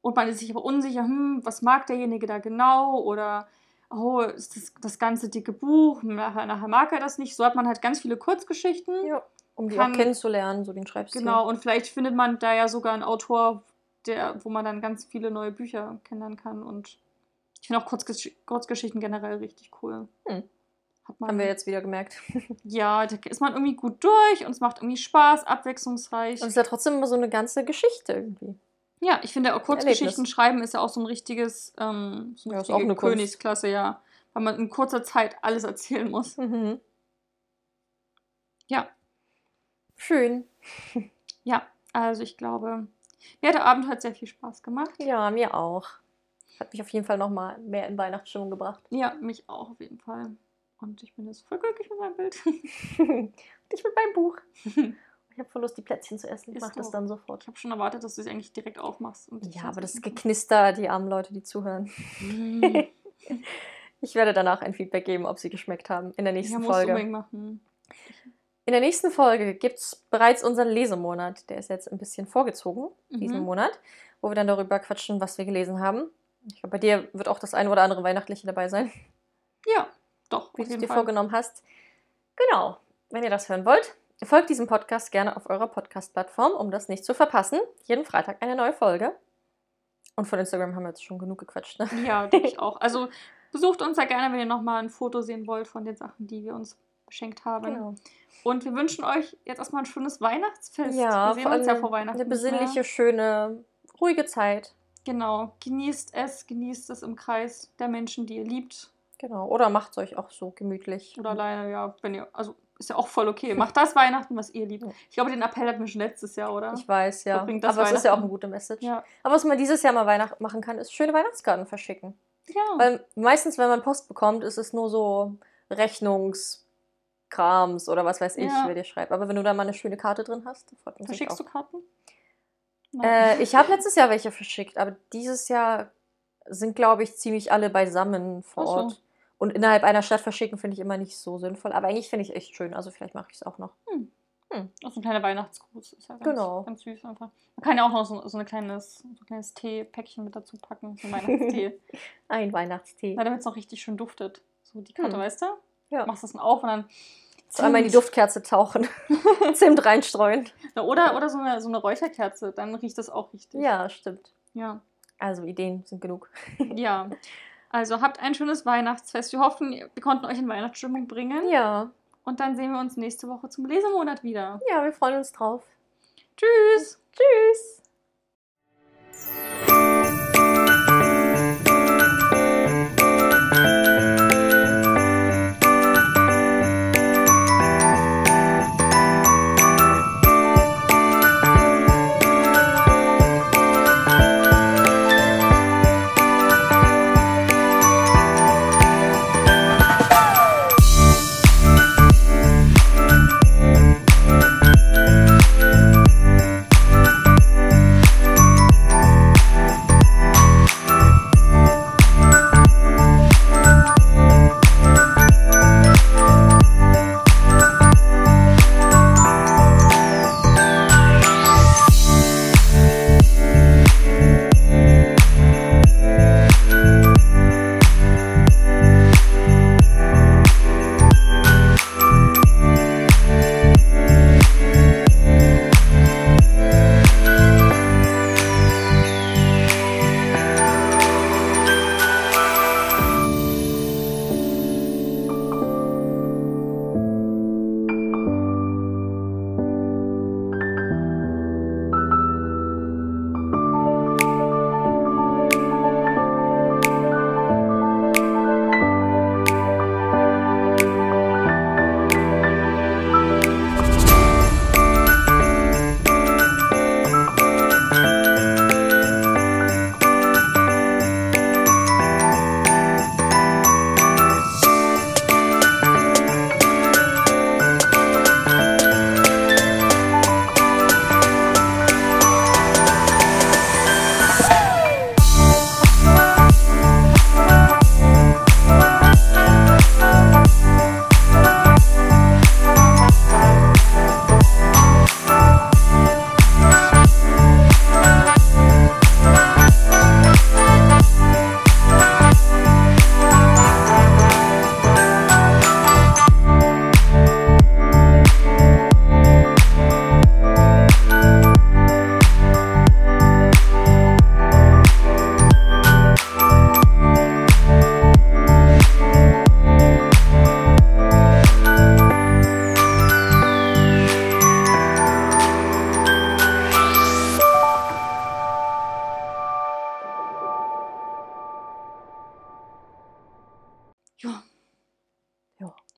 Und man ist sich aber unsicher, hm, was mag derjenige da genau? Oder, oh, ist das, das ganze dicke Buch? Nachher, nachher mag er das nicht. So hat man halt ganz viele Kurzgeschichten. Ja, um die Kann- auch kennenzulernen, so den Schreibstil. Genau, und vielleicht findet man da ja sogar einen Autor, der, wo man dann ganz viele neue Bücher kennenlernen kann. Und ich finde auch Kurzgesch Kurzgeschichten generell richtig cool. Hm. Hat man, Haben wir jetzt wieder gemerkt. Ja, da ist man irgendwie gut durch und es macht irgendwie Spaß, abwechslungsreich. Und es ist ja trotzdem immer so eine ganze Geschichte irgendwie. Ja, ich finde auch Kurzgeschichten schreiben ist ja auch so ein richtiges, ähm, so eine Ja, ist auch richtige. Königsklasse, ja. Weil man in kurzer Zeit alles erzählen muss. Mhm. Ja. Schön. Ja, also ich glaube, mir hat der Abend heute sehr viel Spaß gemacht. Ja, mir auch. Hat mich auf jeden Fall nochmal mehr in Weihnachtsstimmung gebracht. Ja, mich auch auf jeden Fall. Und ich bin jetzt voll glücklich mit meinem Bild. Und ich mit meinem Buch. Ich habe voll Lust, die Plätzchen zu essen. Ich Ist mach das dann sofort. Ich habe schon erwartet, dass du sie eigentlich direkt aufmachst. Und Ja, aber das Geknister, die armen Leute, die zuhören. Mm. Ich werde danach ein Feedback geben, ob sie geschmeckt haben in der Ja, nächsten du Folge. machen. In der nächsten Folge gibt es bereits unseren Lesemonat. Der ist jetzt ein bisschen vorgezogen, diesen Mhm. Monat, wo wir dann darüber quatschen, was wir gelesen haben. Ich glaube, bei dir wird auch das eine oder andere Weihnachtliche dabei sein, Ja, doch. wie du es dir Fall. vorgenommen hast. Genau. Wenn ihr das hören wollt, folgt diesem Podcast gerne auf eurer Podcast-Plattform, um das nicht zu verpassen. Jeden Freitag eine neue Folge. Und von Instagram haben wir jetzt schon genug gequatscht. Ne? Ja, denke ich auch. Also besucht uns ja gerne, wenn ihr nochmal ein Foto sehen wollt von den Sachen, die wir uns beschenkt haben. Genau. Und wir wünschen euch jetzt erstmal ein schönes Weihnachtsfest. Ja, wir sehen vor uns ja vor Weihnachten. Eine besinnliche, schöne, ruhige Zeit. Genau. Genießt es, genießt es im Kreis der Menschen, die ihr liebt. Genau. Oder macht es euch auch so gemütlich. Oder alleine, ja, wenn ihr, also ist ja auch voll okay. Macht das Weihnachten, was ihr liebt. Ich glaube, den Appell hatten wir schon letztes Jahr, oder? Ich weiß, ja. Das Aber es ist ja auch eine Weihnachten. gute Message. ja. Aber was man dieses Jahr mal Weihnacht machen kann, ist schöne Weihnachtskarten verschicken. Ja. Weil meistens, wenn man Post bekommt, ist es nur so Rechnungskrams oder was weiß ich, Ja. wer dir schreibt. Aber wenn du da mal eine schöne Karte drin hast, dann freut man sich Verschickst auch. du Karten? Äh, ich habe letztes Jahr welche verschickt, aber dieses Jahr sind, glaube ich, ziemlich alle beisammen vor so. Ort. Und innerhalb einer Stadt verschicken finde ich immer nicht so sinnvoll. Aber eigentlich finde ich echt schön. Also vielleicht mache ich es auch noch. Das ist ein kleiner Weihnachtsgruß. Ist ja ganz, Genau. ganz süß einfach. Man kann ja auch noch so, so, ein kleines, so ein kleines Teepäckchen mit dazu packen. So ein Weihnachtstee. Ein Weihnachtstee. Na, damit es noch richtig schön duftet. So die Karte, Hm. weißt du? Ja. Machst das dann auf und dann. So einmal in die. Duftkerze tauchen. Zimt reinstreuen. Na, Oder, oder so, eine, so eine Räucherkerze. Dann riecht das auch richtig. Ja, stimmt. Ja. Also Ideen sind genug. Ja. Also habt ein schönes Weihnachtsfest. Wir hoffen, wir konnten euch in Weihnachtsstimmung bringen. Ja. Und dann sehen wir uns nächste Woche zum Lesemonat wieder. Ja, wir freuen uns drauf. Tschüss! Tschüss.